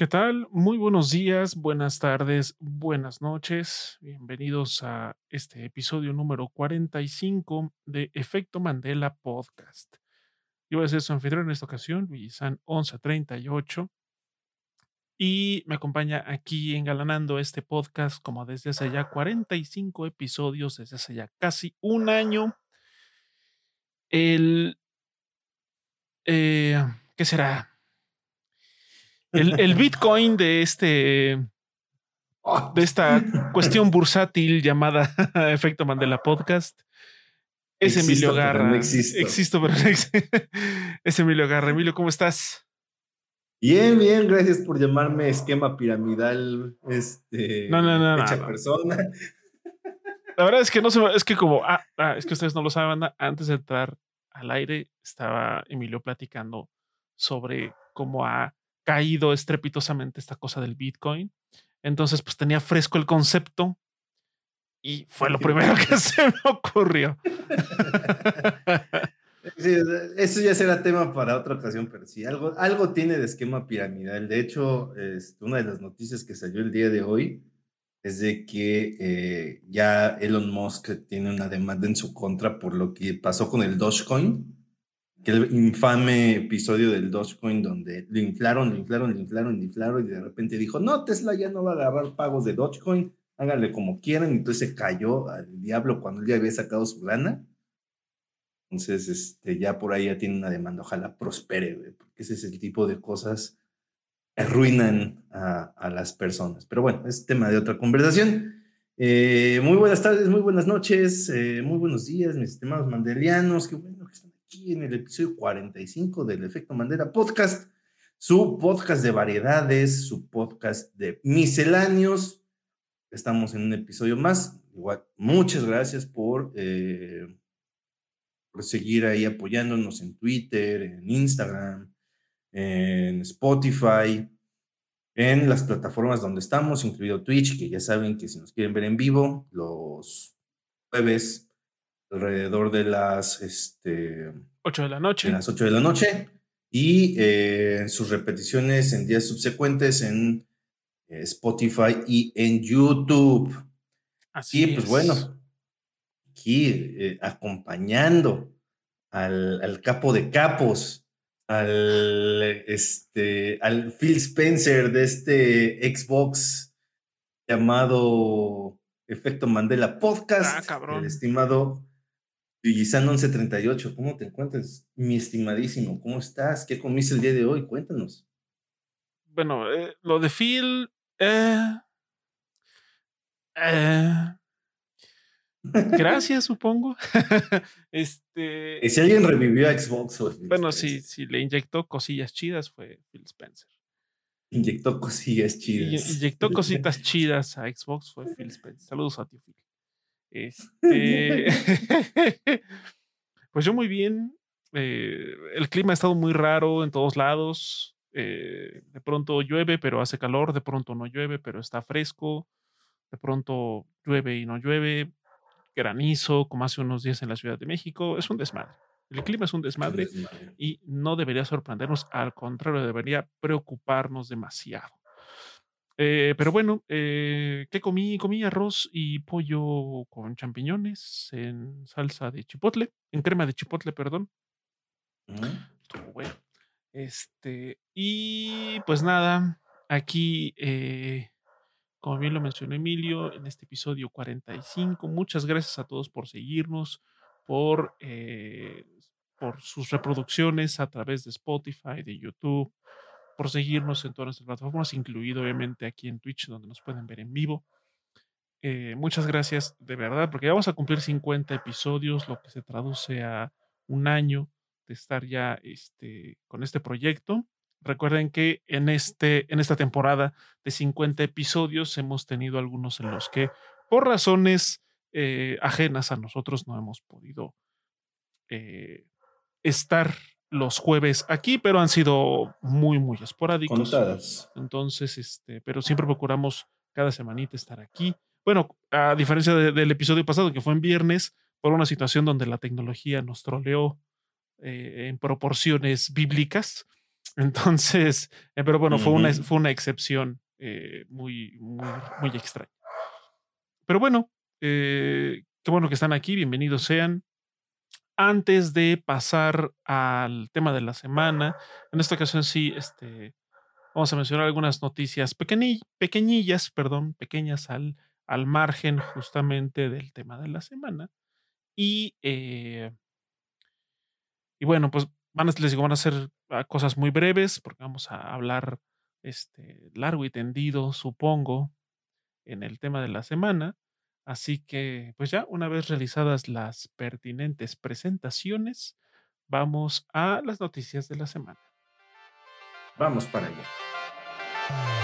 ¿Qué tal? Muy buenos días, buenas tardes, buenas noches. Bienvenidos a este episodio número 45 de Efecto Mandela Podcast. Yo voy a ser su anfitrión en esta ocasión, San 1138. Y me acompaña aquí engalanando este podcast como desde hace ya 45 episodios, desde hace ya casi un año. El... Eh, ¿Qué será? El, Bitcoin de este de esta cuestión bursátil llamada Efecto Mandela Podcast es Emilio Garra. no existo. pero no existo. Es Emilio Garra. Emilio, ¿cómo estás? Bien, bien, gracias por llamarme esquema piramidal, este, no, no, no, hecha persona. La verdad es que no se, es que como, ah, ah, es que ustedes no lo saben, antes de entrar al aire estaba Emilio platicando sobre cómo ha caído estrepitosamente esta cosa del Bitcoin. Entonces, pues tenía fresco el concepto y fue lo primero que se me ocurrió. eso ya será tema para otra ocasión, pero sí, algo, algo tiene de esquema piramidal. De hecho, este, una de las noticias que salió el día de hoy es de que eh, ya Elon Musk tiene una demanda en su contra por lo que pasó con el Dogecoin que el infame episodio del Dogecoin donde lo inflaron, lo inflaron, lo inflaron, lo inflaron y de repente dijo, no, Tesla ya no va a agarrar pagos de Dogecoin, háganle como quieran, y entonces se cayó al diablo cuando él ya había sacado su lana. Entonces, este, ya por ahí ya tiene una demanda, ojalá prospere, porque ese es el tipo de cosas que arruinan a, las personas. Pero bueno, es tema de otra conversación. Eh, muy buenas tardes, muy buenas noches, eh, muy buenos días, mis estimados mandelianos, qué bueno aquí en el episodio 45 del Efecto Mandela Podcast, su podcast de variedades, su podcast de misceláneos. Estamos en un episodio más. Igual, muchas gracias por, eh, por seguir ahí apoyándonos en Twitter, en Instagram, en Spotify, en las plataformas donde estamos, incluido Twitch, que ya saben que si nos quieren ver en vivo, los jueves alrededor de las este, 8 de la noche. las 8 de la noche. Y eh, sus repeticiones en días subsecuentes en eh, Spotify y en YouTube. Así y pues bueno, aquí eh, acompañando al, al, capo de capos, al, este, al Phil Spencer de este Xbox llamado Efecto Mandela Podcast, ah, el estimado Yuyisan 1138, ¿cómo te encuentras, mi estimadísimo? ¿Cómo estás? ¿Qué comiste el día de hoy? Cuéntanos. Bueno, eh, lo de Phil. Eh, eh, gracias, supongo. este. ¿Y si alguien revivió a Xbox? O bueno, sí, sí, le inyectó cosillas chidas fue Phil Spencer. Inyectó cosillas chidas. inyectó cositas chidas a Xbox fue Phil Spencer. Saludos a ti, Phil. Este, pues yo muy bien. Eh, el clima ha estado muy raro en todos lados. Eh, de pronto llueve, pero hace calor. De pronto no llueve, pero está fresco. De pronto llueve y no llueve. Granizo, como hace unos días en la Ciudad de México. Es un desmadre. El clima es un desmadre, es un desmadre. y no debería sorprendernos. Al contrario, debería preocuparnos demasiado. Eh, pero bueno, eh, ¿qué comí? Comí arroz y pollo con champiñones en salsa de chipotle, en crema de chipotle, perdón. Estuvo bueno. Este, y pues nada, aquí, eh, como bien lo mencionó Emilio, en este episodio 45, muchas gracias a todos por seguirnos, por, por sus reproducciones a través de Spotify, de YouTube, por seguirnos en todas nuestras plataformas, incluido obviamente aquí en Twitch, donde nos pueden ver en vivo. Eh, muchas gracias de verdad, porque vamos a cumplir 50 episodios, lo que se traduce a un año de estar ya este, con este proyecto. Recuerden que en, este, en esta temporada de 50 episodios hemos tenido algunos en los que, por razones eh, ajenas a nosotros, no hemos podido eh, estar los jueves aquí, pero han sido muy, muy esporádicos. Contadas. Entonces, este, pero siempre procuramos cada semanita estar aquí. Bueno, a diferencia del episodio pasado, que fue en viernes, por una situación donde la tecnología nos troleó eh, en proporciones bíblicas, Entonces, eh, pero bueno, fue, una, fue una excepción eh, muy, muy, muy extraña. Pero bueno, qué bueno que están aquí, bienvenidos sean. Antes de pasar al tema de la semana, en esta ocasión sí, este, vamos a mencionar algunas noticias pequeñillas, perdón, pequeñas al, al margen justamente del tema de la semana. Y, y bueno, pues van a, les digo, van a ser ah, cosas muy breves porque vamos a hablar este, largo y tendido, supongo, en el tema de la semana. Así que, pues ya, una vez realizadas las pertinentes presentaciones, vamos a las noticias de la semana. Vamos para allá.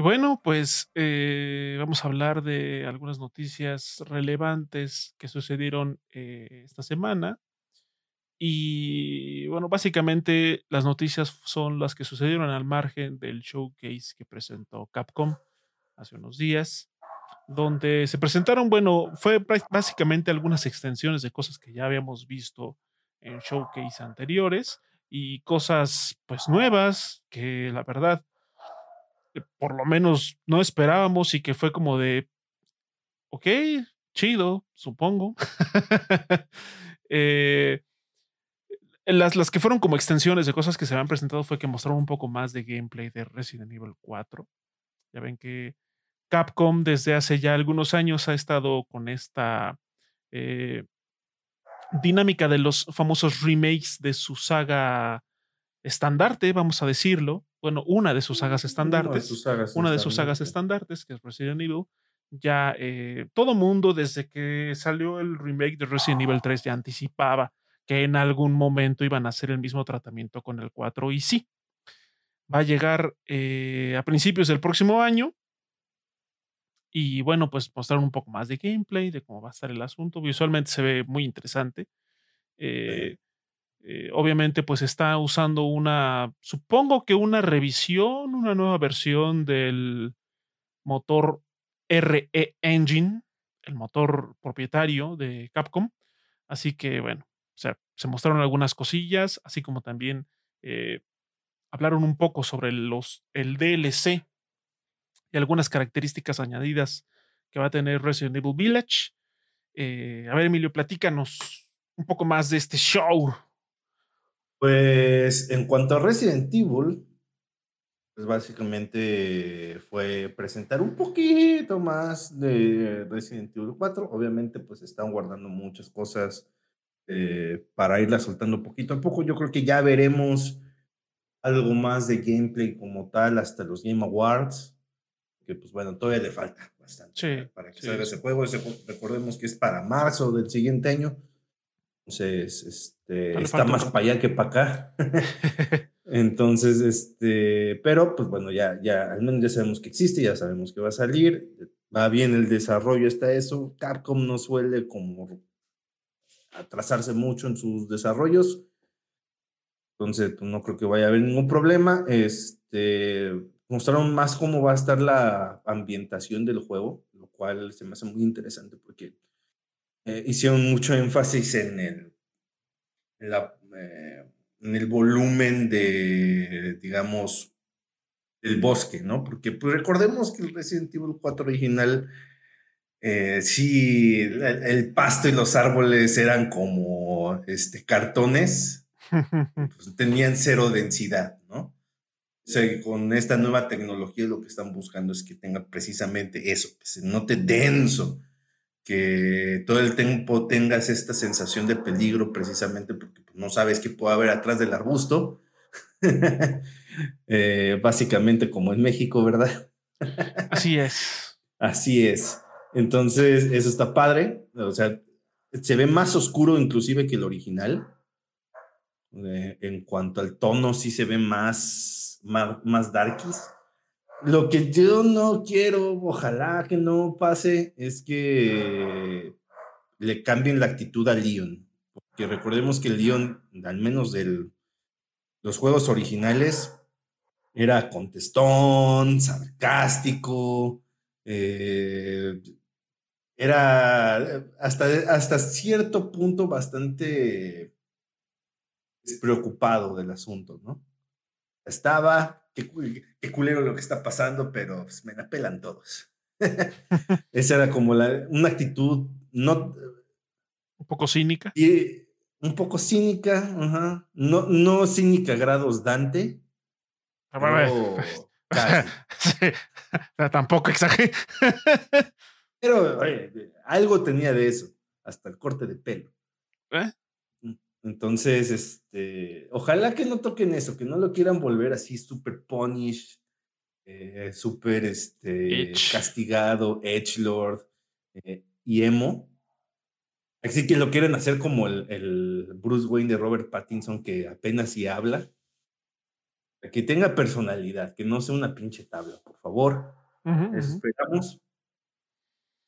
Y bueno, pues eh, vamos a hablar de algunas noticias relevantes que sucedieron eh, esta semana. Y bueno, básicamente las noticias son las que sucedieron al margen del showcase que presentó Capcom hace unos días, donde se presentaron, bueno, fue básicamente algunas extensiones de cosas que ya habíamos visto en showcase anteriores y cosas pues nuevas que la verdad por lo menos no esperábamos y que fue como de, ok, chido, supongo. Eh, las, las que fueron como extensiones de cosas que se habían presentado fue que mostraron un poco más de gameplay de Resident Evil 4. Ya ven que Capcom desde hace ya algunos años ha estado con esta eh, dinámica de los famosos remakes de su saga estandarte, vamos a decirlo, bueno, una de sus sagas estandartes, una de sus sagas, estandartes, que es Resident Evil, ya eh, todo mundo desde que salió el remake de Resident Evil 3 ya anticipaba que en algún momento iban a hacer el mismo tratamiento con el 4 y sí, va a llegar eh, a principios del próximo año y bueno, pues mostrar un poco más de gameplay, de cómo va a estar el asunto. Visualmente se ve muy interesante. Eh, eh, obviamente, pues está usando una, supongo que una revisión, una nueva versión del motor RE Engine, el motor propietario de Capcom. Así que, bueno, o sea, se mostraron algunas cosillas, así como también eh, hablaron un poco sobre los, el DLC y algunas características añadidas que va a tener Resident Evil Village. Eh, a ver, Emilio, platícanos un poco más de este show. Pues en cuanto a Resident Evil, pues básicamente fue presentar un poquito más de Resident Evil 4. Obviamente, pues están guardando muchas cosas eh, para irla soltando poquito a poco. Yo creo que ya veremos algo más de gameplay como tal hasta los Game Awards, que pues bueno, todavía le falta bastante para que salga ese juego. recordemos que es para marzo del siguiente año. Entonces, este, está más para allá que para acá. Entonces, este, pero pues bueno, ya, ya, al menos ya sabemos que existe, ya sabemos que va a salir, va bien el desarrollo, está eso. Capcom no suele como atrasarse mucho en sus desarrollos. Entonces, pues, no creo que vaya a haber ningún problema. Este, mostraron más cómo va a estar la ambientación del juego, lo cual se me hace muy interesante porque eh, hicieron mucho énfasis en el, en, la, eh, en el volumen de, digamos, el bosque, ¿no? Porque pues, recordemos que el Resident Evil 4 original, eh, sí, el, pasto y los árboles eran como este, cartones, pues, tenían cero densidad, ¿no? O sea, con esta nueva tecnología lo que están buscando es que tenga precisamente eso, que se note denso, que todo el tiempo tengas esta sensación de peligro precisamente porque pues, no sabes qué puede haber atrás del arbusto. Eh, básicamente como en México, ¿verdad? Así es. Así es. Entonces, eso está padre. O sea, se ve más oscuro inclusive que el original. Eh, en cuanto al tono, sí se ve más, más, más darkies. Lo que yo no quiero, ojalá que no pase, es que le cambien la actitud a Leon. Porque recordemos que Leon, al menos de los juegos originales, era contestón, sarcástico, eh, era hasta, hasta cierto punto bastante despreocupado del asunto, ¿no? Estaba, qué, qué culero lo que está pasando, pero pues, me la pelan todos. Esa era como la, una actitud no... Un poco cínica. Y, un poco cínica, No, no cínica grados Dante. Pero, tampoco exageré. pero algo tenía de eso, hasta el corte de pelo. ¿Eh? Entonces, este, ojalá que no toquen eso, que no lo quieran volver así super punish, eh, súper este, castigado, edgelord eh, y emo. Así que lo quieren hacer como el, Bruce Wayne de Robert Pattinson, que apenas si habla. Que tenga personalidad, que no sea una pinche tabla, por favor. Esperamos.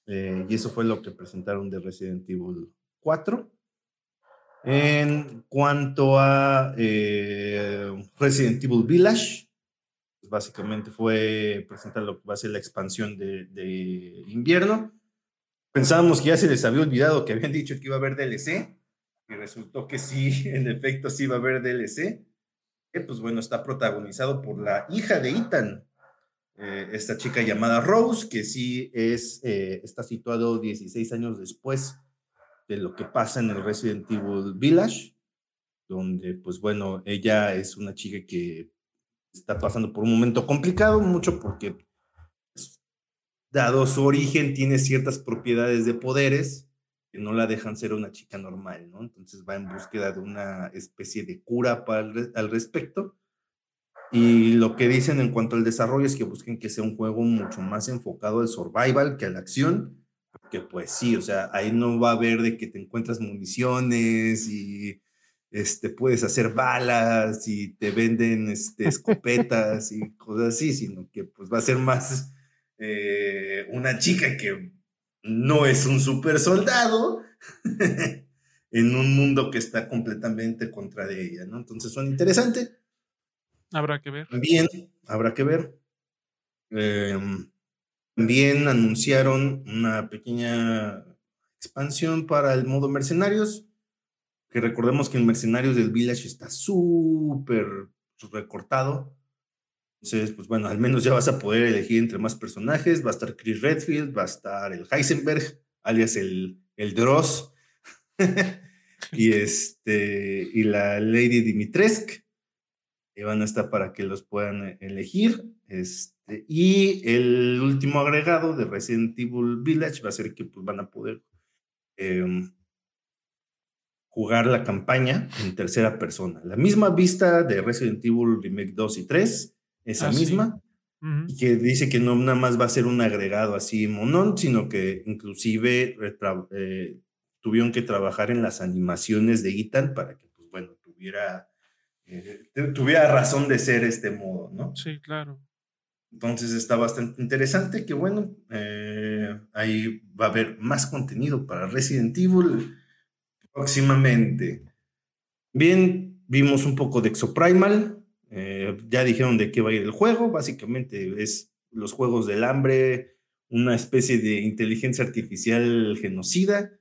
Eh, y eso fue lo que presentaron de Resident Evil 4. En cuanto a Resident Evil Village, básicamente fue presentar lo que va a ser la expansión de, invierno. Pensábamos que ya se les había olvidado que habían dicho que iba a haber DLC y resultó que sí, en efecto sí iba a haber DLC. Que pues bueno, está protagonizado por la hija de Ethan, eh, esta chica llamada Rose, que sí es, eh, está situado 16 años después de lo que pasa en el Resident Evil Village, donde pues bueno, ella es una chica que está pasando por un momento complicado, mucho porque, pues, dado su origen, tiene ciertas propiedades de poderes que no la dejan ser una chica normal, ¿no? Entonces va en búsqueda de una especie de cura para al respecto. Y lo que dicen en cuanto al desarrollo es que busquen que sea un juego mucho más enfocado al survival que a la acción, porque pues sí, o sea, ahí no va a haber de que te encuentras municiones y este, puedes hacer balas y te venden este, escopetas y cosas así, sino que pues va a ser más eh, una chica que no es un super soldado en un mundo que está completamente contra de ella, ¿no? Entonces son interesantes. Habrá que ver. Bien, habrá que ver. Em, también anunciaron una pequeña expansión para el modo mercenarios que recordemos que el Mercenarios del Village está súper recortado. Entonces, pues bueno, al menos ya vas a poder elegir entre más personajes. Va a estar Chris Redfield, va a estar el Heisenberg, alias el, el Dross, y, este, y la Lady Dimitrescu. Van a estar para que los puedan elegir. Este, y el último agregado de Resident Evil Village va a ser que pues, van a poder em, jugar la campaña en tercera persona. La misma vista de Resident Evil Remake 2 y 3, esa ah, misma, y que dice que no nada más va a ser un agregado así monón, sino que inclusive eh, tuvieron que trabajar en las animaciones de Ethan para que, pues bueno, tuviera, eh, tuviera razón de ser este modo, ¿no? Sí, claro. Entonces está bastante interesante que, bueno, eh, ahí va a haber más contenido para Resident Evil próximamente. Bien, vimos un poco de Exoprimal. Eh, ya dijeron de qué va a ir el juego. Básicamente es los juegos del hambre, una especie de inteligencia artificial genocida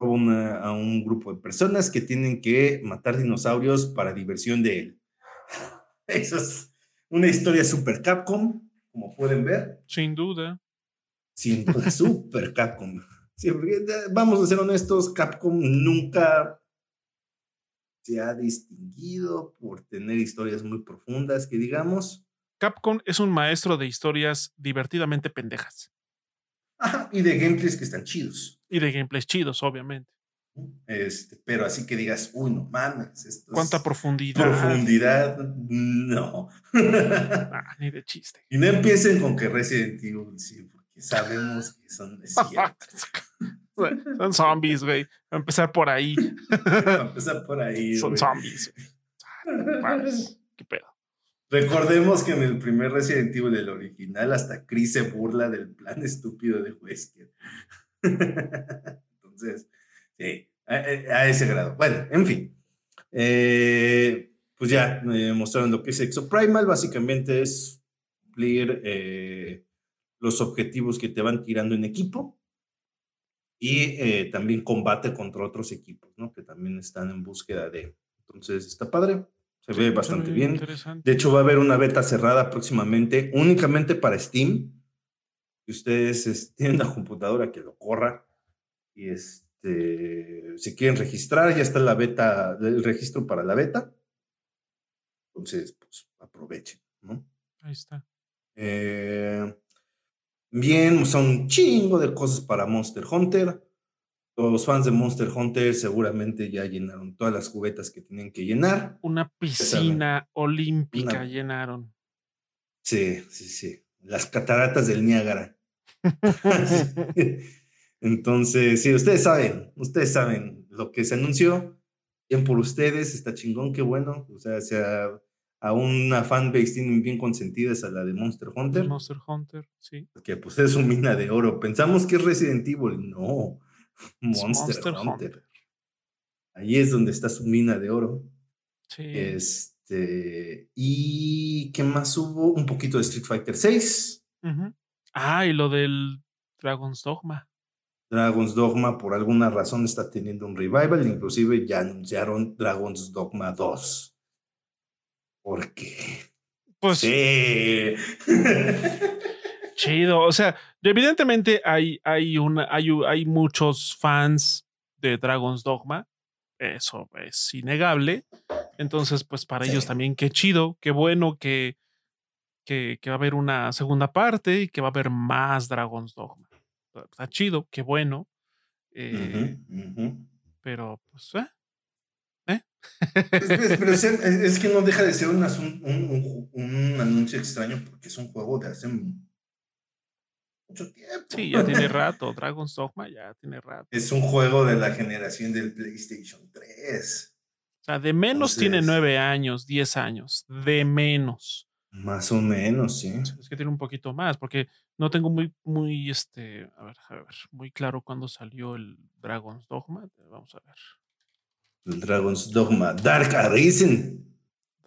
a un grupo de personas que tienen que matar dinosaurios para diversión de él. Eso es una historia super Capcom, como pueden ver. Sin duda. Sin duda, super Capcom. Sí, vamos a ser honestos, Capcom nunca se ha distinguido por tener historias muy profundas, que digamos. Capcom es un maestro de historias divertidamente pendejas. Ajá, y de gameplays que están chidos. Y de gameplays chidos, obviamente. Este, pero así que digas, uy, no mames. Esto ¿Cuánta profundidad? Profundidad, no. Ah, ni de chiste. Y no empiecen con que Resident Evil, sí, sabemos que son Son zombies, güey. A empezar por ahí. A empezar por ahí. Son zombies. Qué pedo. Recordemos que en el primer Resident Evil del original, hasta Chris se burla del plan estúpido de Wesker. Entonces, Sí, a, ese grado. Bueno, en fin. Eh, pues ya me mostraron lo que es Exo Primal. Básicamente es cumplir eh, los objetivos que te van tirando en equipo y eh, también combate contra otros equipos, ¿no? Que también están en búsqueda de. Entonces está padre, se ve bastante bien. De hecho, va a haber una beta cerrada próximamente, únicamente para Steam. Si ustedes tienen una computadora que lo corra y este, si quieren registrar, ya está la beta, el registro para la beta. Entonces, pues aprovechen, ¿no? Ahí está. Eh, Bien, son un chingo de cosas para Monster Hunter. Los fans de Monster Hunter seguramente ya llenaron todas las cubetas que tienen que llenar. Una piscina olímpica llenaron. Sí, sí, sí. Las cataratas del Niágara. Entonces, sí, ustedes saben, ustedes saben lo que se anunció. Bien por ustedes, está chingón, qué bueno. O sea, sea a una fanbase tienen bien consentida, es a la de Monster Hunter. Monster Hunter, sí. Que pues es un mina de oro. Pensamos que es Resident Evil, no. Monster, Hunter. Ahí es donde está su mina de oro. Sí. Este, y ¿qué más hubo? Un poquito de Street Fighter 6. Ah, y lo del Dragon's Dogma. Dragon's Dogma por alguna razón está teniendo un revival, inclusive ya anunciaron Dragon's Dogma 2. Porque. Pues. Sí. Chido. O sea, evidentemente hay, hay, una, hay, hay muchos fans de Dragon's Dogma. Eso es innegable. Entonces, pues para ellos también, qué chido, qué bueno que, que, va a haber una segunda parte y que va a haber más Dragon's Dogma. Está chido, qué bueno. Eh, pero, pues, ¿eh? Pero es, que no deja de ser un, un, anuncio extraño porque es un juego de hace mucho tiempo. Sí, ya tiene rato. Dragon's Dogma ya tiene rato. Es un juego de la generación del PlayStation 3. O sea, de menos tiene nueve años, diez años. De menos. Más o menos, sí. Es que tiene un poquito más, porque no tengo muy, muy, este, a ver, a ver, muy claro cuándo salió el Dragon's Dogma. Vamos a ver. Dragon's Dogma. Dark Arisen.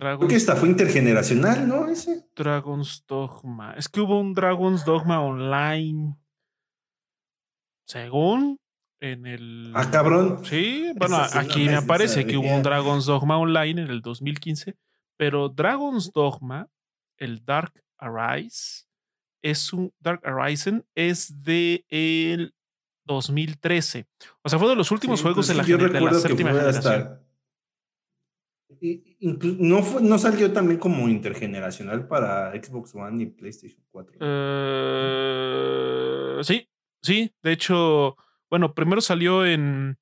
Creo que esta fue intergeneracional, ¿no? Ese. Dragon's Dogma. Es que hubo un Dragon's Dogma online. Según en el. Ah, cabrón. Sí, bueno, aquí me aparece que hubo un Dragon's Dogma online en el 2015, pero Dragon's Dogma, el Dark Arise, es un Dark Arisen, es de el 2013. O sea, fue de los últimos juegos de la, de la séptima generación. No, no salió también como intergeneracional para Xbox One y PlayStation 4. Eh, sí, sí. De hecho, bueno, primero salió en,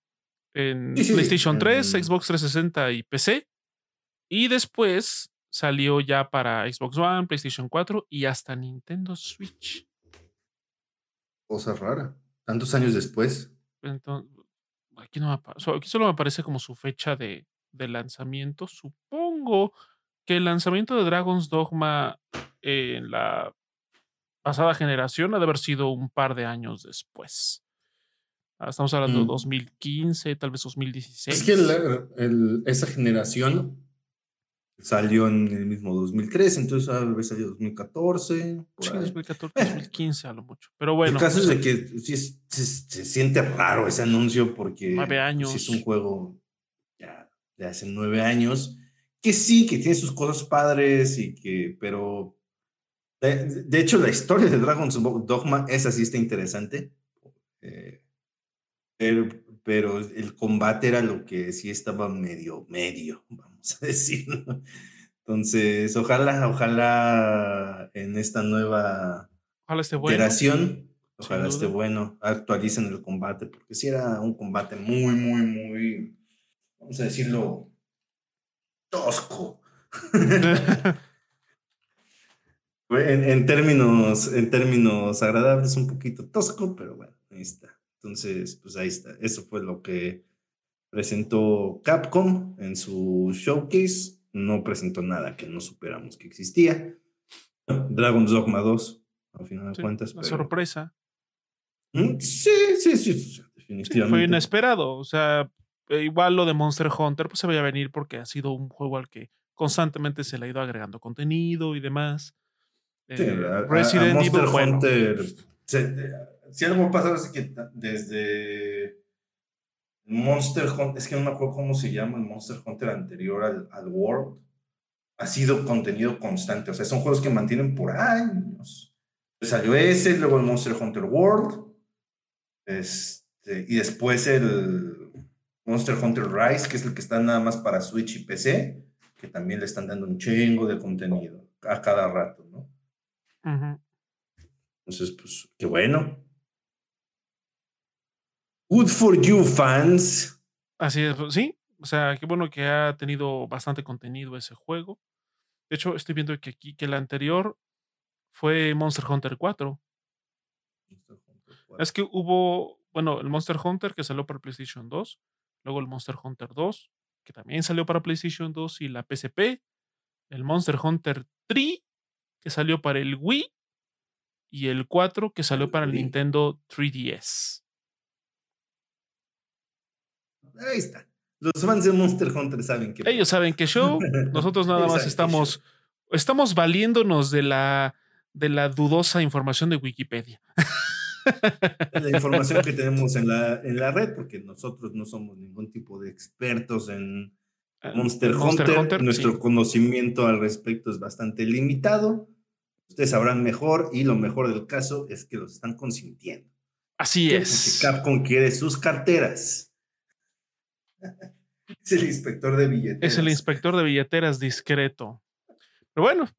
en PlayStation 3, Xbox 360 y PC. Y después salió ya para Xbox One, PlayStation 4 y hasta Nintendo Switch. Cosa rara. Tantos años después. Entonces, aquí, no aquí solo me aparece como su fecha de, lanzamiento. Supongo que el lanzamiento de Dragon's Dogma en la pasada generación ha de haber sido un par de años después. Ah, estamos hablando de 2015, mm. tal vez 2016. Es que esa generación Salió en el mismo 2003, entonces tal vez salió 2014. sí, 2014, 2015 a lo mucho. Pero bueno. El caso es de que sí se, siente raro ese anuncio porque años. es un juego de hace nueve años, que sí, que tiene sus cosas padres y que, pero de, hecho la historia de Dragon's Dogma, esa sí está interesante. Eh, pero, pero el combate era lo que sí estaba medio, medio, a decir. Entonces, ojalá, ojalá en esta nueva ojalá esté bueno. iteración, ojalá esté bueno, actualicen el combate, porque si era un combate muy, muy, muy, vamos a decirlo, tosco. en, términos, en términos agradables, un poquito tosco, pero bueno, ahí está. Entonces, pues ahí está. Eso fue lo que presentó Capcom en su showcase. No presentó nada que no superamos que existía. Dragon's Dogma 2, al final de cuentas. Una sorpresa. ¿Mm? Sí, sí, sí, definitivamente. fue inesperado. O sea, eh, igual lo de Monster Hunter, pues se veía venir porque ha sido un juego al que constantemente se le ha ido agregando contenido y demás. Sí, Eh, a- a- a Resident Monster Evil, bueno, Hunter. se- si algo ha pasado es que desde Monster Hunter, es que no me acuerdo cómo se llama el Monster Hunter anterior al, al World, ha sido contenido constante. O sea, son juegos que mantienen por años. Salió ese, luego el Monster Hunter World, este, y después el Monster Hunter Rise, que es el que está nada más para Switch y PC, que también le están dando un chingo de contenido a cada rato, ¿no? ujú. Entonces, pues, qué bueno. Good for you, fans. Así es, sí. O sea, qué bueno que ha tenido bastante contenido ese juego. De hecho, estoy viendo que aquí que el anterior fue Monster Hunter 4. Es que hubo, bueno, el Monster Hunter que salió para PlayStation 2, luego el Monster Hunter 2, que también salió para PlayStation 2 y la PSP, el Monster Hunter 3, que salió para el Wii, y el 4, que salió para el. Nintendo 3DS. Ahí está. Los fans de Monster Hunter saben que. Ellos saben que show, nosotros nada más estamos, estamos valiéndonos de la, de la dudosa información de Wikipedia. La información que tenemos en la, en la red, porque nosotros no somos ningún tipo de expertos en Eh, Monster, Monster Hunter. Hunter, Nuestro sí. conocimiento al respecto es bastante limitado. Ustedes sabrán mejor, y lo mejor del caso es que los están consintiendo. Así es. Porque Capcom quiere sus carteras. es el inspector de billetes. Es el inspector de billeteras discreto. Pero bueno,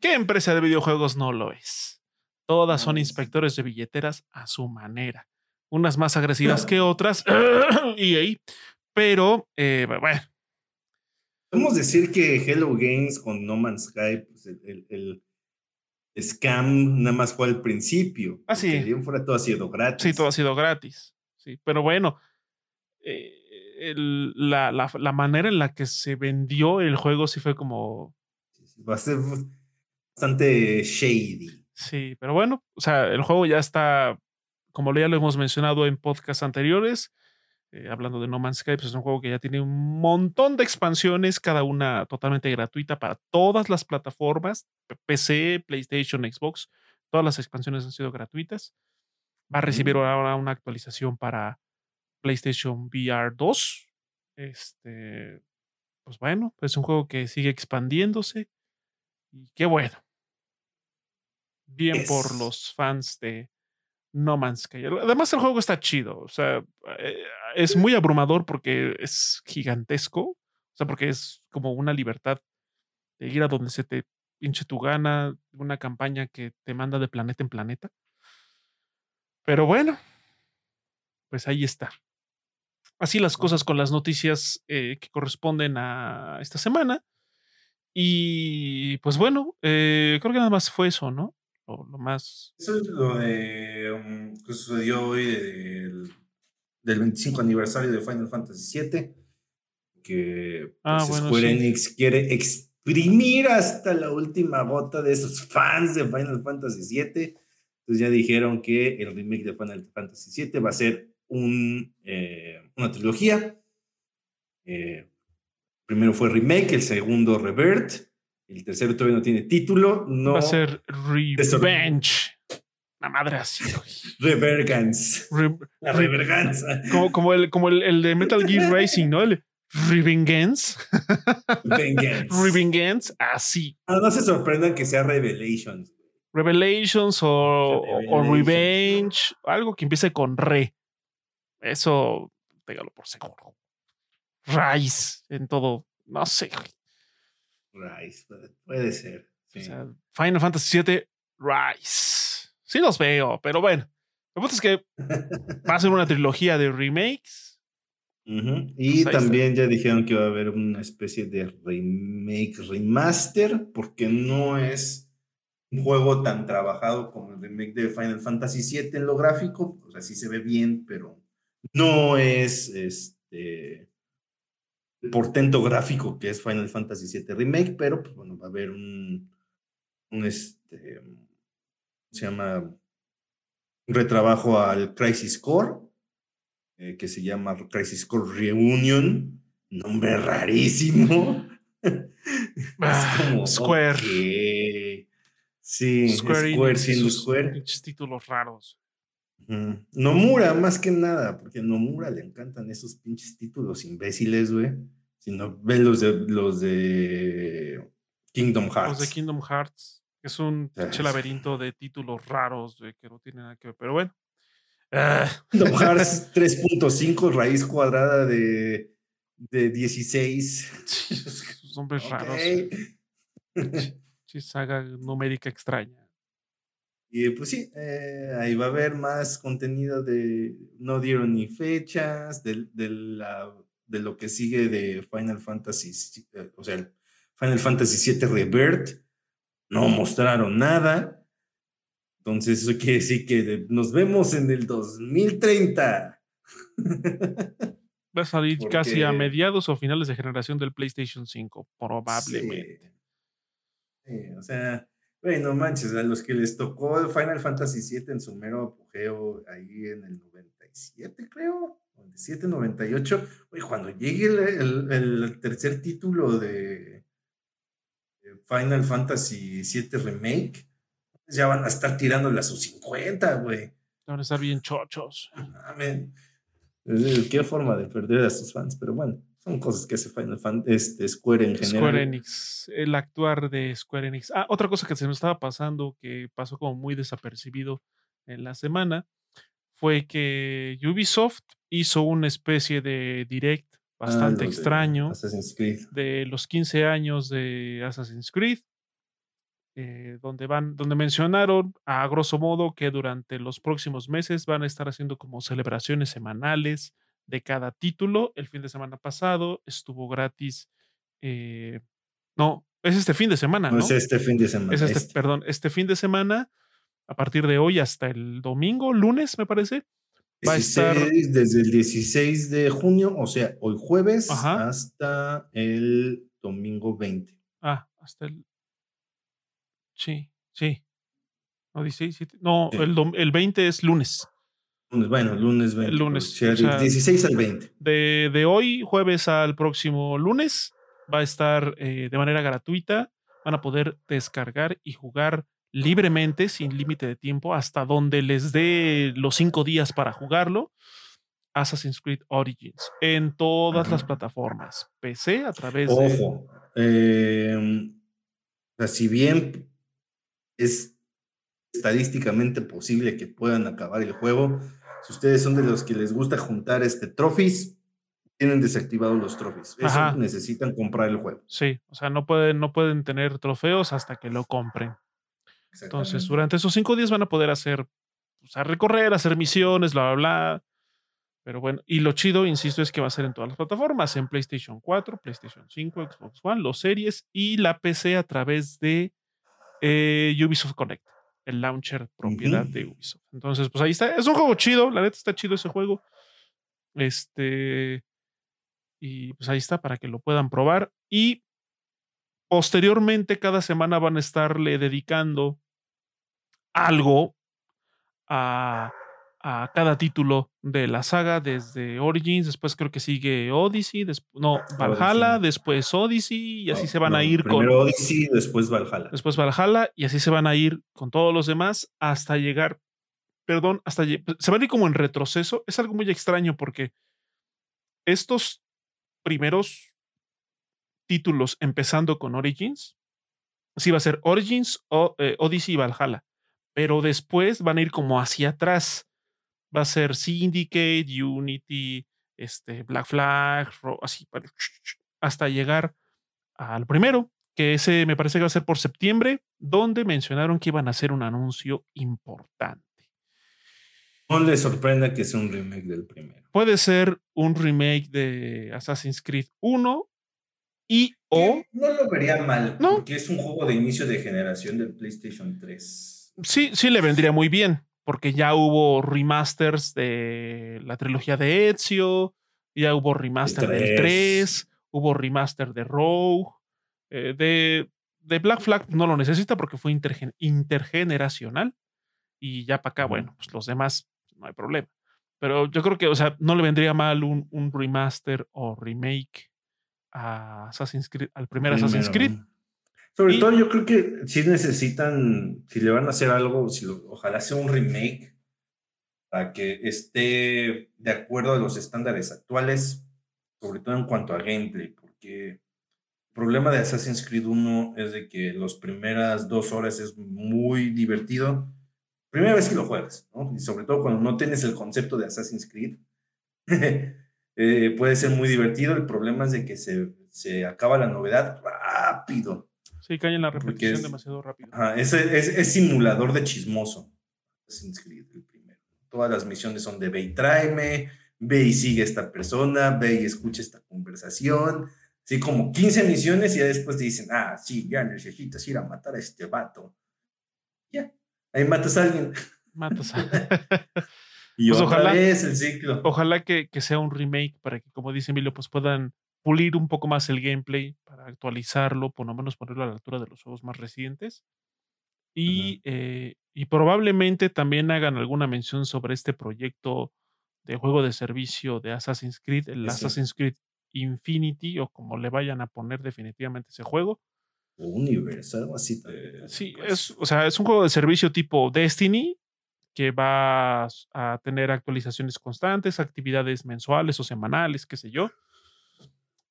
¿qué empresa de videojuegos no lo es? Todas son inspectores de billeteras a su manera. Unas más agresivas que otras. EA. Pero, eh, bueno, Podemos decir que Hello Games con No Man's Sky, pues el, el- el scam nada más fue al principio. Ah, sí. porque de ahí en fuera todo ha sido gratis. sí, todo ha sido gratis. Sí, pero bueno, eh, el- la, la- la manera en la que se vendió el juego sí fue como. Va a ser bastante shady. Sí, pero bueno, o sea, el juego ya está, como ya lo hemos mencionado en podcasts anteriores, eh, hablando de No Man's Sky, pues es un juego que ya tiene un montón de expansiones, cada una totalmente gratuita para todas las plataformas, PC, PlayStation, Xbox, todas las expansiones han sido gratuitas. Va a recibir Ujú. ahora una actualización para PlayStation VR 2. Este, pues bueno, es un juego que sigue expandiéndose y qué bueno. Bien por los fans de No Man's Sky. Además, el juego está chido. O sea, eh, es muy abrumador porque es gigantesco. O sea, porque es como una libertad de ir a donde se te pinche tu gana, una campaña que te manda de planeta en planeta. Pero bueno, pues ahí está. Así las cosas con las noticias eh, que corresponden a esta semana. Y pues bueno, eh, creo que nada más fue eso, ¿no? Lo, lo más. Eso es lo de um, que sucedió hoy del, del 25 aniversario de Final Fantasy VII, que Ah, pues, bueno, Square sí. Enix quiere exprimir hasta la última gota de esos fans de Final Fantasy VII. Entonces ya dijeron que el remake de Final Fantasy VII va a ser un, eh, una trilogía. Eh, primero fue remake, el segundo revert, el tercero todavía no tiene título. No Va a ser Revenge. La madre así. Revergance. Re- La re- reverganza. como como, el, como el, el de Metal Gear Racing, ¿no? El Revengeance. Vengeance. Revengeance, así. Ah, no se sorprendan que sea Revelations. Revelations o. Revenge, algo que empiece con Re. Eso, téngalo por seguro. Rise en todo, no sé. Rise, puede, ser. sí. O sea, Final Fantasy VII Rise. Sí los veo, pero bueno. Lo punto es que va a ser una trilogía de remakes. Pues Y está. también ya dijeron que va a haber una especie de remake, remaster, porque no es un juego tan trabajado como el remake de Final Fantasy VII en lo gráfico. O sea, sí se ve bien, pero no es este el portento gráfico que es Final Fantasy VII Remake, pero pues bueno, va a haber un, un este, ¿cómo se llama? Un retrabajo al Crisis Core eh, que se llama Crisis Core Reunion. Nombre rarísimo. Ah, Square. Sí, Square, Square siendo Square. títulos raros. Nomura, más que nada, porque a Nomura le encantan esos pinches títulos imbéciles, güey. Si no, ven los de, los de Kingdom Hearts. Los de Kingdom Hearts. Es un pinche laberinto de títulos raros, güey, que no tienen nada que ver. Pero bueno. Ah. Kingdom Hearts 3.5, raíz cuadrada de, de 16. nombres raros. Sí, saga numérica extraña. Y pues sí, eh, ahí va a haber más contenido de. No dieron ni fechas de, la, de lo que sigue de Final Fantasy. Eh, o sea, Final Fantasy VII Rebirth. No mostraron nada. Entonces, eso quiere decir que nos vemos en el 2030. Va a salir casi a mediados o finales de generación del PlayStation 5, probablemente. o sea, bueno, manches, a los que les tocó el Final Fantasy VII en su mero apogeo ahí en el 97, creo, 97, 98, oye, cuando llegue el, tercer título de Final Fantasy VII Remake, ya van a estar tirándole a sus 50, güey. Van a estar bien chochos. Qué forma de perder a sus fans, pero bueno. Son cosas que hace Final Fantasy, este, Square en general. Square Enix, el actuar de Square Enix. Ah, otra cosa que se me estaba pasando, que pasó como muy desapercibido en la semana, fue que Ubisoft hizo una especie de direct ah, bastante extraño de, de, los 15 años de Assassin's Creed, eh, donde, van, donde mencionaron a grosso modo que durante los próximos meses van a estar haciendo como celebraciones semanales de cada título. El fin de semana pasado estuvo gratis. Eh, no, es este fin de semana. No, es este fin de semana. Es este, este, Perdón, este fin de semana, a partir de hoy hasta el domingo, lunes, me parece. Va a estar. Desde el 16 de junio, o sea, hoy jueves, hasta el domingo 20. Ah, hasta el. Sí, sí. No, 16, no el, el 20 es lunes. Bueno, lunes 20. Lunes. 16 al 20. De, hoy, jueves al próximo lunes, va a estar eh, de manera gratuita. Van a poder descargar y jugar libremente, sin límite de tiempo, hasta donde les dé los cinco días para jugarlo. Assassin's Creed Origins en todas las plataformas. PC a través de. Ojo. Em, si bien es estadísticamente posible que puedan acabar el juego, si ustedes son de los que les gusta juntar este trophies, tienen desactivados los trophies. Eso necesitan comprar el juego. Sí, o sea, no pueden, no pueden tener trofeos hasta que lo compren. Entonces, durante esos cinco días van a poder hacer, o sea, recorrer, hacer misiones, bla, bla, bla. Pero bueno, y lo chido, insisto, es que va a ser en todas las plataformas, en PlayStation 4, PlayStation 5, Xbox One, los series y la PC a través de eh, Ubisoft Connect el launcher propiedad de Ubisoft. Entonces, pues ahí está. Es un juego chido, la neta está chido ese juego. Este. Y pues ahí está para que lo puedan probar. Y posteriormente, cada semana van a estarle dedicando algo a a cada título de la saga, desde Origins, después creo que sigue Odyssey, no, Valhalla, después Odyssey, y así se van a ir con. Primero Odyssey, después Valhalla. Después Valhalla, y así se van a ir con todos los demás hasta llegar, perdón, hasta se van a ir como en retroceso. Es algo muy extraño porque estos primeros títulos, empezando con Origins, sí va a ser Origins, o, eh, Odyssey y Valhalla, pero después van a ir como hacia atrás va a ser Syndicate, Unity, este, Black Flag, así, hasta llegar al primero, que ese me parece que va a ser por septiembre, donde mencionaron que iban a hacer un anuncio importante. No le sorprenda que sea un remake del primero. Puede ser un remake de Assassin's Creed 1 y o... No lo vería mal, ¿no? porque es un juego de inicio de generación del PlayStation 3. Sí, sí le vendría muy bien porque ya hubo remasters de la trilogía de Ezio, ya hubo remaster del 3, hubo remaster de Rogue, eh, de, de, Black Flag no lo necesita porque fue intergeneracional y ya para acá, bueno, pues los demás no hay problema. Pero yo creo que, o sea, no le vendría mal un, un remaster o remake a Assassin's Creed, al primer Assassin's Creed. Sobre todo yo creo que si necesitan, si le van a hacer algo, si ojalá sea un remake para que esté de acuerdo a los estándares actuales, sobre todo en cuanto a gameplay, porque el problema de Assassin's Creed 1 es de que las primeras dos horas es muy divertido. Primera vez que lo juegas, ¿no? Y sobre todo cuando no tienes el concepto de Assassin's Creed, eh, puede ser muy divertido. El problema es de que se, se acaba la novedad rápido. Sí, cae en la repetición demasiado rápido. es, es, simulador de chismoso. El primero. Todas las misiones son de ve y tráeme, ve y sigue a esta persona, ve y escucha esta conversación. Sí, como 15 misiones y ya después te dicen, ah, sí, ya necesitas ir a matar a este vato. Ya, ahí matas a alguien. Matas a Y pues ojalá, es el ciclo. Ojalá que, que, sea un remake para que, como dice Emilio, pues puedan pulir un poco más el gameplay actualizarlo, por lo menos ponerlo a la altura de los juegos más recientes. Y, eh, y, probablemente también hagan alguna mención sobre este proyecto de juego de servicio de Assassin's Creed, el Assassin's Creed Infinity, o como le vayan a poner definitivamente ese juego. Universe, algo así. sí, es, o sea, es un juego de servicio tipo Destiny, que va a tener actualizaciones constantes, actividades mensuales o semanales, qué sé yo.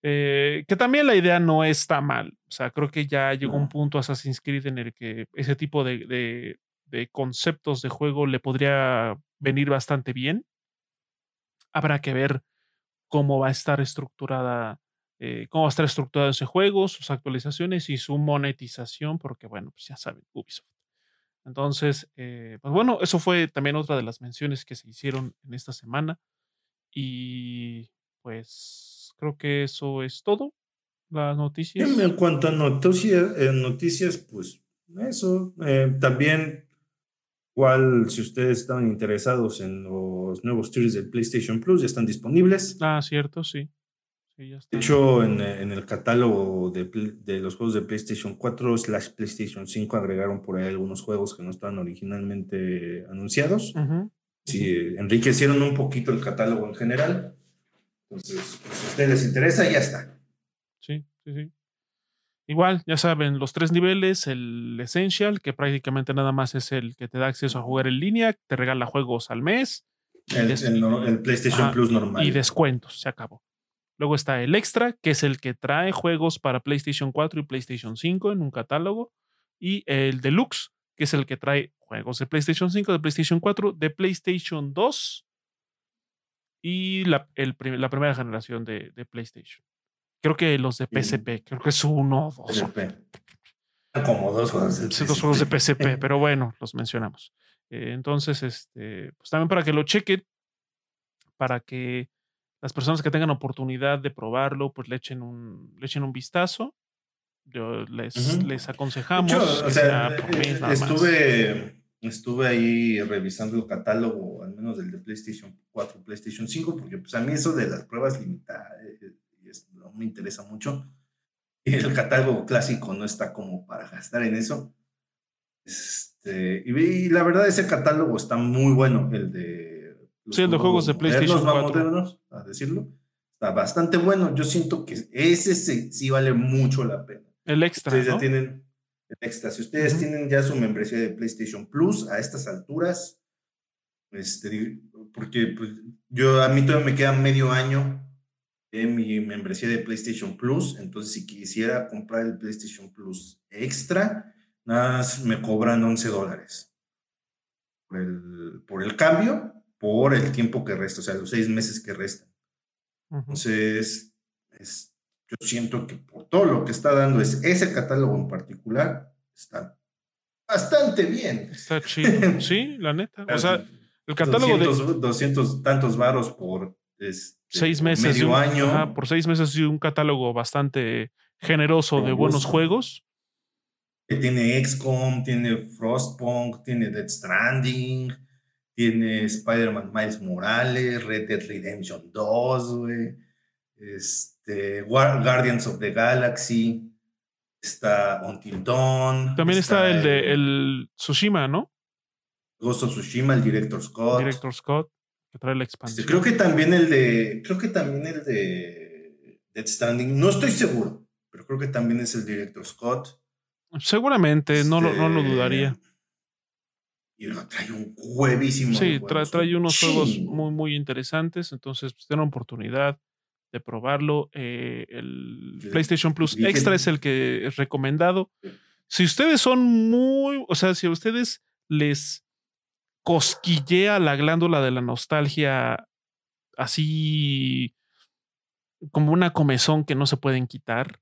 Eh, que también la idea no está mal. O sea, creo que ya llegó un punto Assassin's Creed en el que ese tipo de, conceptos de juego le podría venir bastante bien. Habrá que ver cómo va a estar estructurada, eh, cómo va a estar estructurado ese juego, sus actualizaciones y su monetización, porque bueno, pues ya saben, Ubisoft. Entonces, eh, pues bueno, eso fue también otra de las menciones que se hicieron en esta semana. Y pues creo que eso es todo. Las noticias. En cuanto a noticias, noticias pues eso. Eh, también, igual, si ustedes están interesados en los nuevos series del PlayStation Plus, ya están disponibles. Ah, cierto, sí. de hecho, en, el catálogo de, de, los juegos de PlayStation 4 slash PlayStation 5 agregaron por ahí algunos juegos que no estaban originalmente anunciados. Sí, enriquecieron un poquito el catálogo en general. Entonces, pues, si a ustedes les interesa, ya está. Sí, sí, sí. Igual, ya saben, los tres niveles, el Essential, que prácticamente nada más es el que te da acceso a jugar en línea, te regala juegos al mes. El, PlayStation Plus normal. Y descuentos, se acabó. Luego está el Extra, que es el que trae juegos para PlayStation 4 y PlayStation 5 en un catálogo. Y el Deluxe, que es el que trae juegos de PlayStation 5, de PlayStation 4, de PlayStation 2 y la, el, la primera generación de, de, PlayStation. Creo que los de PSP, creo que es uno o dos. Como dos juegos de PSP. Dos juegos de PSP, pero bueno, los mencionamos. Eh, entonces, este, pues también para que lo chequen, para que las personas que tengan oportunidad de probarlo, pues le echen un, le echen un vistazo. Yo les, les aconsejamos. o sea, eh, estuve estuve ahí revisando el catálogo, menos del de PlayStation 4, PlayStation 5, porque pues a mí eso de las pruebas limitadas eh, no me interesa mucho. Y el catálogo clásico no está como para gastar en eso. Este, y, la verdad ese catálogo está muy bueno, el de... sí, el de juegos de PlayStation 4. modernos, a decirlo. Está bastante bueno. Yo siento que ese sí, vale mucho la pena. El extra, ya tienen extra. Si ustedes tienen ya su membresía de PlayStation Plus a estas alturas, este, porque pues, yo a mí todavía me queda medio año en mi membresía de PlayStation Plus, entonces si quisiera comprar el PlayStation Plus extra, nada más me cobran 11 dólares por el, por el cambio, por el tiempo que resta, o sea, los seis meses que restan. Entonces, es, yo siento que por todo lo que está dando es ese catálogo en particular, está bastante bien. Está chido. sí, la neta. O sea, el catálogo de 200 tantos varos por este, seis meses. Medio año. por seis meses y un catálogo bastante generoso de buenos juegos. Tiene XCOM, tiene Frostpunk, tiene Dead Stranding, tiene Spider-Man Miles Morales, Red Dead Redemption 2, güey. Este, este, Guardians of the Galaxy, está Until Dawn. También está, el, de el Tsushima, ¿no? Ghost of Tsushima, el Director Scott. Director Scott, que trae la Este, expansión. creo que también el de. Creo que también el de Dead Standing. No estoy seguro, pero creo que también es el director Scott. Seguramente, no, lo, no lo Este, dudaría. Y lo trae un huevísimo. Sí, trae, trae un unos juegos muy, muy interesantes. Entonces, pues, tienen oportunidad de probarlo. Eh, el Sí. PlayStation Plus Extra es el que es recomendado. Si ustedes son muy, o sea, si a ustedes les cosquillea la glándula de la nostalgia así como una comezón que no se pueden quitar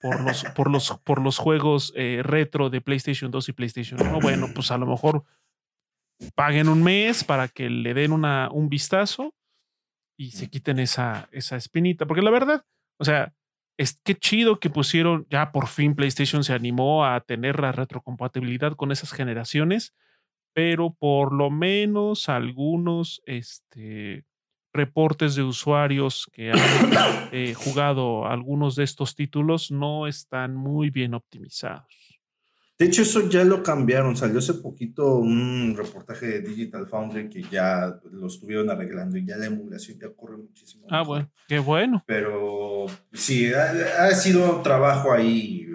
por los, por los, por los juegos eh, retro de PlayStation 2 y PlayStation 1, bueno, pues a lo mejor paguen un mes para que le den una, un vistazo y se quiten esa, esa espinita. Porque la verdad, o sea, es que chido que pusieron, ya por fin PlayStation se animó a tener la retrocompatibilidad con esas generaciones, pero por lo menos algunos este, reportes de usuarios que han eh, jugado algunos de estos títulos no están muy bien optimizados. De hecho, eso ya lo cambiaron. Salió hace poquito un reportaje de Digital Foundry que ya lo estuvieron arreglando y ya la emulación ya corre muchísimo. Ah, mejor. bueno, qué bueno. Pero sí, ha, ha sido trabajo ahí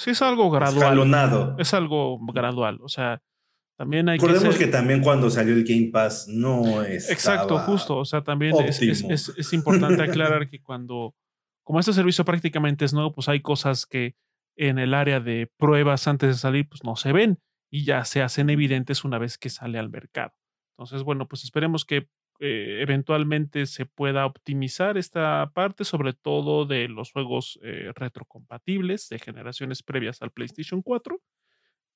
Sí, es algo gradual. escalonado. Es algo gradual. O sea, también hay que. Recordemos ser- que también cuando salió el Game Pass no es. Exacto, justo. O sea, también es, es- es importante aclarar que cuando, como este servicio prácticamente es nuevo, pues hay cosas que en el área de pruebas antes de salir, pues no se ven y ya se hacen evidentes una vez que sale al mercado. Entonces, bueno, pues esperemos que eh, eventualmente se pueda optimizar esta parte, sobre todo de los juegos eh, retrocompatibles de generaciones previas al PlayStation 4.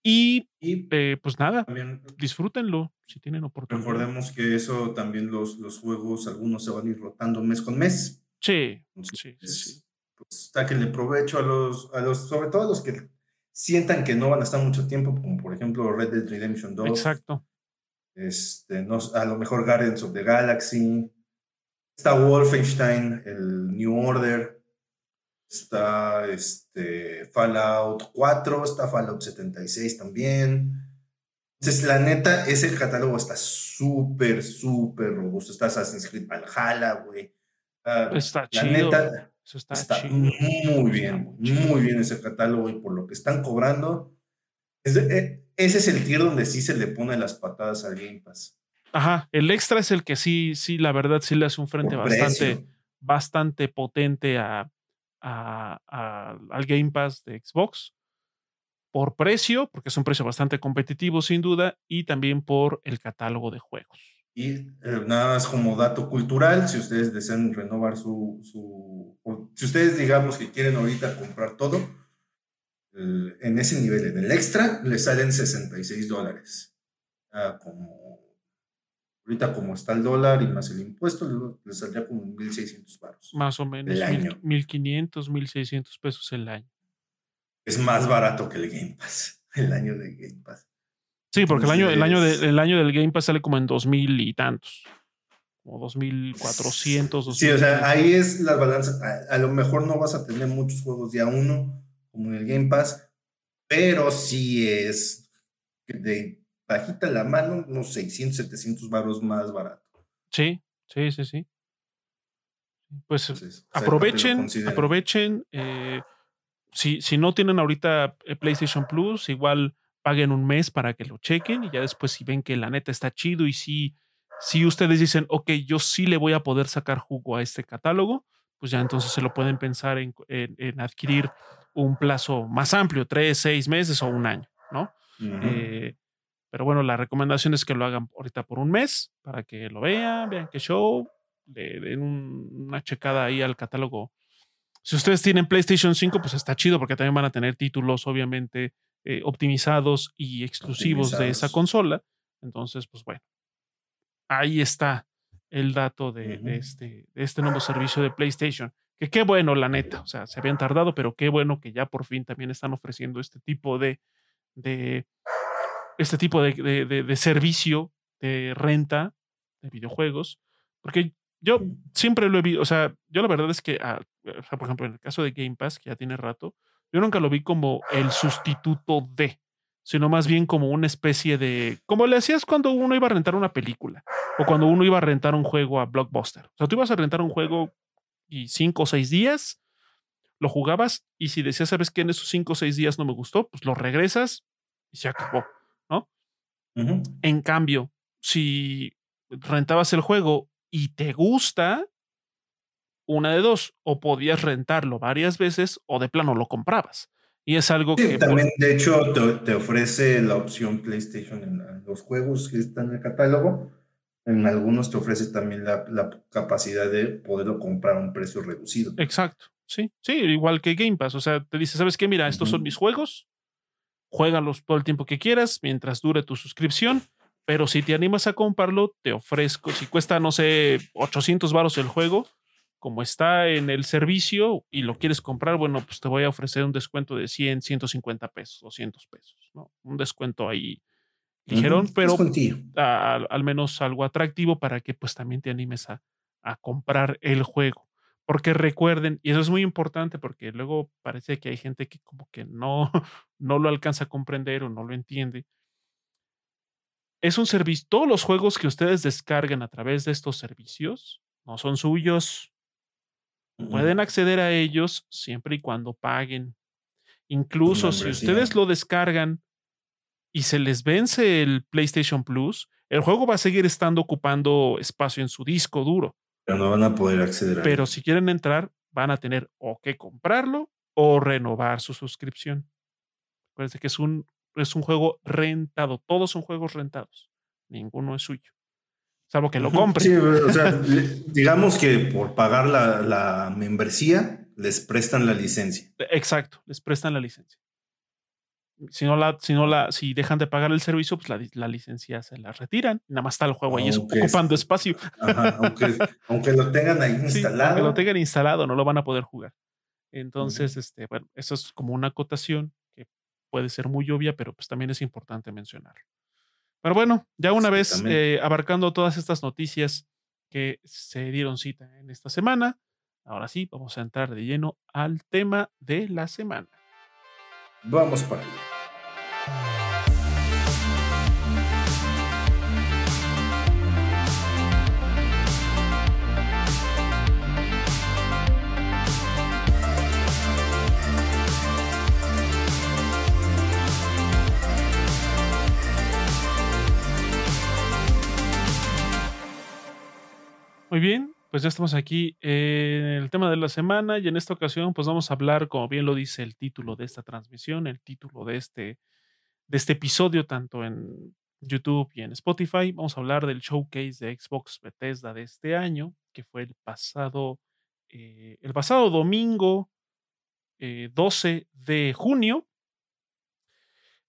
Y Y eh, pues nada, también disfrútenlo si tienen oportunidad. recordemos que eso también los, los juegos, algunos se van a ir rotando mes con mes. Sí, Entonces, sí, sí, sí. pues, sáquenle provecho a los, a los, sobre todo a los que sientan que no van a estar mucho tiempo, como por ejemplo Red Dead Redemption 2. Exacto. Este, no, a lo mejor Guardians of the Galaxy. Está Wolfenstein, el New Order. Está este, Fallout 4, está Fallout 76 también. Entonces, la neta, ese catálogo está súper, súper robusto. Está Assassin's Creed Valhalla, güey. Ah, Está la chido. neta, Eso está, está chido. muy Está bien, muy bien ese catálogo y por lo que están cobrando, es de- eh, ese es el tier donde sí se le pone las patadas al Game Pass. Ajá. El extra es el que sí, sí, la verdad, sí le hace un frente Por bastante, precio. bastante potente a, a- a- al Game Pass de Xbox. Por precio, porque es un precio bastante competitivo, sin duda, y también por el catálogo de juegos. Y eh, nada más como dato cultural, si ustedes desean renovar su, su o si ustedes digamos que quieren ahorita comprar todo, el- en ese nivel, en el extra, le salen 66 dólares. Ah, como, ahorita como está el dólar y más el impuesto, le, saldría como 1.600 baros. Más o menos El año. 1.500, 1.600 pesos el año. Es más barato que el Game Pass, el año de Game Pass. Sí, porque el año, el, año de- el año del Game Pass sale como en 2.000 y tantos. Como 2.400. Sí, o sea, 2.500. ahí es la balanza. A, a lo mejor no vas a tener muchos juegos día uno, como en el Game Pass, pero sí es de bajita la mano, unos 600, 700 baros más barato. Sí, sí, sí, sí. Pues Entonces, lo aprovechen, aprovechen. eh, si, si no tienen ahorita eh, PlayStation Plus, igual paguen un mes para que lo chequen y ya después si ven que la neta está chido y si, si ustedes dicen, ok, yo sí le voy a poder sacar jugo a este catálogo, pues ya entonces se lo pueden pensar en, en- en adquirir un plazo más amplio, tres, seis meses o un año, ¿no? Ujú. Eh, pero bueno, la recomendación es que lo hagan ahorita por un mes para que lo vean, vean qué show, le den un- una checada ahí al catálogo. Si ustedes tienen PlayStation 5, pues está chido porque también van a tener títulos, obviamente, eh, optimizados y exclusivos de esa Optimizados. consola. Entonces, pues bueno, ahí está el dato de, este, de este nuevo servicio de PlayStation. Que qué bueno, la neta. O sea, se habían tardado, pero qué bueno que ya por fin también están ofreciendo este tipo de, de este tipo de, de- servicio de renta de videojuegos. Porque yo siempre lo he visto, o sea, yo la verdad es que, ah, o sea, por ejemplo, en el caso de Game Pass, que ya tiene rato, yo nunca lo vi como el sustituto de. sino más bien como una especie de, como le hacías cuando uno iba a rentar una película o cuando uno iba a rentar un juego a Blockbuster. O sea, tú ibas a rentar un juego y cinco o seis días, lo jugabas y si decías, sabes que en esos cinco o seis días no me gustó, pues lo regresas y se acabó, ¿no? En cambio, si rentabas el juego y te gusta, una de dos, o podías rentarlo varias veces o de plano lo comprabas. Y es algo que... También, de hecho, te, ofrece la opción PlayStation en, los juegos que están en el catálogo. En algunos te ofrece también la, capacidad de poderlo comprar a un precio reducido. Exacto, sí, sí, igual que Game Pass. O sea, te dice, ¿sabes qué? Mira, estos son mis juegos, juégalos todo el tiempo que quieras, mientras dure tu suscripción, pero si te animas a comprarlo, te ofrezco, si cuesta, no sé, 800 varos el juego, como está en el servicio y lo quieres comprar, bueno, pues te voy a ofrecer un descuento de 100, 150 pesos, 200 pesos, ¿no? Un descuento ahí ligerón, pero al menos algo atractivo para que pues también te animes a, a comprar el juego. Porque recuerden, y eso es muy importante porque luego parece que hay gente que como que no, no lo alcanza a comprender o no lo entiende. Es un servicio, todos los juegos que ustedes descarguen a través de estos servicios no son suyos, Pueden acceder a ellos siempre y cuando paguen. Incluso si ustedes lo descargan y se les vence el PlayStation Plus, el juego va a seguir estando ocupando espacio en su disco duro. Pero no van a poder acceder a Pero si quieren entrar, van a tener o que comprarlo o renovar su suscripción. Acuérdense que es un, es un juego rentado. Todos son juegos rentados. Ninguno es suyo salvo que lo compre. Sí, o sea, digamos que por pagar la, membresía les prestan la licencia. Exacto, les prestan la licencia. Si no la, si no la, si dejan de pagar el servicio, pues la, licencia se la retiran. Nada más está el juego ahí ocupando espacio. aunque, lo tengan ahí instalado. aunque lo tengan instalado, no lo van a poder jugar. Entonces, este, bueno, eso es como una acotación que puede ser muy obvia, pero pues también es importante mencionar. Pero bueno, ya una vez eh, abarcando todas estas noticias que se dieron cita en esta semana, ahora sí, vamos a entrar de lleno al tema de la semana. Vamos para allá. Muy bien, pues ya estamos aquí en el tema de la semana y en esta ocasión pues vamos a hablar, como bien lo dice el título de esta transmisión, el título de este, de este episodio, tanto en YouTube y en Spotify. Vamos a hablar del showcase de Xbox Bethesda de este año, que fue el pasado, eh, el pasado domingo 12 eh, de junio,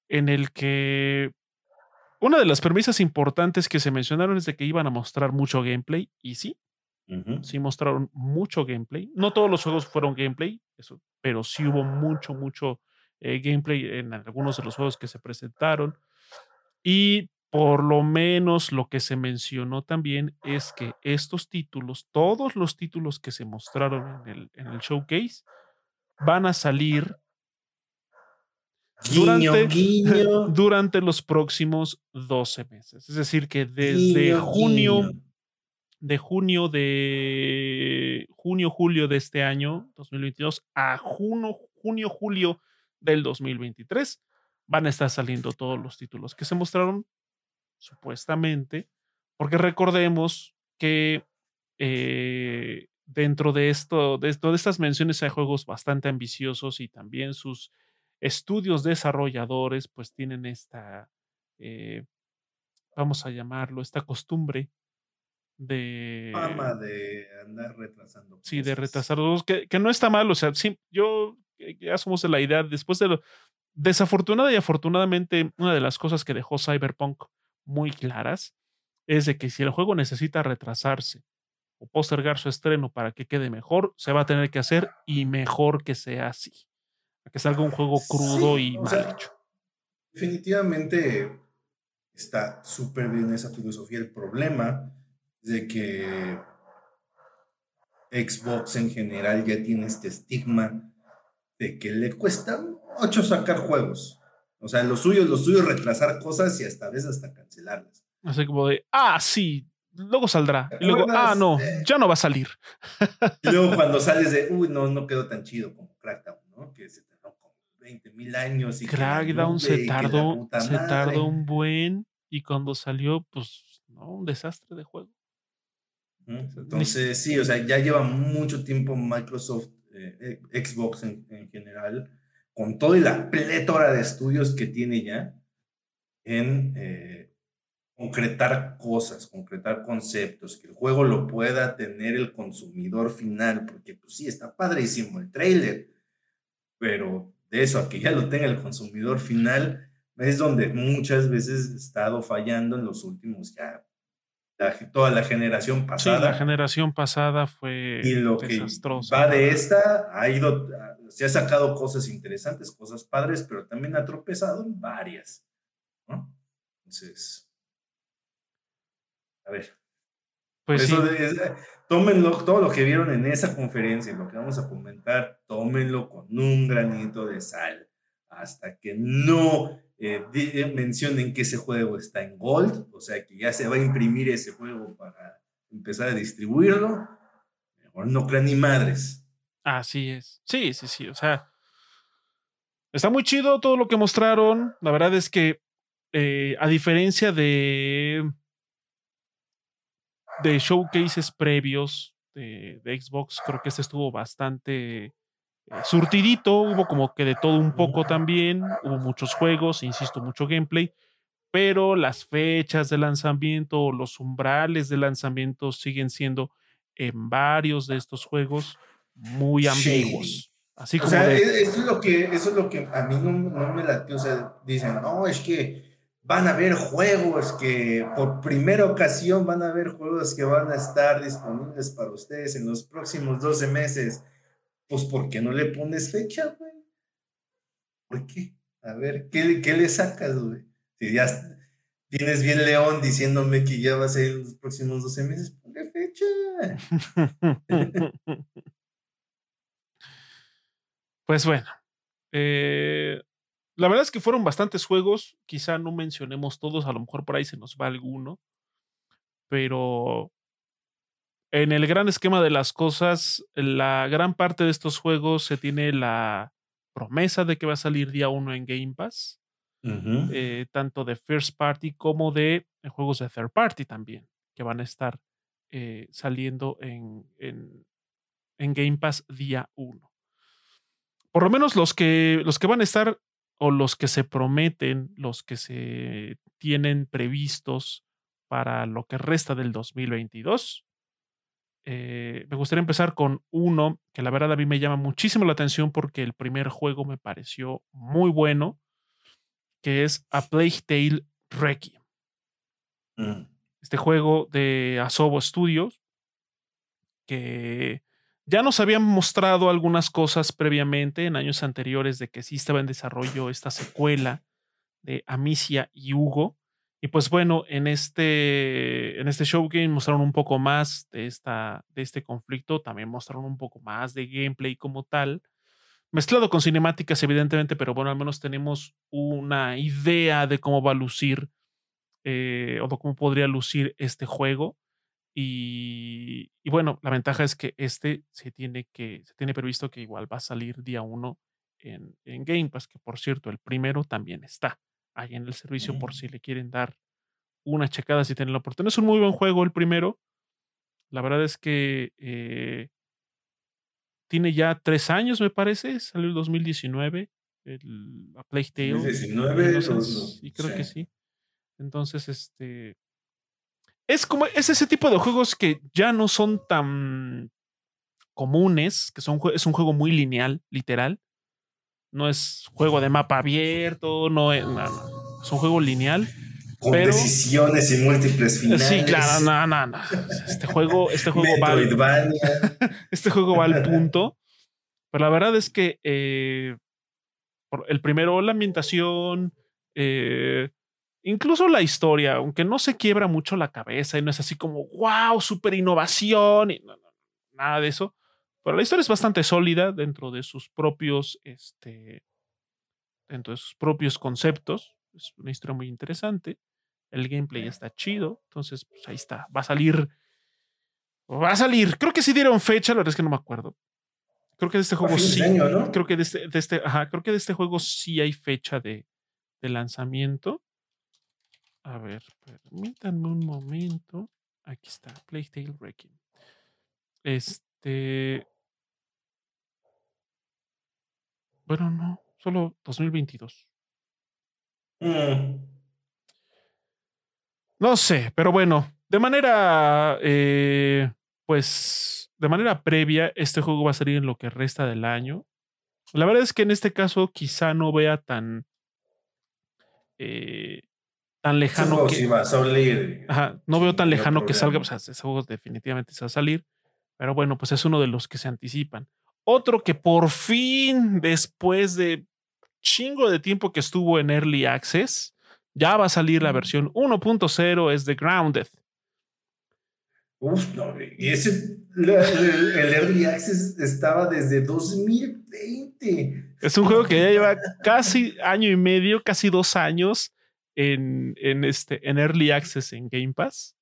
en el que una de las premisas importantes que se mencionaron es de que iban a mostrar mucho gameplay, y sí, sí mostraron mucho gameplay. No todos los juegos fueron gameplay, eso, pero sí hubo mucho, mucho eh, gameplay en algunos de los juegos que se presentaron. Y por lo menos lo que se mencionó también es que estos títulos, todos los títulos que se mostraron en el, en el showcase, van a salir durante, durante los próximos 12 meses. Es decir, que desde junio, de junio de junio, julio de este año, 2022, a junio, junio, julio del 2023, van a estar saliendo todos los títulos que se mostraron, supuestamente, porque recordemos que eh, dentro de esto, de todas estas menciones hay juegos bastante ambiciosos y también sus estudios desarrolladores pues tienen esta, eh, vamos a llamarlo, esta costumbre de... Fama de andar retrasando. Sí, de retrasar que, que no está mal, o sea, sí, yo eh, ya somos de la idea, después de lo... Desafortunada y afortunadamente, una de las cosas que dejó Cyberpunk muy claras es de que si el juego necesita retrasarse o postergar su estreno para que quede mejor, se va a tener que hacer y mejor que sea así que salga un juego crudo y mal hecho. Definitivamente está súper bien esa filosofía. El problema de que Xbox en general ya tiene este estigma de que le cuesta mucho sacar juegos. O sea, lo suyo, lo suyo es retrasar cosas y hasta a veces hasta cancelarlas. Así como de, ah, sí, luego saldrá. Y luego, ah, no, ya no va a salir. Y luego cuando sales de, uy, no, no quedó tan chido como Crackdown, ¿no? Que se tardó como 20 mil años. Y Crackdown se tardó, se tardó un buen y cuando salió, pues, no, un desastre de juego. Entonces, sí, o sea, ya lleva mucho tiempo Microsoft, eh, Xbox en, en, general, con toda la plétora de estudios que tiene ya en eh, concretar cosas, concretar conceptos, que el juego lo pueda tener el consumidor final, porque pues sí, está padrísimo el trailer, pero de eso a que ya lo tenga el consumidor final, es donde muchas veces he estado fallando en los últimos ya toda la generación pasada. Sí, la generación pasada fue y lo desastrosa. va de esta, ha ido, se ha sacado cosas interesantes, cosas padres, pero también ha tropezado en varias. ¿no? Entonces, a ver. Pues sí. tómenlo, todo lo que vieron en esa conferencia, lo que vamos a comentar, tómenlo con un granito de sal, hasta que no eh, eh, mencionen que ese juego está en Gold, o sea que ya se va a imprimir ese juego para empezar a distribuirlo. Mejor no crean ni madres. Así es. Sí, sí, sí. O sea, está muy chido todo lo que mostraron. La verdad es que, eh, a diferencia de, de showcases previos de, de Xbox, creo que este estuvo bastante surtidito, hubo como que de todo un poco también, hubo muchos juegos, insisto, mucho gameplay, pero las fechas de lanzamiento, los umbrales de lanzamiento siguen siendo en varios de estos juegos muy ambiguos. Así como o sea, e-, eso, es lo que, eso es lo que a mí no, no me late. O sea, dicen, no, es que van a haber juegos que por primera ocasión van a haber juegos que van a estar disponibles para ustedes en los próximos 12 meses. Pues, ¿por qué no le pones fecha, güey? ¿Por qué? A ver, ¿qué, qué le sacas, güey? Si ya tienes bien León diciéndome que ya va a ser los próximos 12 meses, ponle fecha. pues bueno, eh, la verdad es que fueron bastantes juegos, quizá no mencionemos todos, a lo mejor por ahí se nos va alguno, pero en el gran esquema de las cosas, la gran parte de estos juegos se tiene la promesa de que va a salir día uno en Game Pass, eh, tanto de first party como de juegos de third party también, que van a estar eh, saliendo en, en, en, Game Pass día uno. Por lo menos los que, los que van a estar o los que se prometen, los que se tienen previstos para lo que resta del 2022 eh, me gustaría empezar con uno que la verdad a mí me llama muchísimo la atención porque el primer juego me pareció muy bueno, que es A Plague Tale Requiem. Mm. Este juego de Asobo Studios, que ya nos habían mostrado algunas cosas previamente en años anteriores de que sí estaba en desarrollo esta secuela de Amicia y Hugo. Y pues bueno, en este, en este showgame mostraron un poco más de, esta, de este conflicto, también mostraron un poco más de gameplay como tal, mezclado con cinemáticas evidentemente, pero bueno, al menos tenemos una idea de cómo va a lucir eh, o cómo podría lucir este juego. Y, y, bueno, la ventaja es que este se tiene, que, se tiene previsto que igual va a salir día uno en, en Game Pass, que por cierto, el primero también está ahí en el servicio por si le quieren dar una checada si tienen la oportunidad. Es un muy buen juego el primero. La verdad es que eh, tiene ya tres años, me parece. Salió el 2019. El, a Plague Tale. 2019. y creo que sí. Entonces, este. Es como. Es ese tipo de juegos que ya no son tan comunes. Que son, es un juego muy lineal, literal. No es juego de mapa abierto, no es, es un juego lineal. Con decisiones y múltiples finales. Sí, claro, no, no, no. Este juego, este juego va al, este juego va al punto. Pero la verdad es que eh, el primero, la ambientación, eh, incluso la historia, aunque no se quiebra mucho la cabeza y no es así como, wow, super innovación, y nada de eso. Pero la historia es bastante sólida dentro de sus propios, este, dentro de sus propios conceptos. Es una historia muy interesante. El gameplay está chido. Entonces, pues ahí está. Va a salir. Va a salir. Creo que sí dieron fecha, la verdad es que no me acuerdo. Creo que de este juego sí. Creo que de este, de este, ajá, creo que de este juego sí hay fecha de, de lanzamiento. A ver, permítanme un momento. Aquí está, Playtale Breaking. Este. Bueno, no, solo 2022. Mm. No sé, pero bueno, de manera, eh, pues, de manera previa, este juego va a salir en lo que resta del año. La verdad es que en este caso quizá no vea tan, eh, tan lejano que... va a salir. Ajá, no veo tan lejano que salga, o sea, ese juego definitivamente se va a salir, pero bueno, pues es uno de los que se anticipan. Otro que por fin, después de chingo de tiempo que estuvo en Early Access, ya va a salir la versión 1.0, es The Grounded. Uf, no, y ese, el, Early Access estaba desde 2020. Es un juego que ya lleva casi año y medio, casi dos años en, en, este, en Early Access en Game Pass.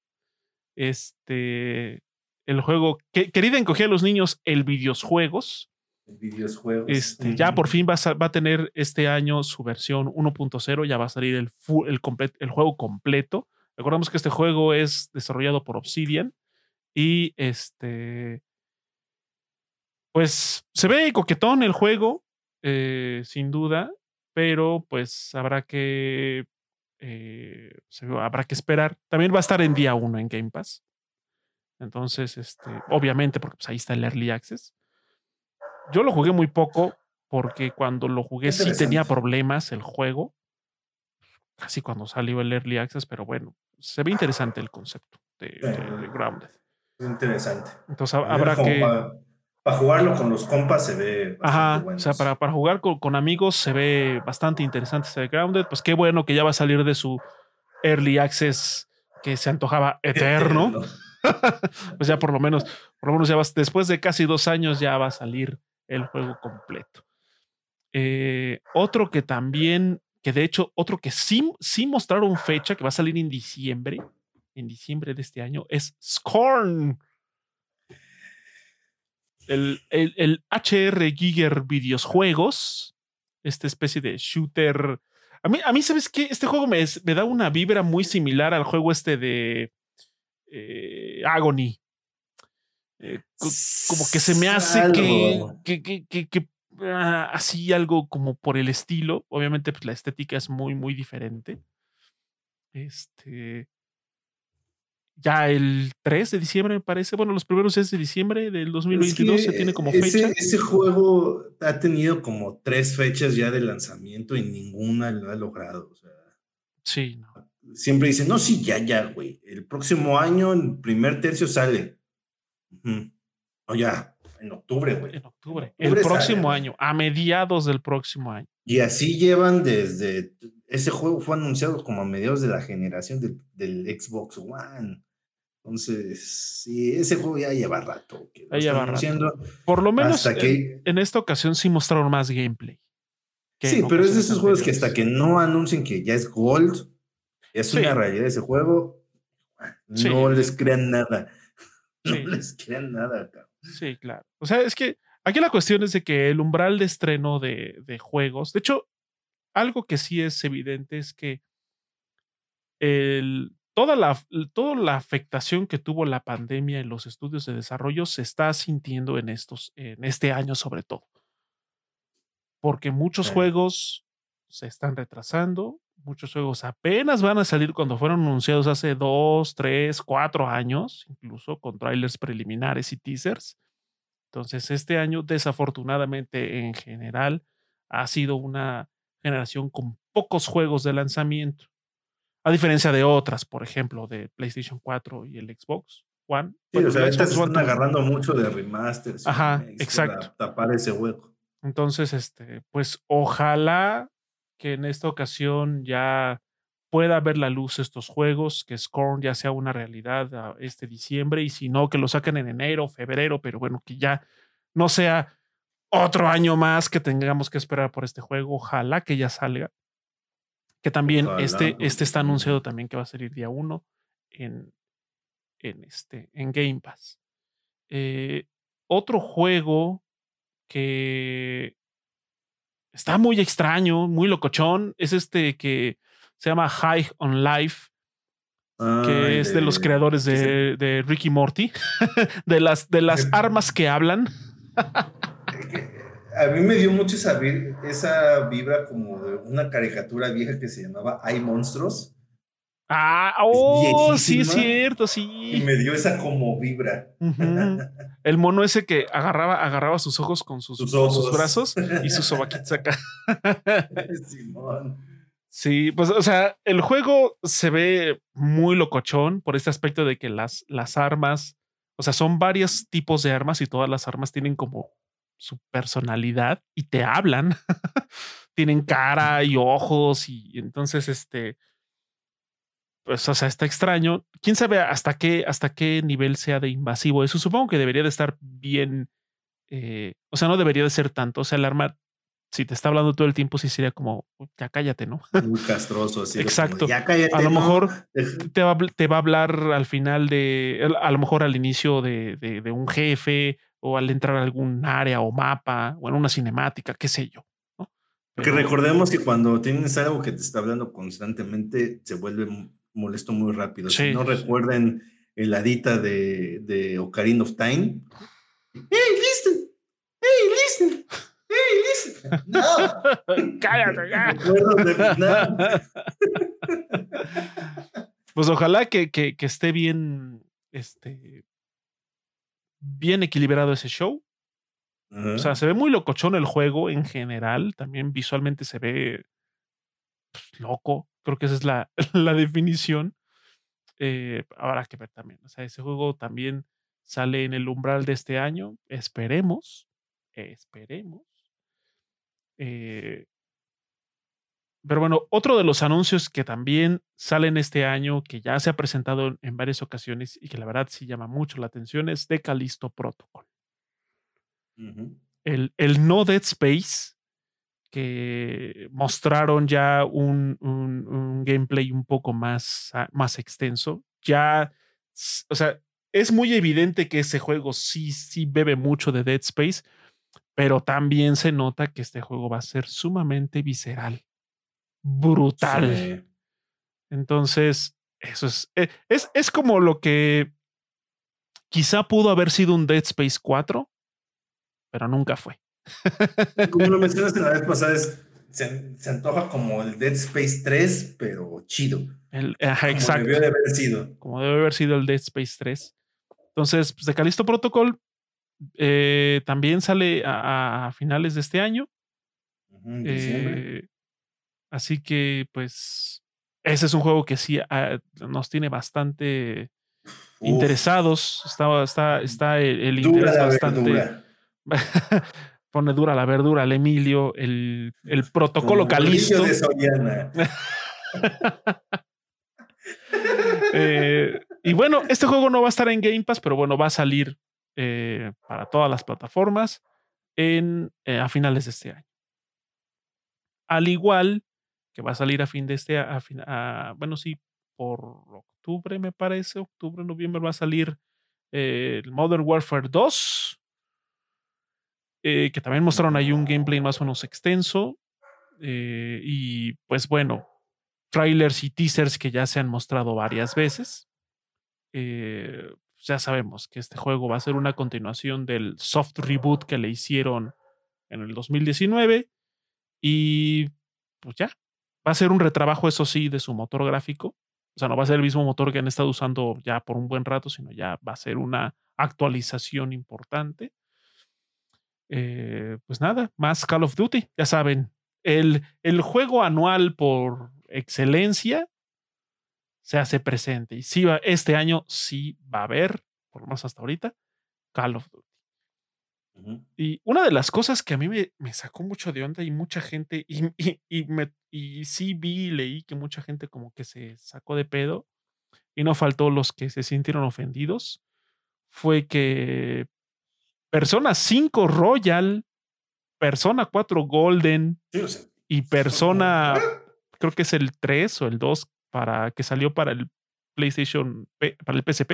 Este, el juego que querida encoger a los niños el videojuegos. El videojuegos. Este, Ya por fin va a, va a, tener este año su versión 1.0, ya va a salir el, el, el juego completo. Recordamos que este juego es desarrollado por Obsidian y este, pues se ve coquetón el juego, eh, sin duda, pero pues habrá que, eh, habrá que esperar. También va a estar en día 1 en Game Pass. Entonces, este, obviamente, porque pues, ahí está el Early Access. Yo lo jugué muy poco porque cuando lo jugué sí tenía problemas el juego. Casi cuando salió el Early Access, pero bueno, se ve interesante el concepto de, Grounded. Interesante. Entonces habrá que... Para, jugarlo con los compas se ve Ajá, o sea, para, para jugar con, con, amigos se ve bastante interesante este Grounded. Pues qué bueno que ya va a salir de su Early Access que se antojaba eterno. pues ya por lo menos, por lo menos ya vas, después de casi dos años ya va a salir el juego completo. Eh, otro que también, que de hecho, otro que sí, sí mostraron fecha, que va a salir en diciembre, en diciembre de este año, es Scorn. El, el, HR Giger Videojuegos, esta especie de shooter. A mí, a mí ¿sabes qué? Este juego me, me da una vibra muy similar al juego este de eh, Agony. Eh, como que se me hace que, que, que, ah, así algo como por el estilo. Obviamente, pues la estética es muy, muy diferente. Este. Ya el 3 de diciembre, me parece. Bueno, los primeros días de diciembre del 2022 se tiene como fecha. Ese juego ha tenido como tres fechas ya de lanzamiento y ninguna lo ha logrado. O sea, sí, no siempre dicen, no, sí, ya, ya, güey. El próximo año, en primer tercio sale. O ya, en octubre, güey. En octubre. el próximo año, a mediados del próximo año. Y así llevan desde. Ese juego fue anunciado como a mediados de la generación del Xbox One. Entonces, sí, ese juego ya lleva rato. ya lleva rato. Por lo menos que, en, esta ocasión sí mostraron más gameplay. Sí, pero es de esos juegos que hasta que no anuncien que ya es Gold, es una realidad ese juego. No les crean nada. No les crean nada, Sí, claro. O sea, es que aquí la cuestión es de que el umbral de estreno de, de juegos, de hecho, algo que sí es evidente es que el, toda, la, toda la afectación que tuvo la pandemia en los estudios de desarrollo se está sintiendo en, estos, en este año sobre todo. Porque muchos juegos se están retrasando, muchos juegos apenas van a salir cuando fueron anunciados hace dos, tres, cuatro años, incluso con trailers preliminares y teasers. Entonces, este año, desafortunadamente, en general, ha sido una generación con pocos juegos de lanzamiento. A diferencia de otras, por ejemplo, de PlayStation 4 y el Xbox One. Sí, o sea, están agarrando mucho de remasters. Ajá, exacto. tapar ese hueco. Entonces, este, pues ojalá que en esta ocasión ya pueda ver la luz estos juegos, que Scorn ya sea una realidad este diciembre y si no, que lo saquen en enero, febrero, pero bueno, que ya no sea otro año más que tengamos que esperar por este juego. Ojalá que ya salga. Que también este, este está anunciado también que va a salir día 1 en, en, este, en Game Pass. Eh, otro juego que está muy extraño, muy locochón, es este que se llama High on Life, que es de, los creadores de, de Ricky Morty, de las, de las armas que hablan. A mí me dio mucho esa, esa vibra como de una caricatura vieja que se llamaba Hay Monstruos. Ah, oh, sí es cierto, sí. Y me dio esa como vibra. El mono ese que agarraba, agarraba sus ojos con sus, sus brazos y sus sobaquitos acá. Simón. Sí, pues, o sea, el juego se ve muy locochón por este aspecto de que las, las armas, o sea, son varios tipos de armas y todas las armas tienen como su personalidad y te hablan. tienen cara y ojos y entonces, este, pues, o sea, está extraño. Quién sabe hasta qué, hasta qué nivel sea de invasivo eso. Supongo que debería de estar bien. Eh, o sea, no debería de ser tanto. O sea, el arma, si te está hablando todo el tiempo, sí sería como, ya cállate, ¿no? Muy castroso, así. Exacto. a lo mejor te va, te va, a hablar al final de, a lo mejor al inicio de, de, un jefe o al entrar a algún área o mapa o en una cinemática, qué sé yo. Porque recordemos que cuando tienes algo que te está hablando constantemente, se vuelve molesto muy rápido. Si no recuerden el hadita de, de Ocarina of Time. ¡Hey, listen! ¡Hey, listen! ¡Hey, listen! ¡No! ¡Cállate ya! pues ojalá que, que, que, esté bien, este, bien equilibrado ese show. O sea, se ve muy locochón el juego en general. También visualmente se ve pues, loco. Creo que esa es la, la definición. Eh, habrá que ver también. O sea, ese juego también sale en el umbral de este año. Esperemos. Esperemos. Eh, pero bueno, otro de los anuncios que también salen este año, que ya se ha presentado en varias ocasiones y que la verdad sí llama mucho la atención, es de Callisto Protocol. el, el No Dead Space que mostraron ya un, un, gameplay un poco más, ah, más extenso. Ya, o sea, es muy evidente que ese juego sí, sí bebe mucho de Dead Space, pero también se nota que este juego va a ser sumamente visceral, brutal. Entonces, eso es, eh, es, es como lo que quizá pudo haber sido un Dead Space 4, pero nunca fue. Como lo mencionaste la vez pasada, se, antoja como el Dead Space 3, pero chido. El, como debe haber sido. Como debe haber sido el Dead Space 3. Entonces, pues de Calisto Protocol eh, también sale a, finales de este año. Eh, así que, pues, ese es un juego que sí ah, nos tiene bastante interesados. Está, está, está el, interés bastante. pone dura la verdura al Emilio, el, el protocolo Calisto. Eh, y bueno, este juego no va a estar en Game Pass, pero bueno, va a salir eh, para todas las plataformas en, eh, a finales de este año. Al igual que va a salir a fin de este, a, bueno, sí, por octubre me parece, octubre, noviembre va a salir el Modern Warfare 2 eh, que también mostraron ahí un gameplay más o menos extenso. Eh, y pues bueno, trailers y teasers que ya se han mostrado varias veces. Eh, ya sabemos que este juego va a ser una continuación del soft reboot que le hicieron en el 2019. Y pues ya, va a ser un retrabajo, eso sí, de su motor gráfico. O sea, no va a ser el mismo motor que han estado usando ya por un buen rato, sino ya va a ser una actualización importante. Eh, pues nada, más Call of Duty, ya saben, el, el juego anual por excelencia se hace presente. Y sí va, este año sí va a haber, por lo menos hasta ahorita, Call of Duty. Y una de las cosas que a mí me, me sacó mucho de onda y mucha gente, y, y, y, me, y sí vi y leí que mucha gente como que se sacó de pedo, y no faltó los que se sintieron ofendidos, fue que Persona 5 Royal Persona 4 Golden y Persona, creo que es el 3 o el 2 para que salió para el PlayStation, para el PSP.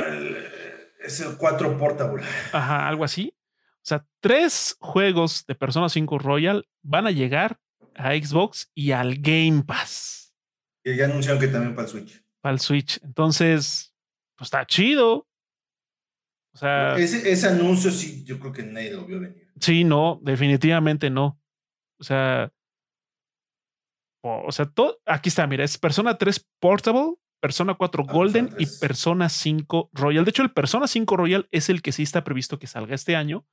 Es el 4 Portable. Ajá, algo así. O sea, tres juegos de Persona 5 Royal van a llegar a Xbox y al Game Pass. Y ya anunciaron que también para el Switch. Para el Switch. Entonces, pues está chido. O sea. Ese, ese anuncio sí, yo creo que nadie lo vio venir. Sí, no, definitivamente no. O sea. O, sea, todo, aquí está, mira, es Persona 3 Portable, Persona 4 ah, Golden y Persona 5 Royal. De hecho, el Persona 5 Royal es el que sí está previsto que salga este año.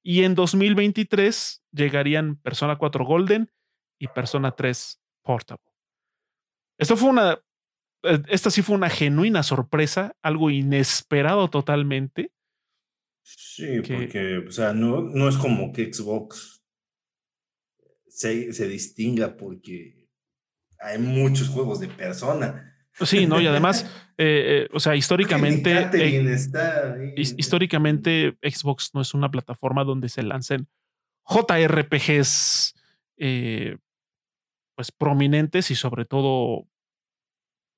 Y en 2023 llegarían Persona 4 Golden y Persona 3 Portable. Esto fue una. Eh, esta sí fue una genuina sorpresa, algo inesperado totalmente. Sí, porque, o sea, no, no es como que Xbox se, se distinga porque hay muchos juegos de persona. Sí, ¿no? Y además, eh, eh, o sea, históricamente. históricamente, Xbox no es una plataforma donde se lancen JRPGs eh, pues prominentes y sobre todo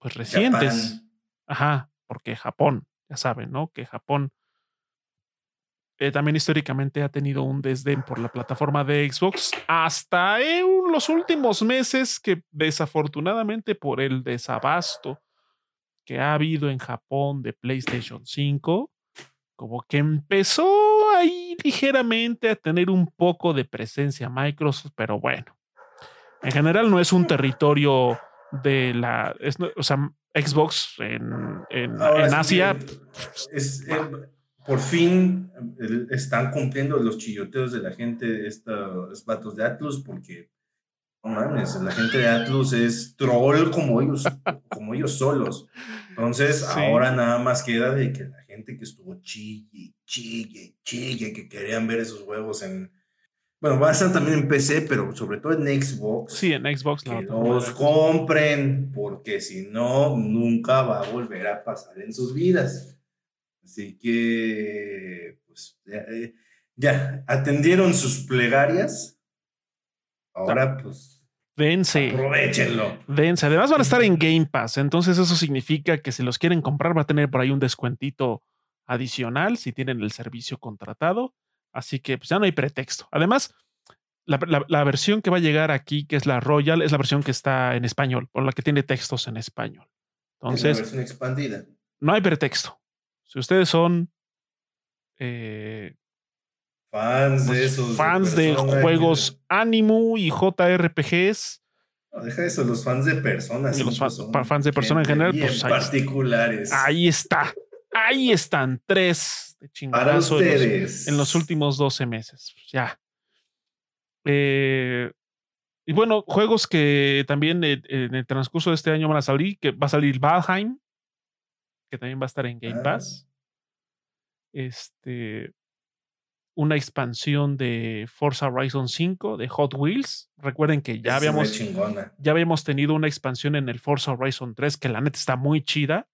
pues recientes. Ajá, porque Japón, ya saben, ¿no? Que Japón también históricamente ha tenido un desdén por la plataforma de Xbox hasta en los últimos meses que desafortunadamente por el desabasto que ha habido en Japón de PlayStation 5, como que empezó ahí ligeramente a tener un poco de presencia Microsoft, pero bueno, en general no es un territorio de la, o sea, Xbox en, en, Asia. Es, eh, por fin están cumpliendo los chilloteos de la gente, estos vatos de Atlus, porque no mames, la gente de Atlus es troll como ellos, como ellos solos. Entonces, ahora nada más queda de que la gente que estuvo chille, chille, chille, que querían ver esos juegos en. Bueno, va a estar también en PC, pero sobre todo en Xbox. Sí, en Xbox. Que los compren, porque si no, nunca va a volver a pasar en sus vidas. Así que, pues, ya eh, atendieron sus plegarias. Ahora, pues, Dense. Aprovechenlo. Dense. Además van a estar en Game Pass. Entonces eso significa que si los quieren comprar va a tener por ahí un descuentito adicional si tienen el servicio contratado. Así que pues ya no hay pretexto. Además, la, versión que va a llegar aquí, que es la Royal, es la versión que está en español, por la que tiene textos en español. Entonces, es versión expandida. No hay pretexto. Si ustedes son eh, Fans de esos. Fans de, juegos Animu y JRPGs. No, deja eso, los fans de personas. los fans de personas en general, pues ahí, particulares. Ahí está. Ahí están tres de chingadazo en los, últimos 12 meses. Ya. Eh, y bueno, juegos que también en el transcurso de este año van a salir, que va a salir Valheim, que también va a estar en Game ah. Pass. Este, una expansión de Forza Horizon 5 de Hot Wheels. Recuerden que ya habíamos, ya habíamos tenido una expansión en el Forza Horizon 3 que la neta está muy chida.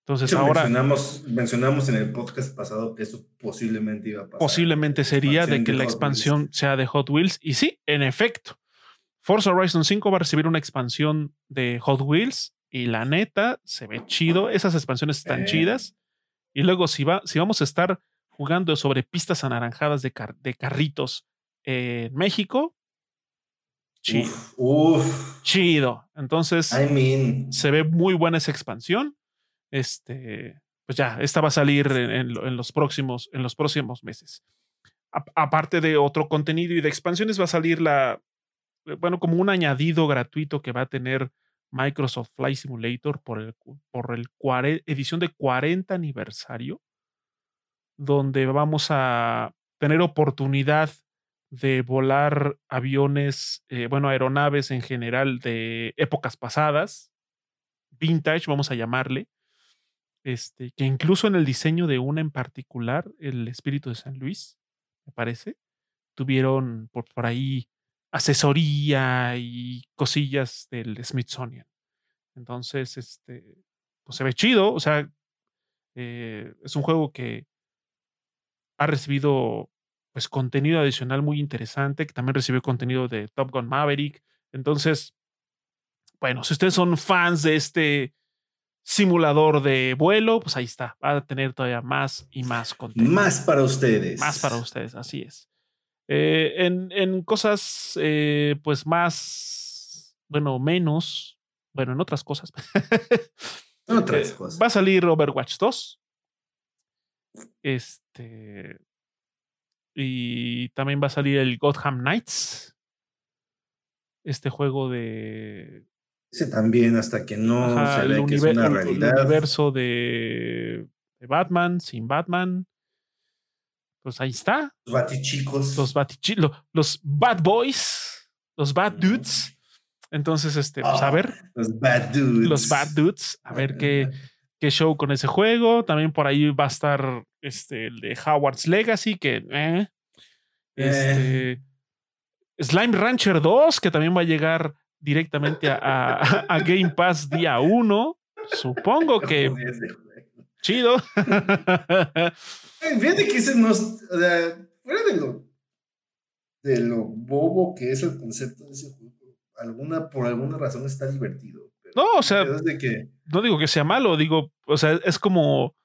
Entonces ahora mencionamos, mencionamos en el podcast pasado que eso posiblemente iba a pasar. Posiblemente sería de que la expansión sea de Hot Wheels. Y sí, en efecto, Forza Horizon 5 va a recibir una expansión de Hot Wheels y la neta se ve chido. Esas expansiones están eh. chidas. Y luego si, va, si vamos a estar jugando sobre pistas anaranjadas de, de carritos en México. Chido. Uf, Chido. Entonces, I mean. se ve muy buena esa expansión. Este, pues ya, esta va a salir en, los, próximos, en los próximos meses. aparte de otro contenido y de expansiones, va a salir la, bueno, como un añadido gratuito que va a tener Microsoft Flight Simulator por el, por el edición de 40 aniversario donde vamos a tener oportunidad de volar aviones, eh, bueno, aeronaves en general de épocas pasadas, vintage, vamos a llamarle, este, que incluso en el diseño de una en particular, el Espíritu de San Luis, me parece, tuvieron por, por ahí asesoría y cosillas del Smithsonian. Entonces, este, pues se ve chido, o sea, eh, es un juego que ha recibido pues contenido adicional muy interesante, que también recibió contenido de Top Gun Maverick. Entonces, bueno, si ustedes son fans de este simulador de vuelo, pues ahí está, va a tener todavía más y más contenido. Más para ustedes. Más para ustedes, así es. Eh, en, en, cosas, eh, pues más, bueno, menos, bueno, en otras cosas. otras eh, cosas. Va a salir Overwatch 2. Este. Y también va a salir el Gotham Knights. Este juego de. Ese también, hasta que no se ve que es una realidad. El universo de, de Batman, sin Batman pues ahí está. Los batichicos. Los batichicos, los bad boys, los bad dudes. Entonces, este, pues a ah, ver. Los bad dudes. Los bad dudes. A ver qué, qué show con ese juego. También por ahí va a estar este, el de Howard's Legacy, que. Eh, este, Slime Rancher 2, que también va a llegar directamente a, a Game Pass día 1. Supongo que. Chido. Fíjate que ese no o sea, fuera de lo, de lo bobo que es el concepto de ese juego, alguna, por alguna razón está divertido. no, o sea, no digo que sea malo, digo, o sea, es como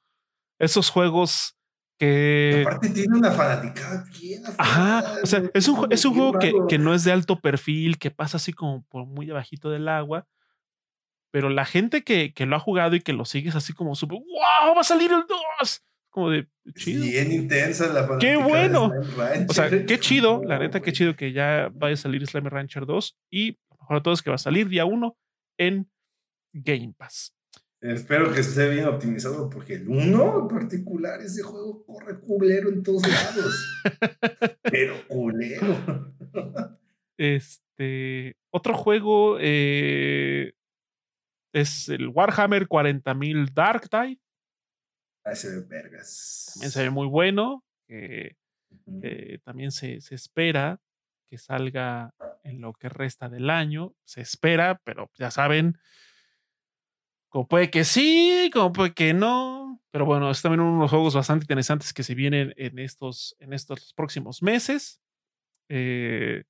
esos juegos que... Aparte tiene una fanaticada bien Ajá, o sea, es un, es un juego que, que, no es de alto perfil, que pasa así como por muy abajito del agua, pero la gente que, que lo ha jugado y que lo sigue es así como súper, wow, va a salir el 2 como de chido. Bien intensa la Qué bueno. O sea, qué chido, la neta, qué chido que ya vaya a salir Slime Rancher 2 y lo mejor de todo es que va a salir día 1 en Game Pass. Espero que esté bien optimizado porque el 1 en particular, ese juego corre culero en todos lados. Pero culero. Este, otro juego eh, es el Warhammer 40.000 Dark Tide se ve vergas. También se ve muy bueno. también se, se, espera que salga en lo que resta del año. Se espera, pero ya saben, como puede que sí, como puede que no. Pero bueno, es también uno de los juegos bastante interesantes que se vienen en estos, en estos próximos meses. Eh,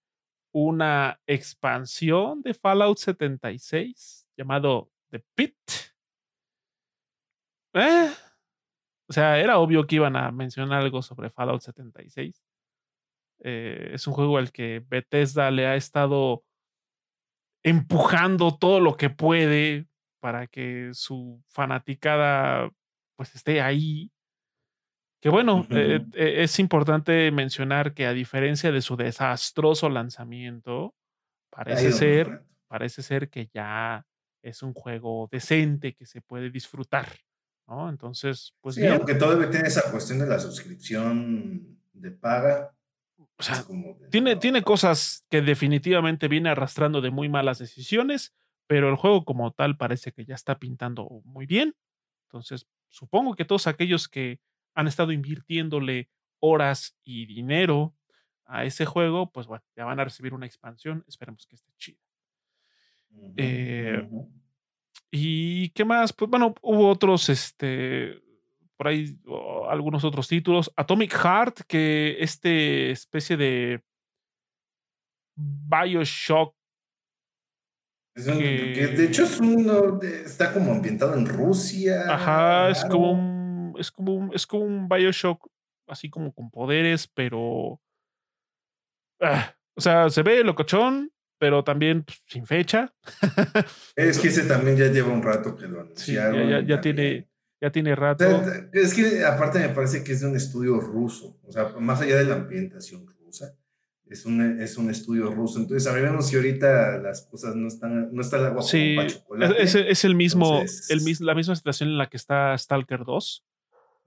una expansión de Fallout 76 llamado The Pit. Eh, o sea, era obvio que iban a mencionar algo sobre Fallout 76. Eh, es un juego al que Bethesda le ha estado empujando todo lo que puede para que su fanaticada pues esté ahí. Que bueno, eh, eh, es importante mencionar que a diferencia de su desastroso lanzamiento, parece ser, parece ser que ya es un juego decente que se puede disfrutar. Entonces, pues sí, aunque todavía tiene esa cuestión de la suscripción de paga. O sea, tiene, tiene cosas que definitivamente viene arrastrando de muy malas decisiones, pero el juego como tal parece que ya está pintando muy bien. Entonces, supongo que todos aquellos que han estado invirtiéndole horas y dinero a ese juego, pues bueno, ya van a recibir una expansión. Esperemos que esté chida. Eh, ¿Y qué más? Pues bueno, hubo otros, este, por ahí algunos otros títulos. Atomic Heart, que este especie de Bioshock. que, de hecho es uno, está como ambientado en Rusia. Ajá, es como un, es como un, es como un Bioshock, así como con poderes, pero... Ah, o sea, se ve locochón, pero también pues, sin fecha. es que ese también ya lleva un rato que lo anunciaron. ya, tiene, ya tiene rato. es que aparte me parece que es de un estudio ruso, o sea, más allá de la ambientación rusa, es un, es un estudio ruso. Entonces sabemos si ahorita las cosas no están, no está el agua sí, Es, es, el mismo, el, la misma situación en la que está Stalker 2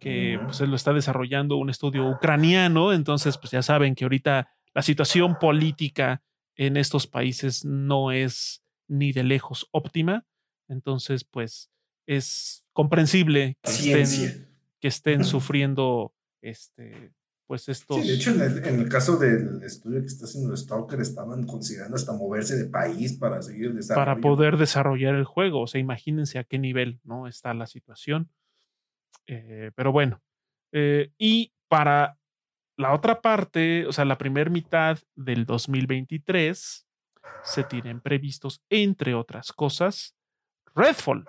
que pues lo está desarrollando un estudio ucraniano, entonces pues ya saben que ahorita la situación política en estos países no es ni de lejos óptima. Entonces, pues es comprensible que estén, que estén, sufriendo este, pues estos. Sí, de hecho, en el, caso del estudio que está haciendo Stalker, estaban considerando hasta moverse de país para seguir Para poder desarrollar el juego. O sea, imagínense a qué nivel ¿no? está la situación. Eh, pero bueno. Eh, y para la otra parte, o sea, la primera mitad del 2023, se tienen previstos, entre otras cosas, Redfall.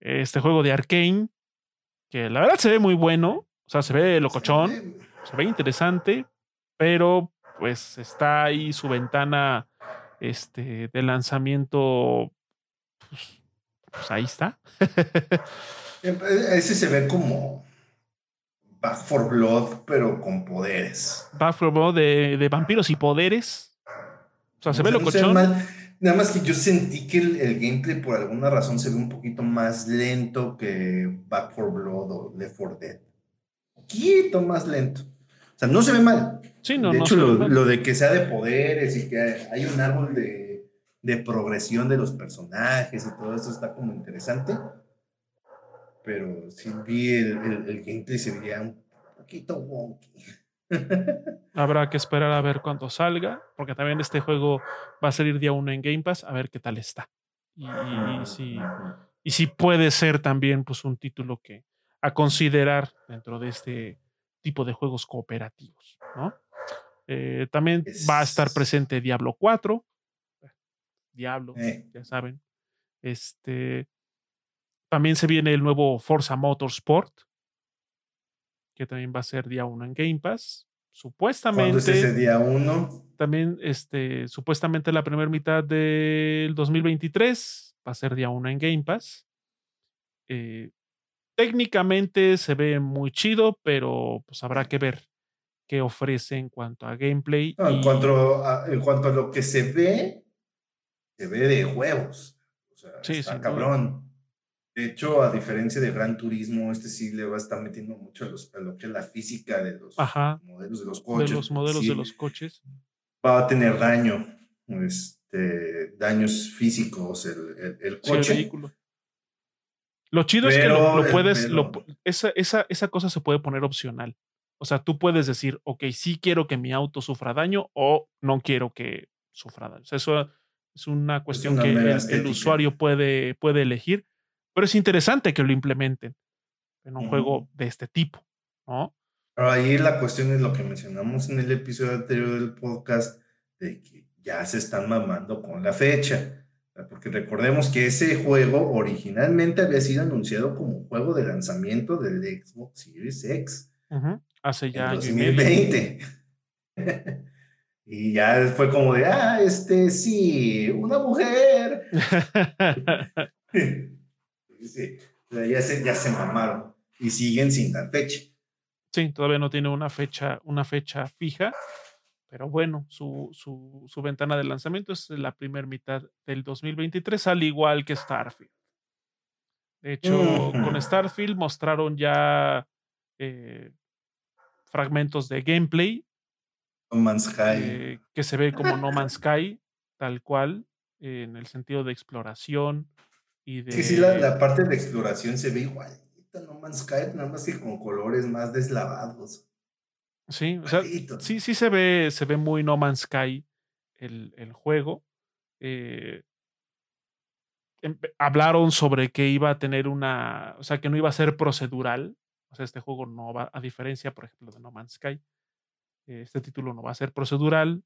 Este juego de Arkane, que la verdad se ve muy bueno, o sea, se ve locochón, se ve interesante, pero pues está ahí su ventana este, de lanzamiento, pues, pues ahí está. Em, e, ese se ve como Back for Blood, pero con poderes. Back for Blood de, vampiros y poderes. O sea, se ve locochón. Nada más que yo sentí que el, gameplay por alguna razón se ve un poquito más lento que Back for Blood o Left 4 Dead. Un poquito más lento. O sea, no se ve mal. Sí, no, de hecho, lo, de que sea de poderes y que hay un árbol de, de, progresión de los personajes y todo eso está como interesante. Pero sí vi el, el, gameplay se veía un poquito wonky. Habrá que esperar a ver cuándo salga, porque también este juego va a salir día uno en Game Pass, a ver qué tal está. Y, si, y si puede ser también pues, un título que a considerar dentro de este tipo de juegos cooperativos. ¿no? Eh, también va a estar presente Diablo 4. Diablo, eh. ya saben. Este, también se viene el nuevo Forza Motorsport, que también va a ser día 1 en Game Pass. Supuestamente. ¿Cuándo es ese día 1? También, este, supuestamente la primera mitad del 2023 va a ser día 1 en Game Pass. Eh, técnicamente se ve muy chido, pero pues habrá que ver qué ofrece en cuanto a gameplay. en, cuanto a, en cuanto a lo que se ve, se ve de juegos. O sea, sí, está cabrón. De hecho, a diferencia de Gran Turismo, este sí le va a estar metiendo mucho a, lo que es la física de los modelos de los coches. De los modelos de los coches. Va a tener daño, este, daños físicos el, el, coche. el vehículo. Lo chido es que lo, puedes, esa, esa, esa cosa se puede poner opcional. O sea, tú puedes decir, ok, sí quiero que mi auto sufra daño o no quiero que sufra daño. eso es una cuestión que el, usuario puede, puede elegir pero es interesante que lo implementen en un juego de este tipo, ¿no? Pero ahí la cuestión es lo que mencionamos en el episodio anterior del podcast, de que ya se están mamando con la fecha. Porque recordemos que ese juego originalmente había sido anunciado como juego de lanzamiento del Xbox Series X. Hace ya en 2020. y ya fue como de, ah, este sí, una mujer. Sí, ya se, ya se mamaron y siguen sin dar fecha. Sí, todavía no tiene una fecha, una fecha fija, pero bueno, su, su, su ventana de lanzamiento es la primera mitad del 2023, al igual que Starfield. De hecho, con Starfield mostraron ya eh, fragmentos de gameplay. No Man's Sky. Eh, que se ve como No Man's Sky, tal cual, en el sentido de exploración, Sí, sí, la, parte de exploración se ve igual. No Man's Sky, nada más que con colores más deslavados. Sí, o sea, sí, sí se ve, se ve muy No Man's Sky el, el juego. Eh, hablaron sobre que iba a tener una, o sea, que no iba a ser procedural. O sea, este juego no va, a diferencia, por ejemplo, de No Man's Sky, este título no va a ser procedural.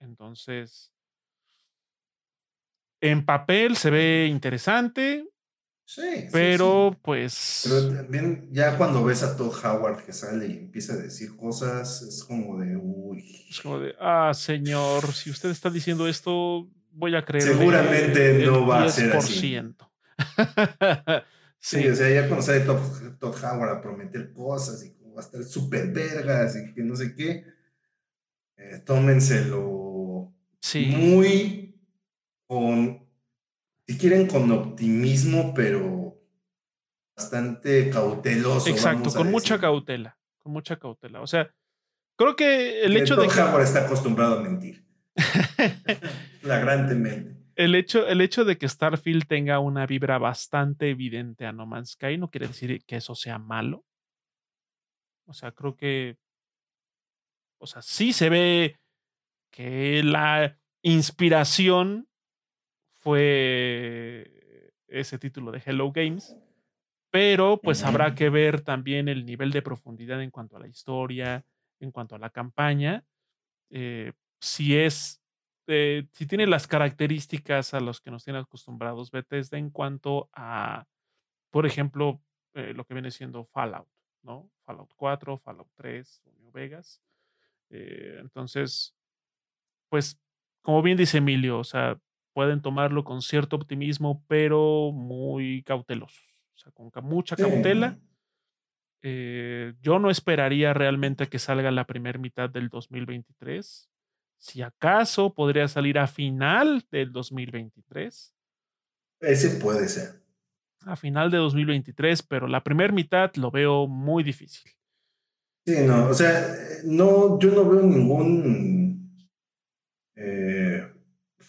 Entonces, en papel se ve interesante. Sí. Pero pues. Pero también, ya cuando ves a Todd Howard que sale y empieza a decir cosas, es como de uy. Es como de, ah, señor, si usted está diciendo esto, voy a creer. Seguramente no va a ser así. sí. o sea, ya cuando sale Todd, Howard a prometer cosas y como va a estar súper vergas y que no sé qué, eh, tómenselo sí. muy con, si quieren, con optimismo, pero bastante cauteloso. Exacto, con mucha cautela, con mucha cautela. O sea, creo que el hecho de que... Howard está acostumbrado a mentir. Flagrantemente. El hecho, el hecho de que Starfield tenga una vibra bastante evidente a No Man's Sky no quiere decir que eso sea malo. O sea, creo que. O sea, sí se ve que la inspiración fue ese título de Hello Games, Pero pues habrá que ver también el nivel de profundidad en cuanto a la historia, en cuanto a la campaña, eh, si es, eh, si tiene las características a los que nos tiene acostumbrados Bethesda en cuanto a, por ejemplo, eh, lo que viene siendo Fallout, ¿no? Fallout 4, Fallout 3 o New Vegas. Entonces, pues, como bien dice Emilio, o sea, pueden tomarlo con cierto optimismo, pero muy cautelosos, o sea, con mucha cautela. Eh, yo no esperaría realmente que salga la primer mitad del 2023. Si acaso podría salir a final del 2023. Ese puede ser. A final de 2023, pero la primer mitad lo veo muy difícil. Sí, no, o sea, eh, no, yo no veo ningún eh,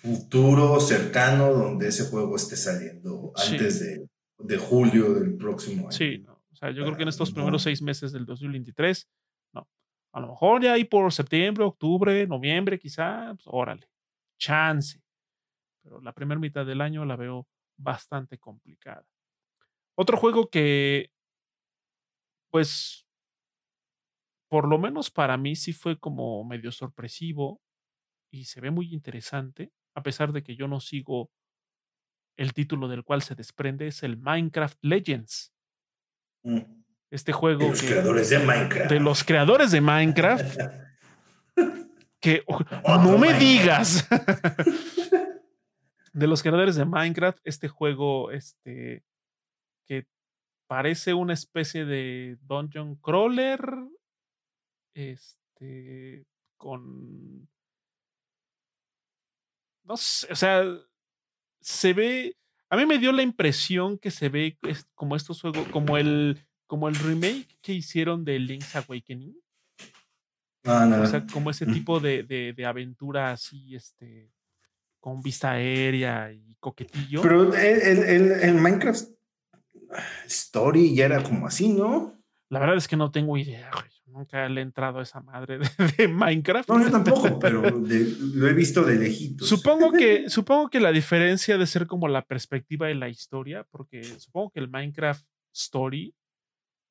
futuro cercano donde ese juego esté saliendo Sí. antes de, de julio del próximo año. Sí, no, o sea, yo creo que en Ah, estos primeros no. 6 meses del 2023, no. A lo mejor ya ahí por septiembre, octubre, noviembre, quizá, pues, órale, chance, pero la primer mitad del año la veo bastante complicada. Otro juego que pues por lo menos para mí sí fue como medio sorpresivo y se ve muy interesante, a pesar de que yo no sigo el título del cual se desprende, es el Minecraft Legends. Mm. Este De juego los que creadores de de los Minecraft. creadores de Minecraft que oh, no me Minecraft. digas. De los creadores de Minecraft, este juego, este, que parece una especie de dungeon crawler este, con no sé, o sea, se ve a mí me dio la impresión que se ve como estos juegos, como el como el remake que hicieron de Link's Awakening. O Ándale. sea, como ese tipo de de de aventura así, este, con vista aérea y coquetillo. Pero el el el Minecraft Story ya era como así, ¿no? La verdad es que no tengo idea, güey. Nunca le he entrado a esa madre de de Minecraft. No, yo tampoco, pero de lo he visto de lejitos. Supongo que supongo que la diferencia de ser como la perspectiva de la historia, porque supongo que el Minecraft Story,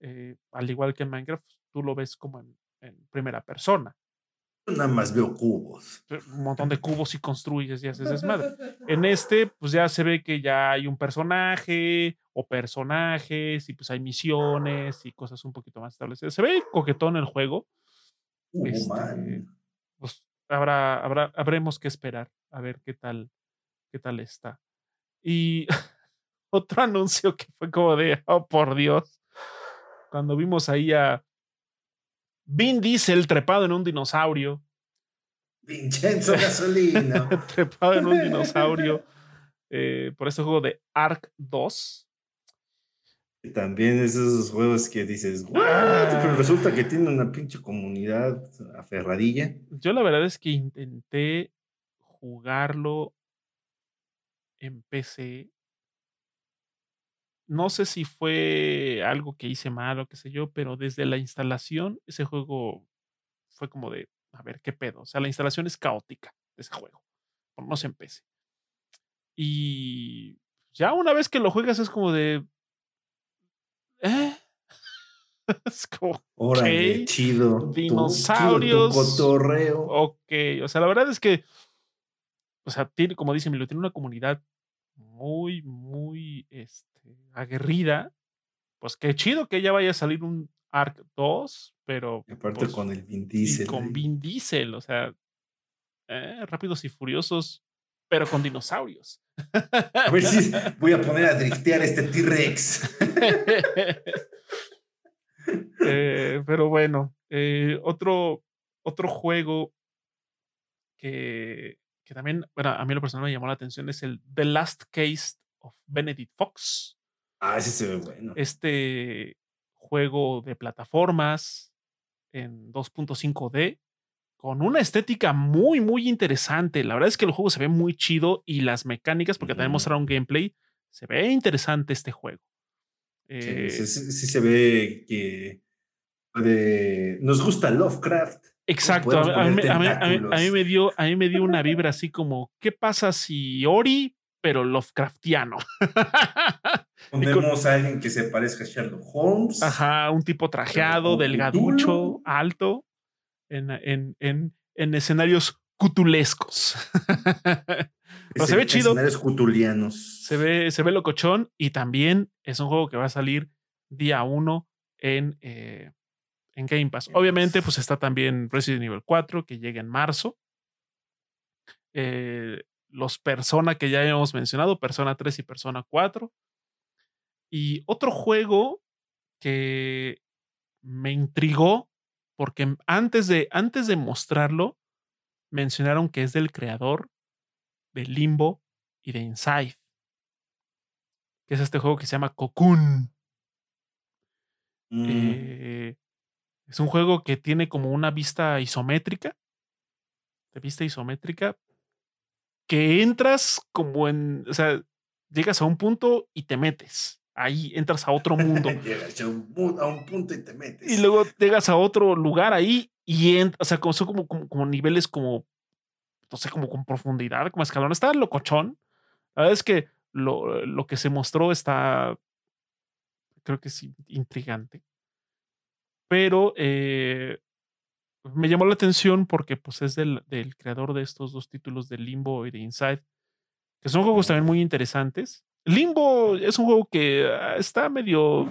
eh, al igual que en Minecraft, tú lo ves como en en primera persona. Nada más veo cubos. Un montón de cubos y construyes y haces desmadre. En este, pues, ya se ve que ya hay un personaje o personajes y, pues, hay misiones y cosas un poquito más establecidas. Se ve coquetón el juego. Uh, Este, pues, habrá habrá habremos que esperar a ver qué tal qué tal está. Y otro anuncio que fue como de, oh, por Dios, cuando vimos ahí a Vin Diesel trepado en un dinosaurio. Vincenzo Gasolino. Trepado en un dinosaurio, eh, por este juego de Ark 2. Y también esos juegos que dices: "¿What?", pero Ah. resulta que tiene una pinche comunidad aferradilla. Yo la verdad es que intenté jugarlo en PC. No sé si fue algo que hice mal o qué sé yo, pero desde la instalación, ese juego fue como de, a ver, ¿qué pedo? O sea, la instalación es caótica de ese juego, por menos en PC. Y ya una vez que lo juegas es como de ¿eh? Es como, Órale, chido, tu chido tu dinosaurios, cotorreo. okey. O sea, la verdad es que o sea, tiene, como dice Emilio, tiene una comunidad muy, muy, este, aguerrida. Pues qué chido que ya vaya a salir un Ark 2, pero, Y aparte pues, con el Vin y Diesel con ahí. Vin Diesel, o sea, eh, Rápidos y Furiosos, pero con dinosaurios. A ver si voy a poner a driftear este T-Rex. Eh, pero bueno, eh, otro otro juego que que también, bueno, a mí lo personal me llamó la atención es el The Last Case of Benedict Fox. Ah, ese se ve bueno. Este juego de plataformas en 2.5D, con una estética muy, muy interesante. La verdad es que el juego se ve muy chido y las mecánicas, porque también Ujú. mostraron gameplay, se ve interesante este juego. Sí, sí, Eh sí, sí se ve que nos gusta Lovecraft. Exacto, a mí a mí a mí a mí me dio a mí me dio una vibra así como, ¿qué pasa si Ori, pero Lovecraftiano? Ponemos a alguien que se parezca a Sherlock Holmes. Ajá, un tipo trajeado, delgaducho, alto, en, en, en, en escenarios cutulescos. Pero se ve chido. Escenarios cutulianos. Se ve, se ve locochón y también es un juego que va a salir día uno en, eh, en Game Pass. Obviamente, pues está también Resident Evil 4 que llega en marzo. Eh, los Persona que ya hemos mencionado, Persona 3 y Persona 4. Y otro juego que me intrigó, porque antes de, antes de mostrarlo, mencionaron que es del creador de Limbo y de Inside, que es este juego que se llama Cocoon. Mm. Eh, es un juego que tiene como una vista isométrica, de vista isométrica, que entras como en, o sea, llegas a un punto y te metes ahí entras a otro mundo. Llegas a un, punto y te metes. Y luego llegas a otro lugar ahí y entras, o sea, como, son como, como, niveles como, no sé, como con profundidad, como escalón. Está locochón. La verdad es que lo, lo que se mostró está, creo que es intrigante. Pero eh, me llamó la atención porque pues es del, del creador de estos dos títulos de Limbo y de Inside, que son juegos también muy interesantes Limbo es un juego que ah, está medio.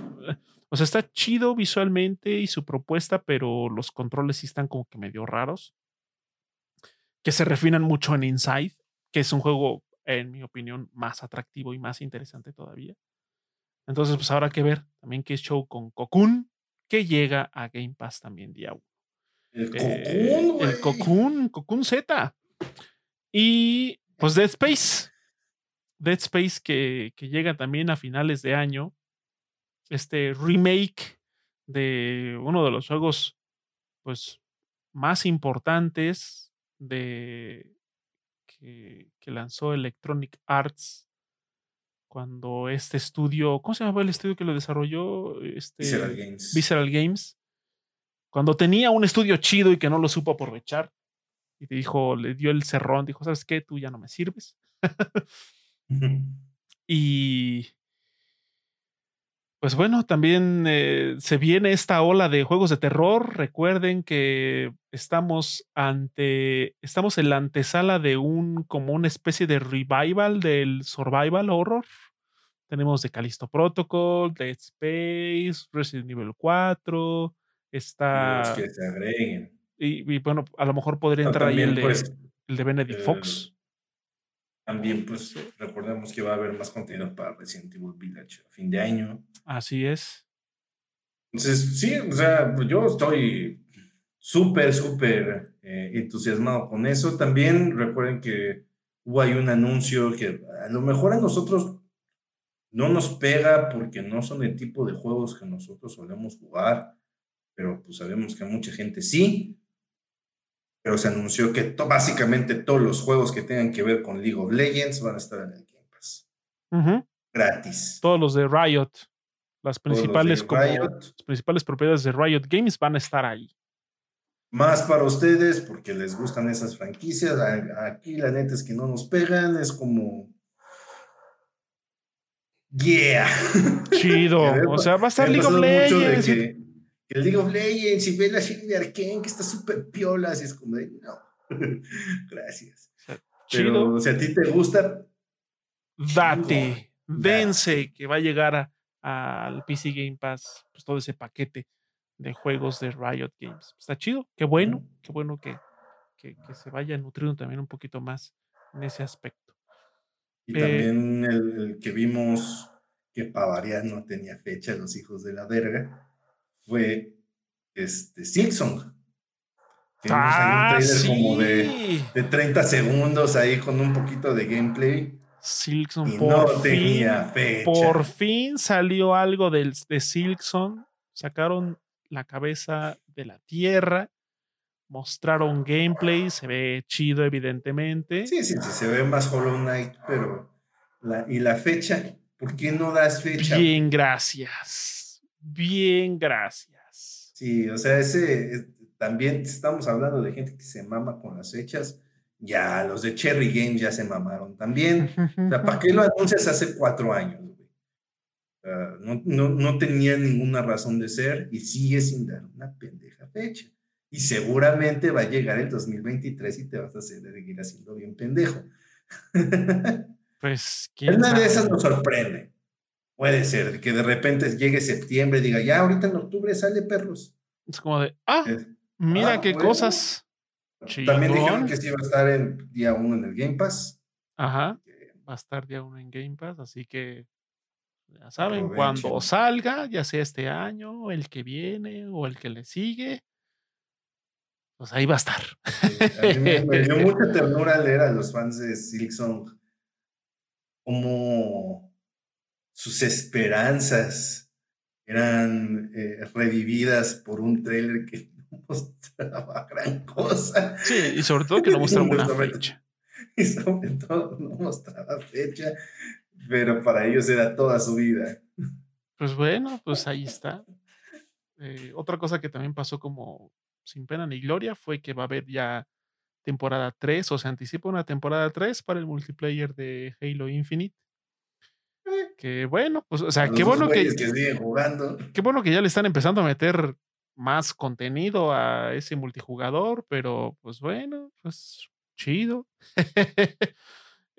O sea, está chido visualmente y su propuesta, pero los controles sí están como que medio raros. Que se refinan mucho en Inside, que es un juego, en mi opinión, más atractivo y más interesante todavía. Entonces, pues habrá que ver también qué show con Cocoon, que llega a Game Pass también día 1. El Cocoon, El Cocoon, Cocoon Z. Y pues Dead Space. Dead Space que, llega también a finales de año. Este remake de uno de los juegos pues más importantes de que, lanzó Electronic Arts cuando este estudio, ¿cómo se llamaba el estudio que lo desarrolló? Este, Visceral Games. Visceral Games. Cuando tenía un estudio chido y que no lo supo aprovechar. Y te dijo, le dio el cerrón, dijo, ¿sabes qué? Tú ya no me sirves. Y pues bueno, también eh, se viene esta ola de juegos de terror. Recuerden que estamos ante, estamos en la antesala de un, como una especie de revival del survival horror. Tenemos de Callisto Protocol, Dead Space, Resident Evil 4, está... que se agreguen. Y, bueno, a lo mejor podría entrar ahí el de, pues, el de Benedict Fox. También, pues, recordemos que va a haber más contenido para Resident Evil Village a fin de año. Así es. Entonces, sí, o sea, pues, yo estoy súper, súper eh, entusiasmado con eso. También recuerden que hubo ahí un anuncio que a lo mejor a nosotros no nos pega porque no son el tipo de juegos que nosotros solemos jugar, pero pues sabemos que a mucha gente sí pero se anunció que básicamente todos los juegos que tengan que ver con League of Legends van a estar en el Game Pass. Gratis. Todos los de Riot, las principales, las principales propiedades de Riot Games van a estar ahí. Más para ustedes, porque les gustan esas franquicias. Aquí la neta es que no nos pegan, es como. Yeah. Chido. o sea, va a estar League of Legends el League of Legends y ve la serie de Arkane que está súper piola, así es como de, no, gracias. Pero, si a ti te gusta, date, vence, que va a llegar al PC Game Pass, pues todo ese paquete de juegos de Riot Games. Está chido, qué bueno, qué bueno que, que, se vaya nutriendo también un poquito más en ese aspecto. Y también el, que vimos que para no tenía fecha, los hijos de la verga fue este, Silksong. Ah, un trailer como de, de, 30 segundos ahí con un poquito de gameplay. Silksong por no tenía fecha. Por fin salió algo de, de Silksong. Sacaron la cabeza de la tierra. Mostraron gameplay. Se ve chido, evidentemente. Sí, sí, sí. Se ve más Hollow Knight, pero. La, ¿Y la fecha? ¿Por qué no das fecha? Bien, gracias. Bien, gracias. Sí, o sea, ese también estamos hablando de gente que se mama con las fechas. Ya, los de Cherry Games ya se mamaron también. O sea, ¿para qué lo anuncias hace cuatro años? no, no, no tenía ninguna razón de ser y sigue sin dar una pendeja fecha. Y seguramente va a llegar el 2023 y te vas a seguir haciendo bien pendejo. Pues, Una de esas nos sorprende. Puede ser que de repente llegue septiembre y diga, ya ahorita en octubre sale perros. Es como de, ah, mira ah, qué cosas. También dijeron que sí iba a estar en día uno en el Game Pass. Ajá. Va a estar día uno en Game Pass, así que ya saben, cuando salga, ya sea este año, el que viene o el que le sigue, pues ahí va a estar. me, dio mucha ternura leer a los fans de Silksong como sus esperanzas eran eh, revividas por un trailer que no mostraba gran cosa. Sí, y sobre todo que no mostraba una fecha. Y sobre todo no mostraba fecha, pero para ellos era toda su vida. Pues bueno, pues ahí está. Eh, otra cosa que también pasó como sin pena ni gloria fue que va a haber ya temporada 3 o se anticipa una temporada 3 para el multiplayer de Halo Infinite. Eh. Que bueno, pues, o sea, qué bueno que, Qué bueno que ya le están empezando a meter más contenido a ese multijugador, pero pues bueno, pues chido.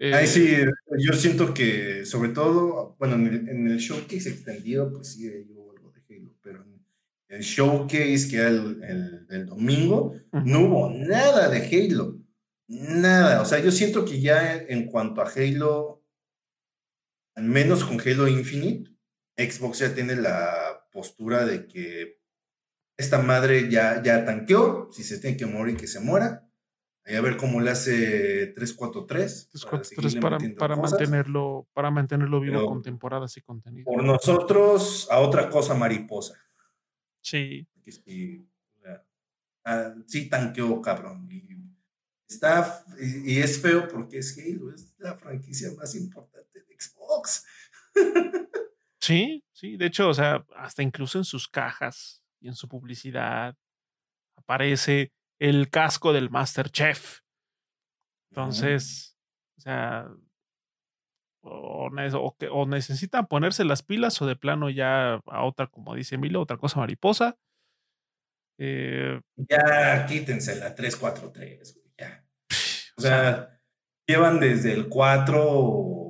Ahí sí, eh, yo siento que sobre todo, bueno, en el, en el showcase extendido, pues sí, yo algo de Halo, pero en el showcase que era el, el, domingo, no hubo nada de Halo. Nada. O sea, yo siento que ya en cuanto a Halo, al menos con Halo Infinite, Xbox ya tiene la postura de que esta madre ya, ya tanqueó, si se tiene que morir, que se muera. Ahí a ver cómo le hace 343. 343 para, para, mantenerlo, para mantenerlo vivo con temporadas y contenido. Por nosotros, a otra cosa mariposa. Sí. sí, ah, sí tanqueó, cabrón. Y, está, y, es feo porque es Halo, es la franquicia más importante Xbox. Sí, sí, de hecho, o sea, hasta incluso en sus cajas y en su publicidad aparece el casco del Master Chef. Entonces, o sea, o, necesitan ponerse las pilas o de plano ya a otra, como dice Emilio, otra cosa mariposa. Eh, ya quítense la 343, ya. O sea, llevan desde el 4,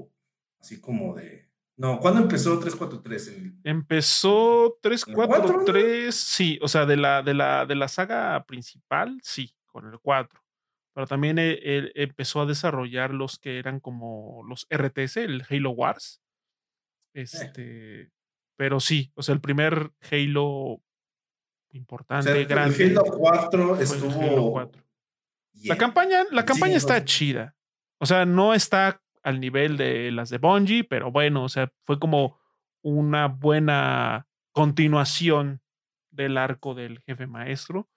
así como de. No, ¿cuándo empezó 343? Empezó 343, sí, o sea, de la, de, la, de la saga principal, sí, con el 4 pero también e, él, empezó a desarrollar los que eran como los RTS, el Halo Wars. Eh. Este, pero sí, o sea, el primer Halo importante, grande. El Halo 4 estuvo. La campaña, la campaña está chida. O sea, no está al nivel de las de Bungie, pero bueno, o sea, fue como una buena continuación del arco del jefe maestro.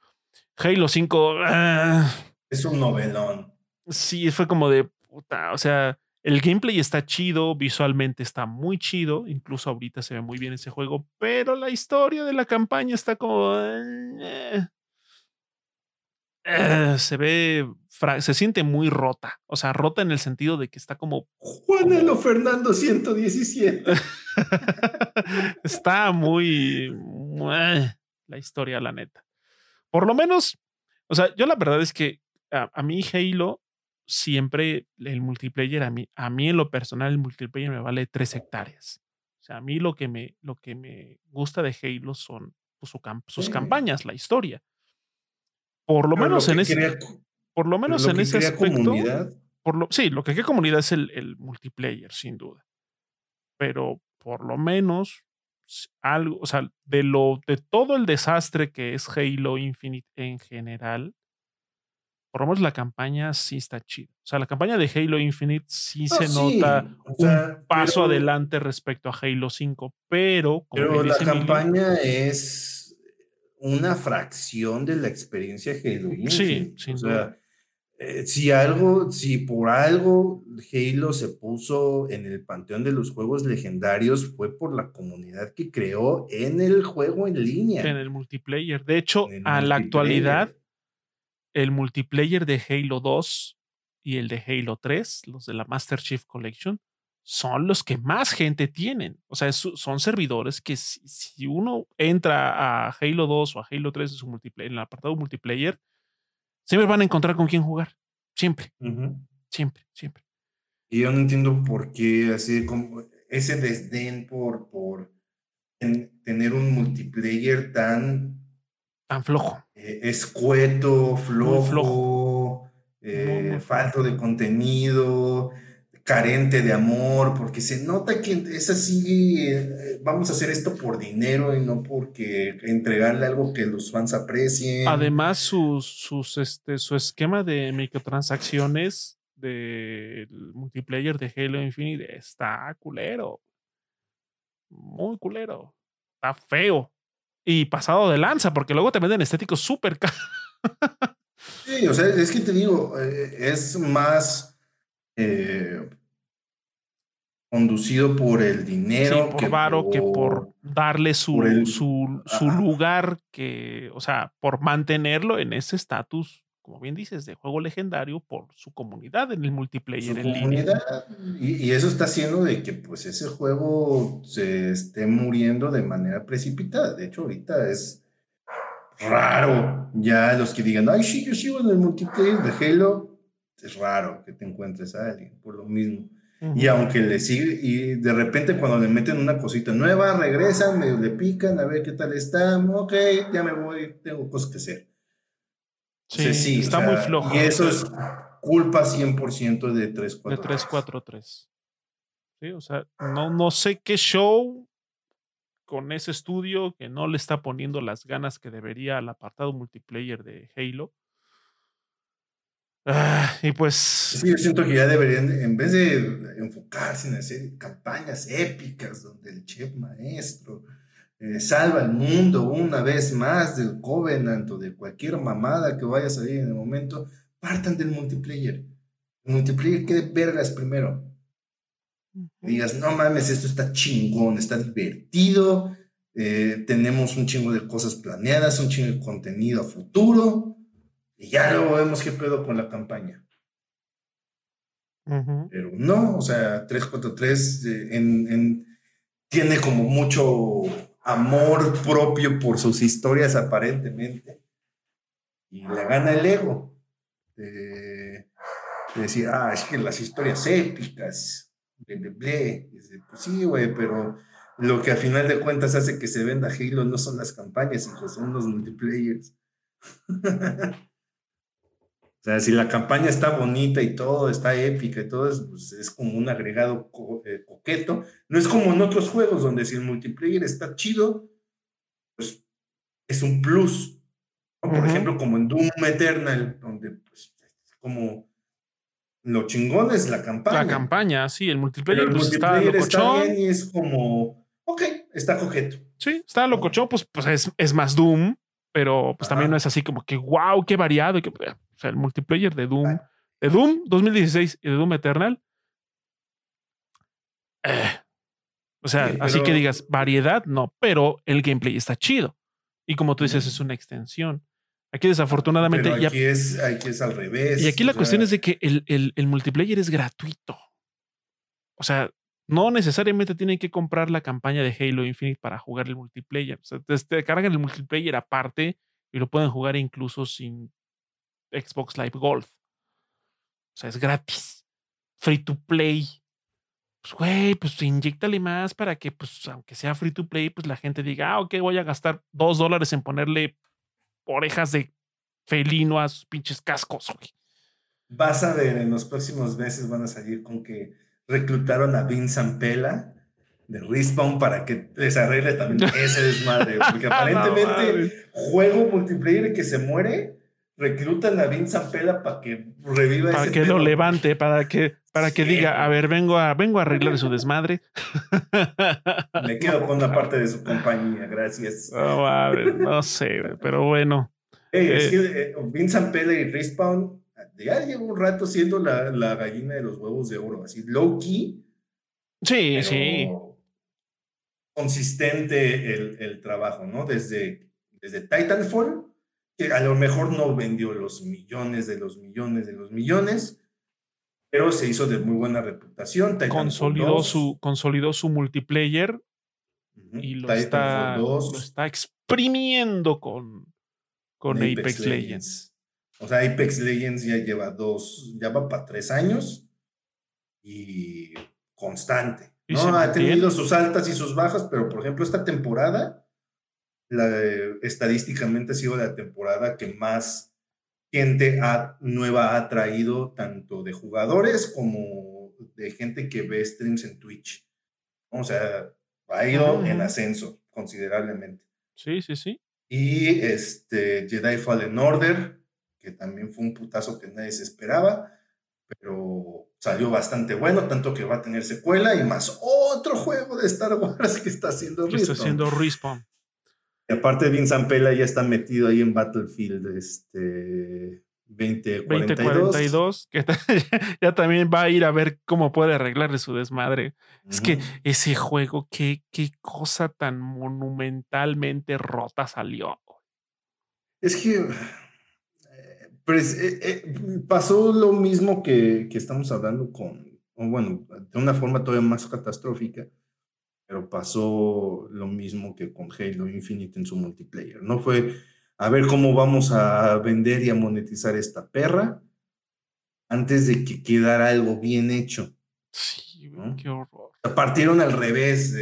Halo 5, es un novelón. Sí, fue como de puta. O sea, el gameplay está chido, visualmente está muy chido, incluso ahorita se ve muy bien ese juego, pero la historia de la campaña está como. Eh, eh, se ve. Se siente muy rota. O sea, rota en el sentido de que está como. Juanelo Fernando 117. está muy. La historia, la neta. Por lo menos. O sea, yo la verdad es que a, mí Halo siempre el multiplayer, a mí, a mí en lo personal el multiplayer me vale tres hectáreas. O sea, a mí lo que me, lo que me gusta de Halo son pues, sus campañas, la historia. Por lo menos en ese, por lo menos en ese aspecto. Por lo, sí, lo que crea comunidad es el, el multiplayer, sin duda. Pero por lo menos algo, o sea, de lo, de todo el desastre que es Halo Infinite en general, por lo menos la campaña sí está chida. O sea, la campaña de Halo Infinite sí se nota un paso adelante respecto a Halo 5, pero... pero la campaña es una fracción de la experiencia Halo Infinite. Sí, o sea, eh, si algo, si por algo Halo se puso en el panteón de los juegos legendarios fue por la comunidad que creó en el juego en línea. En el multiplayer. De hecho, a la actualidad el multiplayer de Halo 2 y el de Halo 3, los de la Master Chief Collection, son los que más gente tienen. O sea, son servidores que si, uno entra a Halo 2 o a Halo 3 en, su multiplayer, en el apartado multiplayer, siempre van a encontrar con quién jugar. Siempre. Siempre, siempre. Y yo no entiendo por qué así como ese desdén por, por tener un multiplayer tan... Tan flojo. Eh, escueto, flojo, eh, falto de contenido, carente de amor, porque se nota que es así, eh, vamos a hacer esto por dinero y no porque entregarle algo que los fans aprecien. Además, sus, sus, este, su esquema de microtransacciones del multiplayer de Halo Infinite está culero. Muy culero. Está feo. Y pasado de lanza, porque luego te venden estéticos súper caros. sí, o sea, es que te digo, eh, es más eh, conducido por el dinero. por que varo, que por darle su, su, su lugar, que, o sea, por mantenerlo en ese estatus como bien dices, de juego legendario por su comunidad en el multiplayer en línea. Y, eso está haciendo de que pues ese juego se esté muriendo de manera precipitada. De hecho, ahorita es raro ya los que digan, ay, sí, yo sigo en el multiplayer de Halo. Es raro que te encuentres a alguien por lo mismo. Y aunque le sigue, y de repente cuando le meten una cosita nueva, regresan, medio le pican, a ver qué tal está, ok, ya me voy, tengo cosas que hacer Sí, está muy flojo. Y eso es culpa 100% de 343. De 343. Sí, o sea, no, no sé qué show con ese estudio que no le está poniendo las ganas que debería al apartado multiplayer de Halo. Ah, y pues. Sí, yo siento que ya deberían, en vez de enfocarse en hacer campañas épicas donde el chef maestro eh, salva el mundo una vez más del Covenant o de cualquier mamada que vaya a salir en el momento, partan del multiplayer. El multiplayer quede vergas primero. Digas, no mames, esto está chingón, está divertido, eh, tenemos un chingo de cosas planeadas, un chingo de contenido a futuro, y ya luego vemos qué pedo con la campaña. Pero no, o sea, 343 eh, en, en, tiene como mucho amor propio por sus historias aparentemente. Y le gana el ego de, decir, ah, es que las historias épicas, ble, ble, Pues sí, güey, pero lo que a final de cuentas hace que se venda Halo no son las campañas, sino son los multiplayers. O sea, si la campaña está bonita y todo, está épica y todo, es, pues, es como un agregado eh, coqueto. No es como en otros juegos donde si el multiplayer está chido, pues es un plus. Por ejemplo, como en Doom Eternal, donde pues, como lo chingón es la campaña. La campaña, sí, el multiplayer, el pues, multiplayer está, bien y es como, ok, está coqueto. Sí, está locochón, pues, pues es, es más Doom, pero pues también no es así como que, wow, qué variado. o sea, el multiplayer de Doom, de Doom 2016 y de Doom Eternal. Eh, o sea, así que digas, variedad, no, pero el gameplay está chido. Y como tú dices, es una extensión. Aquí desafortunadamente... Pero aquí, es, aquí es al revés. Y aquí la cuestión es de que el, el, el multiplayer es gratuito. O sea, no necesariamente tienen que comprar la campaña de Halo Infinite para jugar el multiplayer. O sea, te, cargan el multiplayer aparte y lo pueden jugar incluso sin Xbox Live Gold. O sea, es gratis. Free to play. Pues, güey, pues inyectale más para que, pues, aunque sea free to play, pues la gente diga, ah, ok, voy a gastar dos dólares en ponerle orejas de felino a sus pinches cascos, güey. Vas a ver, en los próximos meses van a salir con que reclutaron a Vince Ampela de Respawn para que desarrolle también ese desmadre. Porque aparentemente, juego multiplayer que se muere, reclutan a Vince Ampela para que reviva para que lo levante, para que, para que diga, a ver, vengo a, vengo a arreglar su desmadre. Me quedo con una parte de su compañía, gracias. No, sé, pero bueno. es eh, que eh, Vince Ampela y Respawn ya llevo un rato siendo la, la, gallina de los huevos de oro, así low key. Sí, sí. Consistente el, el, trabajo, ¿no? Desde, desde Titanfall, que a lo mejor no vendió los millones de los millones de los millones, pero se hizo de muy buena reputación. consolidó su, consolidó su multiplayer y lo está, lo está, exprimiendo con, con Apex, Legends. O sea, Apex Legends ya lleva dos, ya va para tres años y constante. ¿no? Ha tenido sus altas y sus bajas, pero por ejemplo, esta temporada, la, estadísticamente ha sido la temporada que más gente nueva ha traído, tanto de jugadores como de gente que ve streams en Twitch. O sea, ha ido en ascenso considerablemente. Sí, sí, sí. Y este Jedi Fallen Order, que también fue un putazo que nadie se esperaba, pero salió bastante bueno, tanto que va a tener secuela y más otro juego de Star Wars que está haciendo Respawn. Está haciendo Respawn. Y aparte Vincent Pela ya está metido ahí en Battlefield este 2042. que ya también va a ir a ver cómo puede arreglarle su desmadre. Es que ese juego, qué, qué cosa tan monumentalmente rota salió. Es que pues, eh, eh, pasó lo mismo que, que, estamos hablando con, bueno, de una forma todavía más catastrófica, pero pasó lo mismo que con Halo Infinite en su multiplayer. No fue a ver cómo vamos a vender y a monetizar esta perra antes de que quedara algo bien hecho. Sí, qué horror. partieron al revés,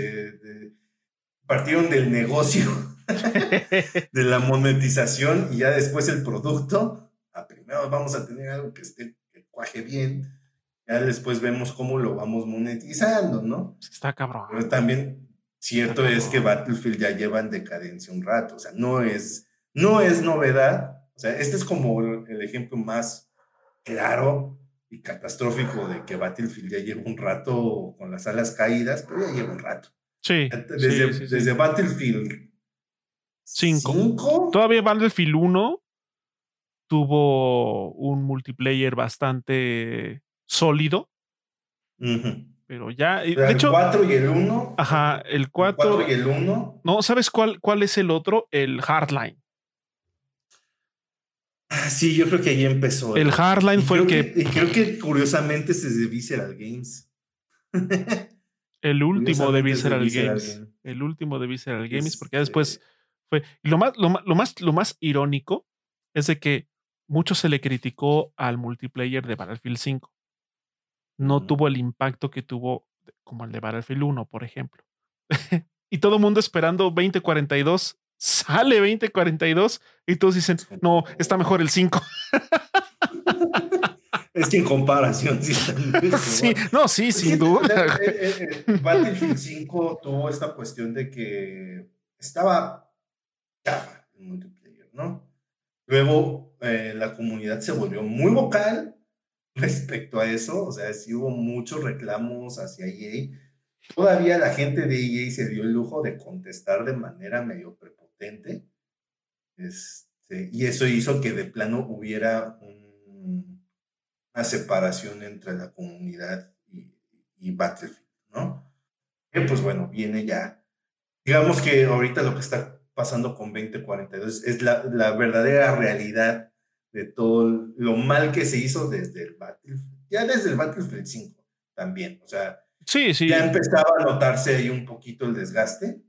partieron del negocio, de la monetización y ya después el producto. Primero vamos a tener algo que esté, que cuaje bien. Ya después vemos cómo lo vamos monetizando, ¿no? Está cabrón. Pero también cierto es que Battlefield ya lleva en decadencia un rato. O sea, no es no es novedad. O sea, este es como el ejemplo más claro y catastrófico de que Battlefield ya lleva un rato con las alas caídas, pero ya lleva un rato. Sí. Desde, desde Battlefield 5. Todavía Battlefield 1 tuvo un multiplayer bastante sólido. Pero ya. el 4 y el 1. Ajá, el 4. y el 1. No, ¿sabes cuál, cuál es el otro? El Hardline. Ah, sí, yo creo que ahí empezó. El Hardline fue el que, Y creo que curiosamente es de Visceral Games. el último de Visceral, Games. El último de Visceral Games, porque después este fue. Y lo más, lo, más, lo más irónico es de que mucho se le criticó al multiplayer de Battlefield 5. No tuvo el impacto que tuvo como el de Battlefield 1, por ejemplo. y todo el mundo esperando 2042 sale 2042 y todos dicen, no, está mejor el 5. Es que en comparación, sí, sí no, sí, sin duda. Eh, eh, Battlefield 5 tuvo esta cuestión de que estaba chafa en multiplayer, ¿no? Luego eh, la comunidad se volvió muy vocal respecto a eso, o sea, sí hubo muchos reclamos hacia EA. Todavía la gente de EA se dio el lujo de contestar de manera medio prepotente este, y eso hizo que de plano hubiera una separación entre la comunidad y, Battlefield, ¿no? Que pues bueno, viene ya. Digamos que ahorita lo que está pasando con 2042 es la, la verdadera realidad de todo lo mal que se hizo desde el Battlefield, ya desde el Battlefield 5 también, o sea, sí, sí. ya empezaba a notarse ahí un poquito el desgaste,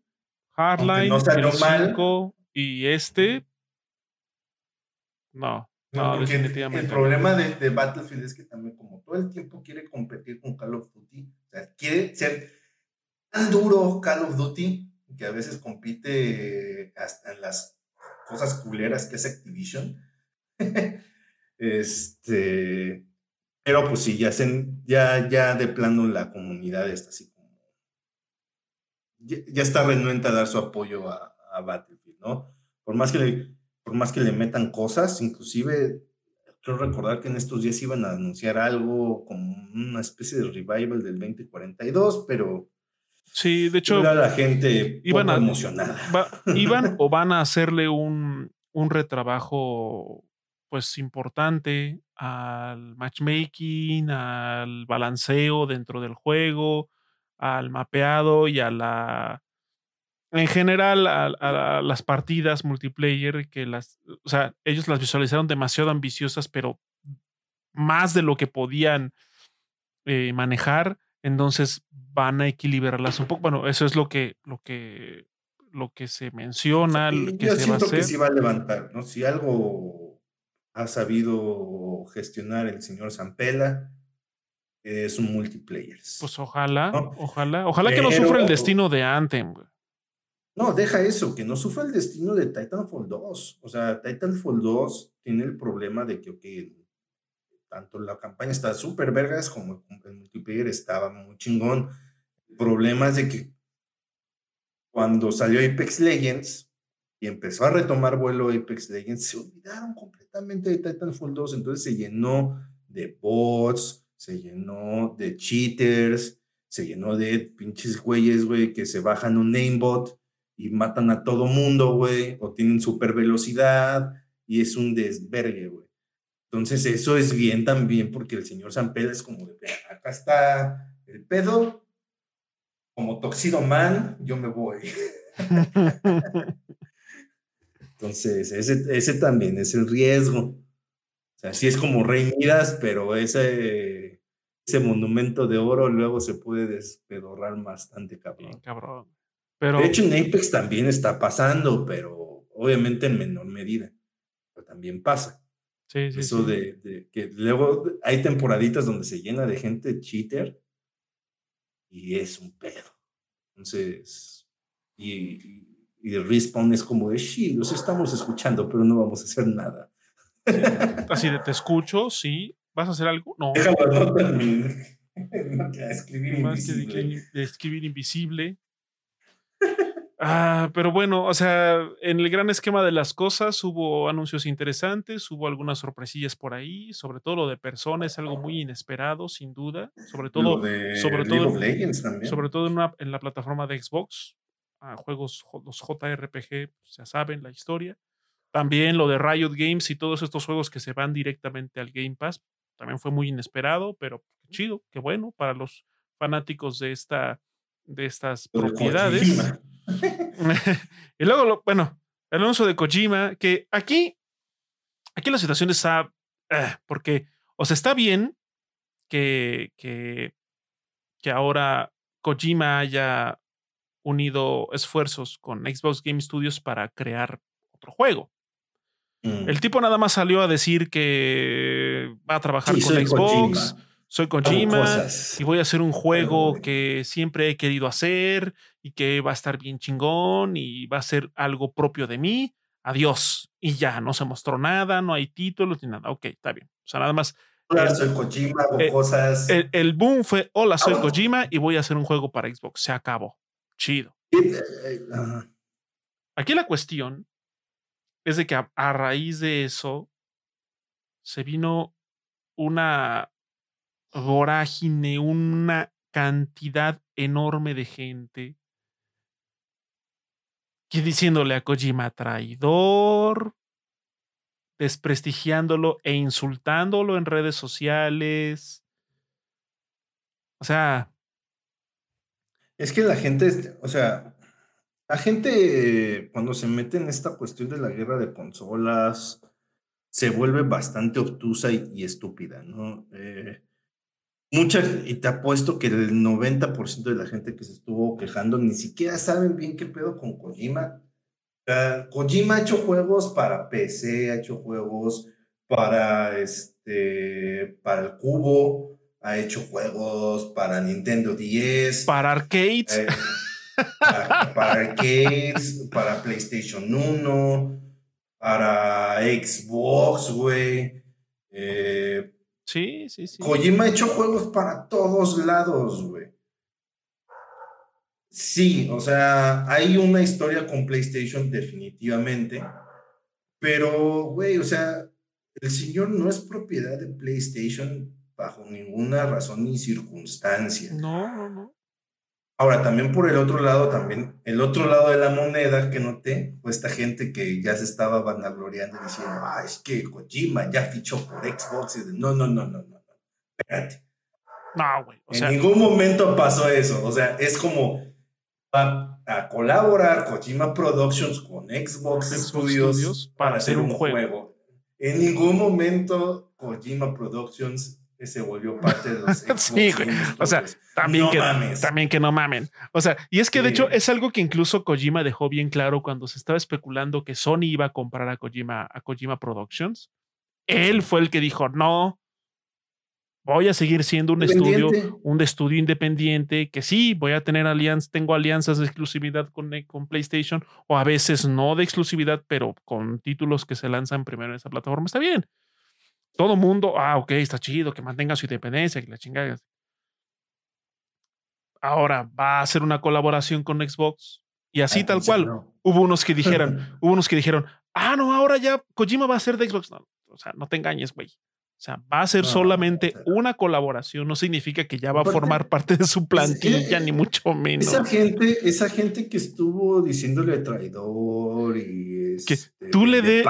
Hardline, no el 5 y este. No, no, definitivamente. El problema de, Battlefield es que también, como todo el tiempo quiere competir con Call of Duty, o sea, quiere ser tan duro Call of Duty que a veces compite hasta en las cosas culeras que es Activision. este, pero pues sí, ya, ya, ya de plano la comunidad está así ya, está renuente a dar su apoyo a, a, Battlefield, ¿no? Por más, que le, por más que le metan cosas, inclusive creo recordar que en estos días iban a anunciar algo como una especie de revival del 2042, pero... Sí, de hecho... la gente iban a, emocionada. iban o van a hacerle un, un retrabajo pues importante al matchmaking, al balanceo dentro del juego, al mapeado y a la. En general, a, las partidas multiplayer que las. O sea, ellos las visualizaron demasiado ambiciosas, pero más de lo que podían eh, manejar, entonces van a equilibrarlas un poco. Bueno, eso es lo que, lo que, lo que se menciona. que yo se siento que sí va a levantar, ¿no? Si algo ha sabido gestionar el señor Zampella, es un multiplayer. Pues ojalá, ojalá, ojalá que no sufra el destino de Anthem, No, deja eso, que no sufra el destino de Titanfall 2. O sea, Titanfall 2 tiene el problema de que, ok, tanto la campaña está súper vergas como el multiplayer estaba muy chingón. El problema es de que cuando salió Apex Legends y empezó a retomar vuelo Apex Legends, se olvidaron completamente de Titanfall 2, entonces se llenó de bots, se llenó de cheaters, se llenó de pinches güeyes, güey, que se bajan un namebot y matan a todo mundo, güey, o tienen super velocidad y es un desvergue, güey. Entonces eso es bien también porque el señor San Pedro es como de, acá está el pedo, como Toxido Man, yo me voy. Entonces, ese, ese también es el riesgo. O sea, sí es como Rey Midas, pero ese, ese monumento de oro luego se puede despedorrar bastante cabrón. cabrón. Pero... De hecho, en Apex también está pasando, pero obviamente en menor medida. Pero también pasa. Sí, sí, Eso De, de, que luego hay temporaditas donde se llena de gente cheater y es un pedo. Entonces, y, y respawn es como de, sí, los estamos escuchando, pero no vamos a hacer nada. Así de, te escucho, sí. ¿Vas a hacer algo? No. Déjalo escribir invisible. de escribir invisible. Ah, pero bueno, o sea, en el gran esquema de las cosas hubo anuncios interesantes, hubo algunas sorpresillas por ahí, sobre todo lo de personas, algo muy inesperado, sin duda, sobre todo, sobre todo, sobre todo en, en, la plataforma de Xbox, juegos, los JRPG, pues, ya saben la historia. También lo de Riot Games y todos estos juegos que se van directamente al Game Pass, también fue muy inesperado, pero chido, qué bueno para los fanáticos de esta de estas propiedades. y luego, bueno, el anuncio de Kojima, que aquí, aquí la situación está, eh, porque, o sea, está bien que, que, que ahora Kojima haya unido esfuerzos con Xbox Game Studios para crear otro juego. Mm. El tipo nada más salió a decir que va a trabajar con Xbox soy Kojima y voy a hacer un juego que siempre he querido hacer y que va a estar bien chingón y va a ser algo propio de mí. Adiós. Y ya, no se mostró nada, no hay títulos ni nada. Ok, está bien. O sea, nada más. Hola, soy Kojima, o eh, cosas. El, boom fue: Hola, soy Kojima y voy a hacer un juego para Xbox. Se acabó. Chido. Eh, Aquí la cuestión es de que a raíz de eso se vino una vorágine, una cantidad enorme de gente que diciéndole a Kojima traidor, desprestigiándolo e insultándolo en redes sociales. O sea. Es que la gente, o sea, la gente cuando se mete en esta cuestión de la guerra de consolas, se vuelve bastante obtusa y, estúpida, ¿no? Eh, Muchas, y te apuesto que el 90% de la gente que se estuvo quejando ni siquiera saben bien qué pedo con Kojima. Kojima ha hecho juegos para PC, ha hecho juegos para, este, para el Cubo, ha hecho juegos para Nintendo 10. Para arcades. Eh, para, arcades, para PlayStation 1, para Xbox, güey. Eh, Sí, sí, sí. Kojima ha hecho juegos para todos lados, güey. Sí, o sea, hay una historia con PlayStation definitivamente, pero, güey, o sea, el señor no es propiedad de PlayStation bajo ninguna razón ni circunstancia. No, no, no. Ahora, también por el otro lado, también, el otro lado de la moneda que noté, fue esta gente que ya se estaba vanagloriando diciendo, ah, es que Kojima ya fichó por Xbox. Y no, no, no, no, no, espérate. No, güey. en ningún momento pasó eso. O sea, es como va a colaborar Kojima Productions con Xbox, Studios, para, hacer un, juego. En ningún momento Kojima Productions que se volvió parte de los sí, güey. O sea, también, que, también que no mamen. O sea, y es que de hecho es algo que incluso Kojima dejó bien claro cuando se estaba especulando que Sony iba a comprar a Kojima, a Kojima Productions. Él fue el que dijo, no, voy a seguir siendo un estudio, un estudio independiente, que sí, voy a tener alianzas, tengo alianzas de exclusividad con, eh, con PlayStation, o a veces no de exclusividad, pero con títulos que se lanzan primero en esa plataforma, está bien. Todo mundo, ah, ok, está chido, que mantenga su independencia, que la chingada. Ahora va a hacer una colaboración con Xbox y así ah, tal cual. Hubo unos que dijeron, hubo unos que dijeron, ah, no, ahora ya Kojima va a ser de Xbox. No, o sea, no te engañes, güey. O sea, va a ser solamente una colaboración, no significa que ya va a formar parte de su plantilla, ni mucho menos. Esa gente, esa gente que estuvo diciéndole traidor y que este, tú le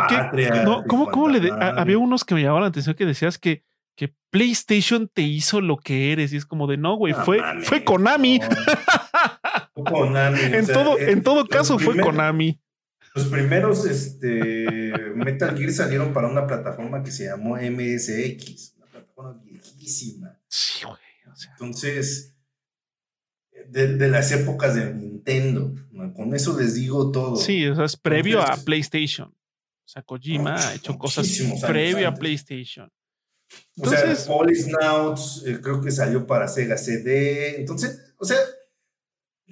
no, ¿cómo, cómo le de, había unos que me llamaban la atención que decías que, que PlayStation te hizo lo que eres y es como de no, güey, fue, fue Konami. Konami. en, todo, en todo caso fue Konami. Los primeros este, Metal Gear salieron para una plataforma que se llamó MSX, una plataforma viejísima. Sí, güey. Entonces, de, las épocas de Nintendo, con eso les digo todo. Sí, o sea, es previo a PlayStation. O sea, Kojima ha hecho cosas previo a PlayStation. Entonces, o sea, Polisnauts eh, creo que salió para Sega CD. Entonces, o sea,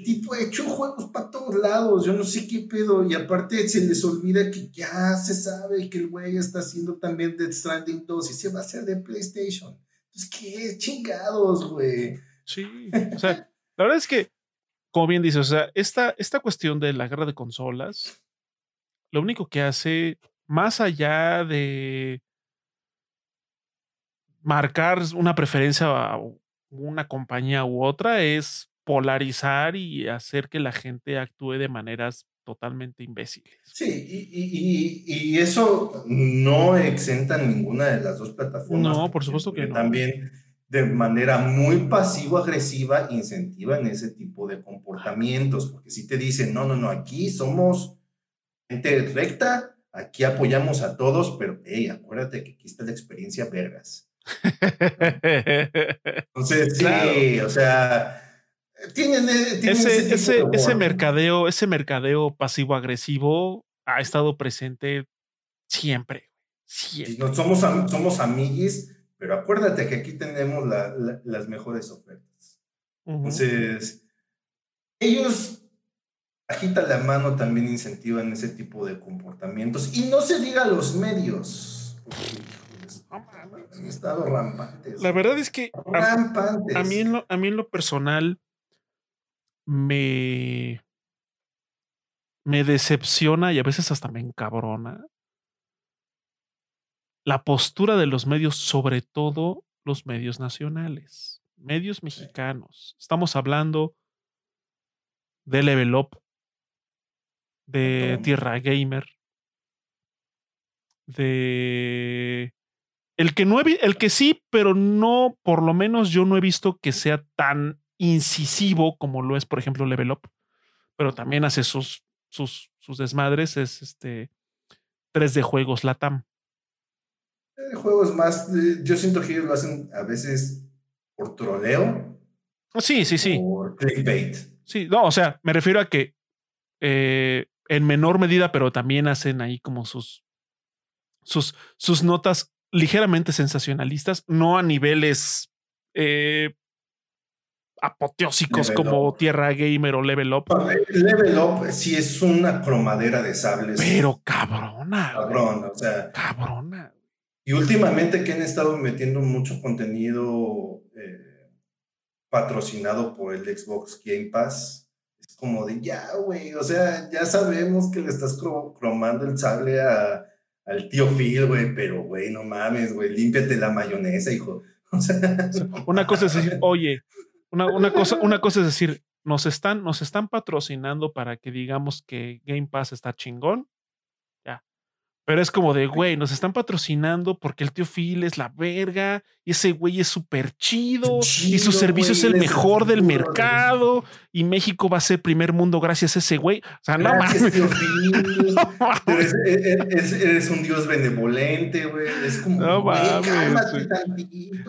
tipo ha hecho juegos para todos lados, yo no sé qué pedo, y aparte se les olvida que ya se sabe que el güey está haciendo también Dead Stranding 2 y se va a hacer de PlayStation. Entonces, ¿qué chingados, güey? Sí, o sea, la verdad es que, como bien dices, o sea, esta, esta cuestión de la guerra de consolas, lo único que hace, más allá de marcar una preferencia a una compañía u otra, es polarizar y hacer que la gente actúe de maneras totalmente imbéciles. Sí, y, y, eso no exenta ninguna de las dos plataformas. No, por supuesto que no. También de manera muy pasivo-agresiva incentivan ese tipo de comportamientos, porque si te dicen, no, no, no, aquí somos gente recta, aquí apoyamos a todos, pero, hey, acuérdate que aquí está la experiencia vergas. Entonces, sí, o sea tienen, eh, ese, ese, ese mercadeo, ese mercadeo pasivo-agresivo ha estado presente siempre. No, somos, somos amiguis, pero acuérdate que aquí tenemos las mejores ofertas. Entonces, ellos agitan la mano, también incentivan ese tipo de comportamientos. Y no se diga los medios. han estado rampantes. La verdad es que a, mí a mí en lo personal, me, me decepciona y a veces hasta me encabrona la postura de los medios, sobre todo los medios nacionales, medios mexicanos. Estamos hablando de Level Up, de Tierra Gamer, de el que no el que sí, pero no, por lo menos yo no he visto que sea tan incisivo como lo es, por ejemplo, Level Up, pero también hace sus, sus, sus desmadres, es este 3D Juegos Latam. Juegos más, yo siento que ellos lo hacen a veces por troleo. Sí, sí, sí. Por clickbait. Sí, no, o sea, me refiero a que eh, en menor medida, pero también hacen ahí como sus, sus, sus notas ligeramente sensacionalistas, no a niveles eh, apoteósicos como Tierra Gamer o Level Up. Level Up sí es una cromadera de sables. Pero cabrona. Cabrona, o sea. Cabrona. Y últimamente que han estado metiendo mucho contenido eh, patrocinado por el Xbox Game Pass, es como de ya, güey, o sea, ya sabemos que le estás cromando el sable a, al tío Phil, güey, pero, güey, no mames, güey, límpiate la mayonesa, hijo. O sea, una cosa es decir, oye, una, cosa, una cosa es decir, nos están, nos están patrocinando para que digamos que Game Pass está chingón. Pero es como de, güey, nos están patrocinando porque el tío Phil es la verga, y ese güey es súper chido, y su servicio es el mejor del mercado, y México va a ser primer mundo gracias a ese güey. O sea, no mames. eres, un dios benevolente, güey. Es como, no mames.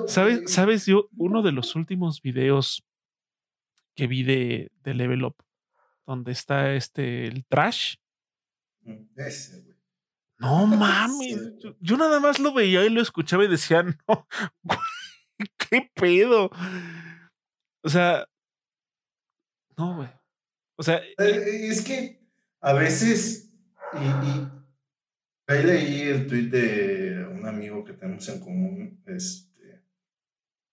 ¿Sabes, ¿Sabes? Yo, uno de los últimos videos que vi de, de Level Up, donde está este, el trash. Mm, ese, güey no mames. Yo, nada más lo veía y lo escuchaba y decía, no, qué pedo. O sea, no, güey. O sea, eh, es que a veces, y, ahí leí el tweet de un amigo que tenemos en común, este,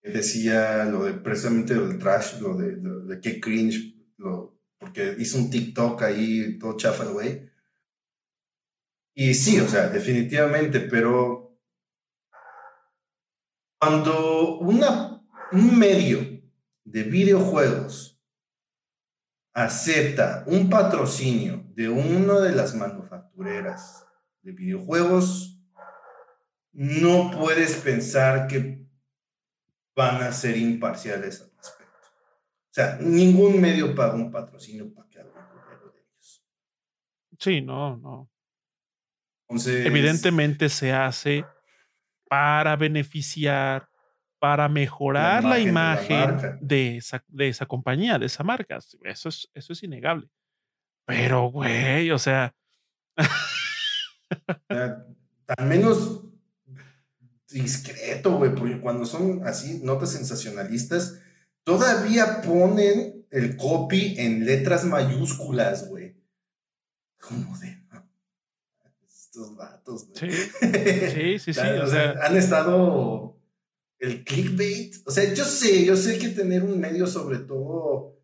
que decía lo de precisamente del trash, lo de, de, qué cringe, lo, porque hizo un TikTok ahí todo chafa güey y sí, o sea, definitivamente, pero cuando un medio de videojuegos acepta un patrocinio de una de las manufactureras de videojuegos, no puedes pensar que van a ser imparciales al respecto. O sea, ningún medio paga un patrocinio para que hable de ellos. Sí, no, no. Evidentemente se hace para beneficiar, para mejorar la imagen, de, esa, de, esa, compañía, de esa marca. Eso es, eso es innegable. Pero, güey, o sea. al menos discreto, güey, porque cuando son así notas sensacionalistas, todavía ponen el copy en letras mayúsculas, güey. Como de estos vatos. Sí, sí, sí, sí. o sea, han estado el clickbait. O sea, yo sé, yo sé que tener un medio, sobre todo,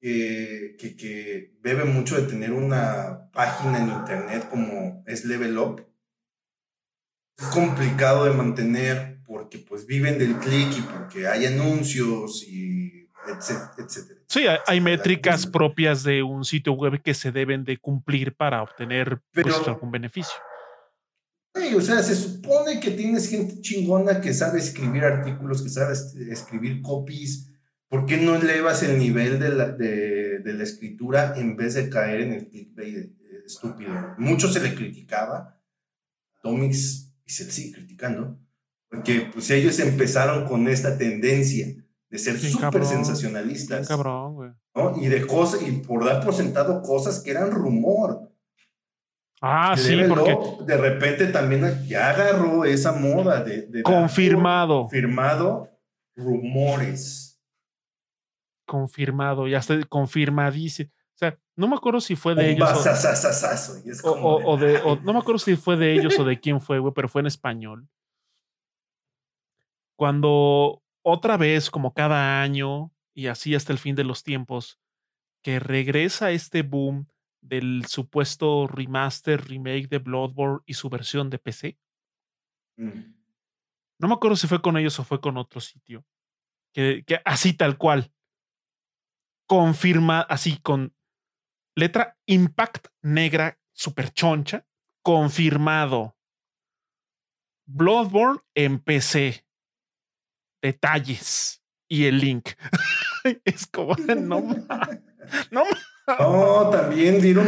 que, que, bebe mucho de tener una página en internet como es Level Up, es complicado de mantener porque pues viven del click y porque hay anuncios y etcétera. Sí, hay, métricas propias de un sitio web que se deben de cumplir para obtener pues, algún beneficio. o sea, se supone que tienes gente chingona que sabe escribir artículos, que sabe escribir copies. ¿Por qué no elevas el nivel de la, de, la escritura en vez de caer en el clickbait eh, estúpido? Mucho se le criticaba a Tomix y se le sigue criticando, porque pues ellos empezaron con esta tendencia de ser súper sensacionalistas. cabrón, güey. Y de cosas, y por dar por sentado cosas que eran rumor. Ah, sí, porque. De repente también ya agarró esa moda de. confirmado. confirmado, rumores. Confirmado, ya está confirmadísimo. O sea, no me acuerdo si fue de ellos. O, de, no me acuerdo si fue de ellos o de quién fue, güey, pero fue en español. Cuando otra vez, como cada año, y así hasta el fin de los tiempos, que regresa este boom del supuesto remaster, remake de Bloodborne y su versión de PC. Mm. No me acuerdo si fue con ellos o fue con otro sitio. Que, que así tal cual. Confirma, así con letra Impact negra super choncha. Confirmado. Bloodborne en PC detalles y el link. es como, no, no, no, también dieron,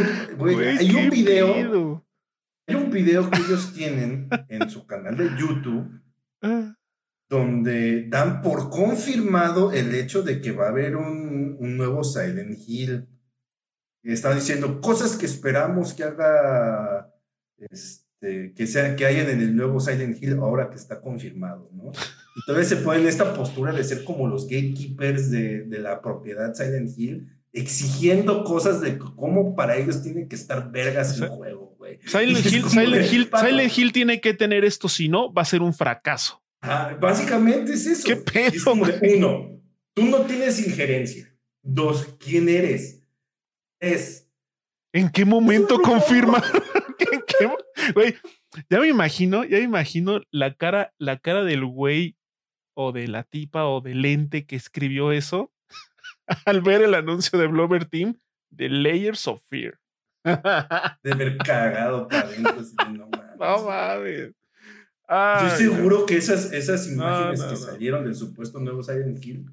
hay un video, hay un video que ellos tienen en su canal de YouTube donde dan por confirmado el hecho de que va a haber un, un nuevo Silent Hill. Están diciendo cosas que esperamos que haga este, que, sea, que hayan en el nuevo Silent Hill ahora que está confirmado, ¿no? Y todavía se ponen esta postura de ser como los gatekeepers de, de la propiedad Silent Hill, exigiendo cosas de cómo para ellos tienen que estar vergas en el juego, güey. Silent, Hill, Silent, Hill, Silent Hill tiene que tener esto, si no, va a ser un fracaso. Ah, básicamente es eso. ¿Qué pedo? uno, tú no tienes injerencia. Dos, ¿quién eres? Es. ¿En qué momento confirma? Güey, ya me imagino, ya me imagino la cara, la cara del güey o de la tipa o del ente que escribió eso al ver el anuncio de Blover Team de Layers of Fear. De haber cagado para adentro. no mames. No mames. Estoy seguro que esas, esas imágenes que salieron del supuesto nuevo Silent Hill,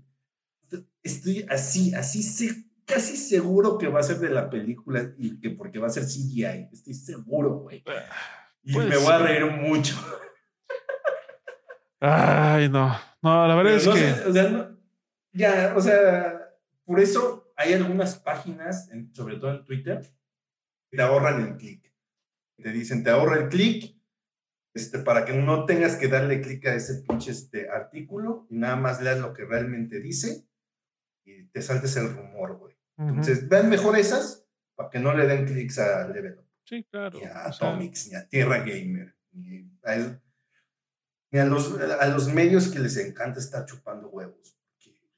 estoy así, así sé, casi seguro que va a ser de la película y que porque va a ser CGI. Estoy seguro, güey. Ah, y me voy a reír mucho. Ay, no. No, la verdad es que. o sea, ya, o sea, por eso hay algunas páginas, sobre todo en Twitter, que te ahorran el clic. Te dicen, te ahorra el clic este, para que no tengas que darle clic a ese pinche este, artículo y nada más leas lo que realmente dice y te saltes el rumor, güey. Entonces, vean mejor esas para que no le den clics a Level Sí, claro. Ni a Atomics, ni a Tierra Gamer, ni a, los, a los medios que les encanta estar chupando huevos.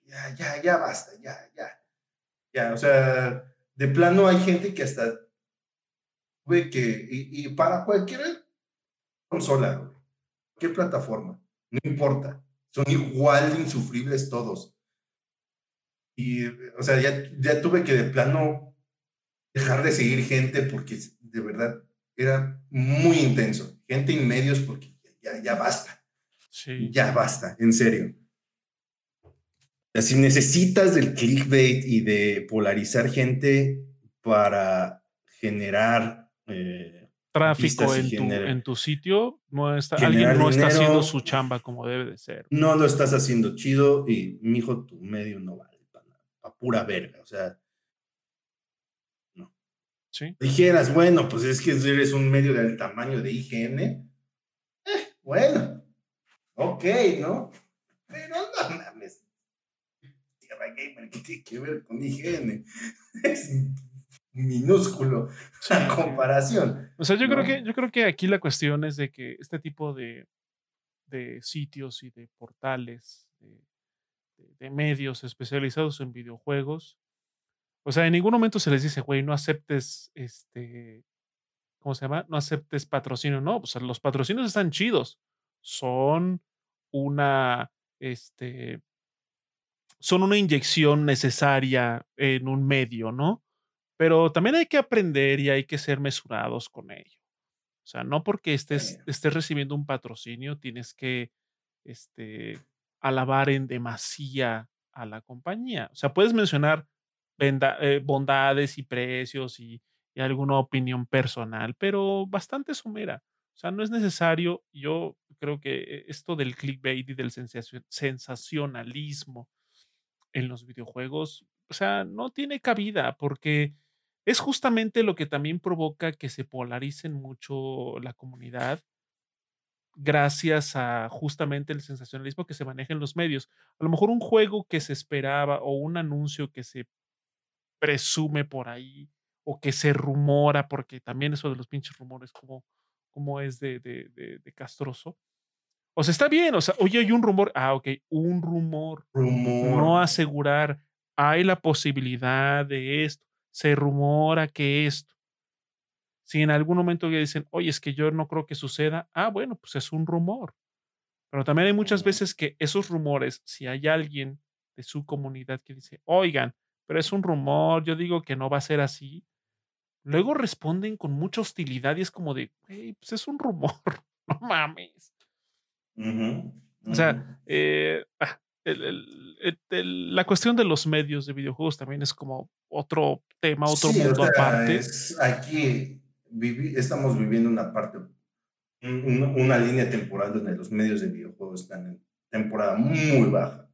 Ya, ya, ya basta, ya, ya. Ya, o sea, de plano hay gente que hasta, güey, que, y, para cualquier consola, qué plataforma, no importa, son igual de insufribles todos. Y, o sea, ya, ya tuve que de plano dejar de seguir gente porque de verdad era muy intenso. Gente en medios porque ya, ya basta. Sí. Ya basta, en serio. Si necesitas del clickbait y de polarizar gente para generar eh, tráfico en tu, sitio, no está, alguien no está haciendo su chamba como debe de ser. No lo estás haciendo chido y, mijo, tu medio no vale para, pura verga. O sea, no. ¿Sí? Dijeras, bueno, pues es que eres un medio del tamaño de IGN. Eh, bueno, ok, ¿no? Pero no mames. Tierra Gamer, ¿qué tiene que ver con IGN? Es minúsculo a comparación. O sea, yo creo que yo creo que aquí la cuestión es de que este tipo de, de sitios y de portales, de, medios especializados en videojuegos, o sea, en ningún momento se les dice, güey, no aceptes este, ¿cómo se llama? No aceptes patrocinio, no, o sea, los patrocinios están chidos, son una, este, son una inyección necesaria en un medio, ¿no? Pero también hay que aprender y hay que ser mesurados con ello. O sea, no porque estés, estés recibiendo un patrocinio tienes que este, alabar en demasía a la compañía. O sea, puedes mencionar eh, bondades y precios y, alguna opinión personal, pero bastante somera. O sea, no es necesario. Yo creo que esto del clickbait y del sensacionalismo en los videojuegos, o sea, no tiene cabida porque es justamente lo que también provoca que se polaricen mucho la comunidad gracias a justamente el sensacionalismo que se maneja en los medios. A lo mejor un juego que se esperaba o un anuncio que se presume por ahí o que se rumora, porque también eso de los pinches rumores como, como es de, de, de, castroso. O sea, está bien, o sea, oye, hay un rumor, ah, ok, un rumor, rumor. no asegurar, hay la posibilidad de esto se rumora que esto. Si en algún momento ya dicen, oye, es que yo no creo que suceda, ah, bueno, pues es un rumor. Pero también hay muchas veces que esos rumores, si hay alguien de su comunidad que dice, oigan, pero es un rumor, yo digo que no va a ser así, luego responden con mucha hostilidad y es como de, hey, pues es un rumor, no mames. O sea, eh, ah, la cuestión de los medios de videojuegos también es como otro tema, otro mundo aparte. aquí estamos viviendo una parte, una línea temporal donde los medios de videojuegos están en temporada muy baja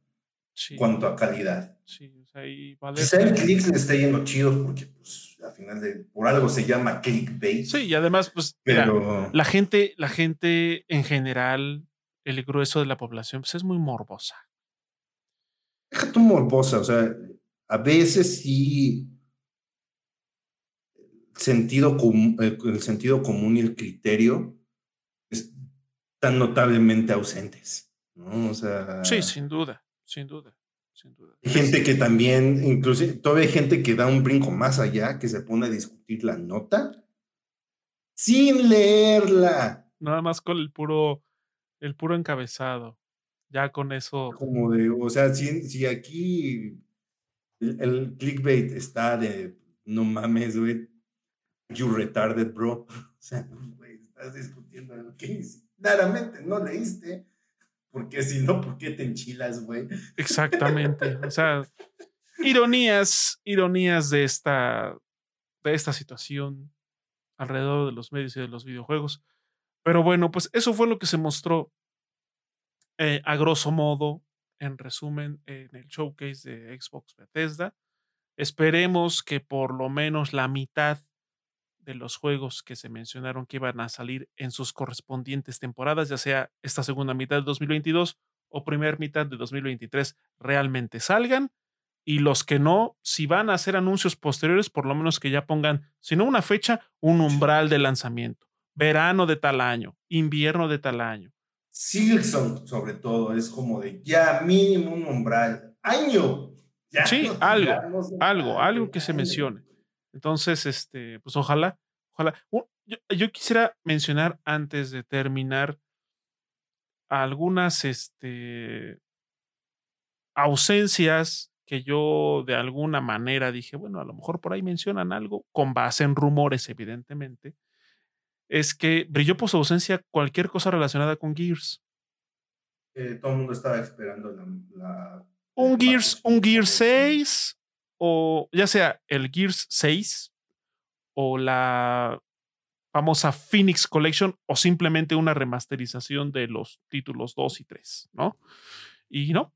cuanto a calidad. Sí, sea, y Quizá en clics le está yendo chido porque, pues, al final de, por algo se llama clickbait. Sí, y además, pues, Pero... la gente, la gente en general, el grueso de la población, pues es muy morbosa deja tu morbosa, o sea, a veces sí sentido el sentido común y el criterio están notablemente ausentes, ¿no? O sea... Sí, sin duda, sin duda, sin duda. Hay gente que también, incluso todavía hay gente que da un brinco más allá, que se pone a discutir la nota sin leerla. Nada más con el puro, el puro encabezado. Ya con eso. Como de, o sea, si, si aquí el, clickbait está de no mames, güey. You retarded, bro. O sea, güey, estás discutiendo lo que claramente no leíste. Porque si no, ¿por qué te enchilas, güey? Exactamente. O sea, ironías, ironías de esta, de esta situación alrededor de los medios y de los videojuegos. Pero bueno, pues eso fue lo que se mostró eh, a grosso modo, en resumen, en el showcase de Xbox Bethesda. Esperemos que por lo menos la mitad de los juegos que se mencionaron que iban a salir en sus correspondientes temporadas, ya sea esta segunda mitad de 2022 o primera mitad de 2023, realmente salgan. Y los que no, si van a hacer anuncios posteriores, por lo menos que ya pongan, si no una fecha, un umbral de lanzamiento. Verano de tal año, invierno de tal año. Silson, sobre todo, es como de ya mínimo un umbral. Año. sí, algo, algo, algo que se mencione. Entonces, este, pues ojalá, ojalá. yo, quisiera mencionar antes de terminar algunas este, ausencias que yo de alguna manera dije, bueno, a lo mejor por ahí mencionan algo, con base en rumores, evidentemente, es que brilló por su ausencia cualquier cosa relacionada con Gears. todo el mundo estaba esperando la... un Gears, un Gears 6 o ya sea el Gears 6 o la famosa Phoenix Collection o simplemente una remasterización de los títulos 2 y 3, ¿no? Y no,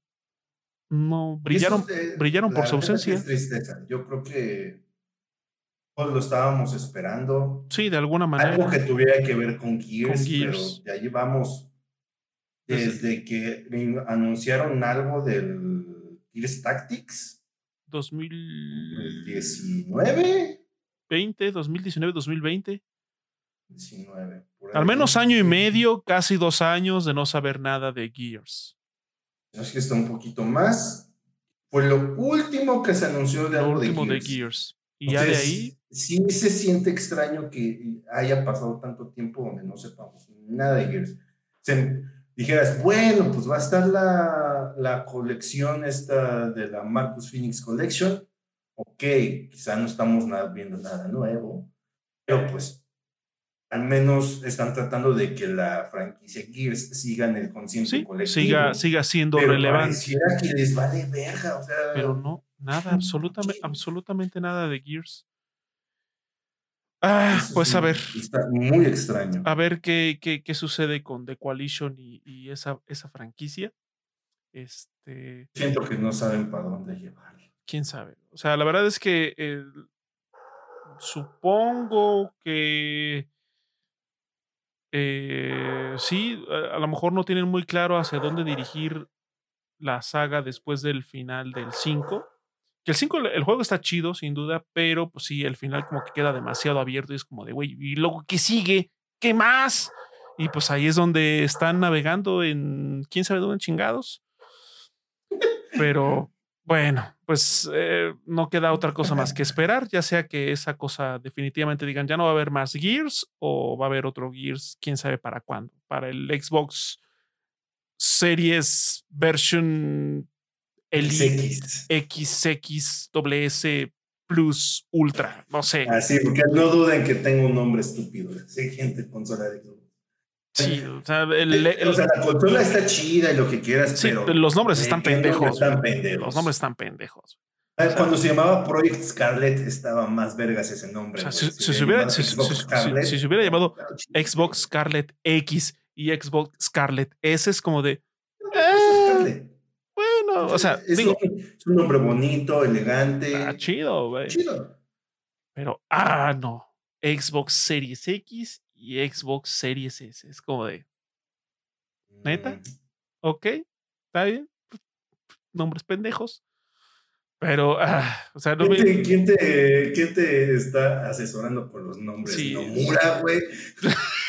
no brillaron, brillaron por su ausencia. Yo creo que todos lo estábamos esperando. Sí, de alguna manera. Algo que tuviera que ver con Gears, pero ya llevamos desde que anunciaron algo del Gears Tactics 2019. 20, 2019, 2020. 19. Al menos año y medio, casi dos años de no saber nada de Gears. Es que está un poquito más. Fue lo último que se anunció de algo último de Gears. Y ya de ahí. Sí se siente extraño que haya pasado tanto tiempo donde no sepamos nada de Gears. Se, dijeras, bueno, pues va a estar la, la colección esta de la Marcus Phoenix Collection. Ok, quizá no estamos viendo nada nuevo, pero pues al menos están tratando de que la franquicia Gears siga en el consciente colectivo. Siga, siga siendo pero relevante. que les vale verga, o sea. Pero no, nada, absolutamente, absolutamente nada de Gears. Ah, pues a ver. Está muy extraño. A ver qué, qué, qué sucede con The Coalition y, y, esa, esa franquicia. Este. Siento que no saben para dónde llevar. Quién sabe. O sea, la verdad es que eh, supongo que eh, sí, a, a, lo mejor no tienen muy claro hacia dónde dirigir la saga después del final del 5. Que el 5, el juego está chido, sin duda, pero pues sí, el final como que queda demasiado abierto y es como de, güey, ¿y luego qué sigue? ¿Qué más? Y pues ahí es donde están navegando en quién sabe dónde chingados. Pero bueno, pues eh, no queda otra cosa más que esperar, ya sea que esa cosa definitivamente digan ya no va a haber más Gears o va a haber otro Gears, quién sabe para cuándo. Para el Xbox Series version Elite XX, WS Plus Ultra, no sé. Así, porque no duden que tengo un nombre estúpido. Hay gente consola de Sí, o sea, la consola está chida y lo que quieras, pero. Los nombres están pendejos, Los nombres están pendejos. Cuando se llamaba Project Scarlet estaba más vergas ese nombre. si, se hubiera, llamado Xbox Scarlet X y Xbox Scarlet S es como de. Eh, bueno, o sea, es, digo, un, es, un, nombre bonito, elegante. Ah, chido, güey. Chido. Pero, ah, no. Xbox Series X y Xbox Series S. Es como de. ¿Neta? Mm. Ok, está bien. Nombres pendejos. Pero, ah, o sea, no ¿Quién, te, ¿quién, te, ¿quién, te, está asesorando por los nombres? Sí. Nomura, güey.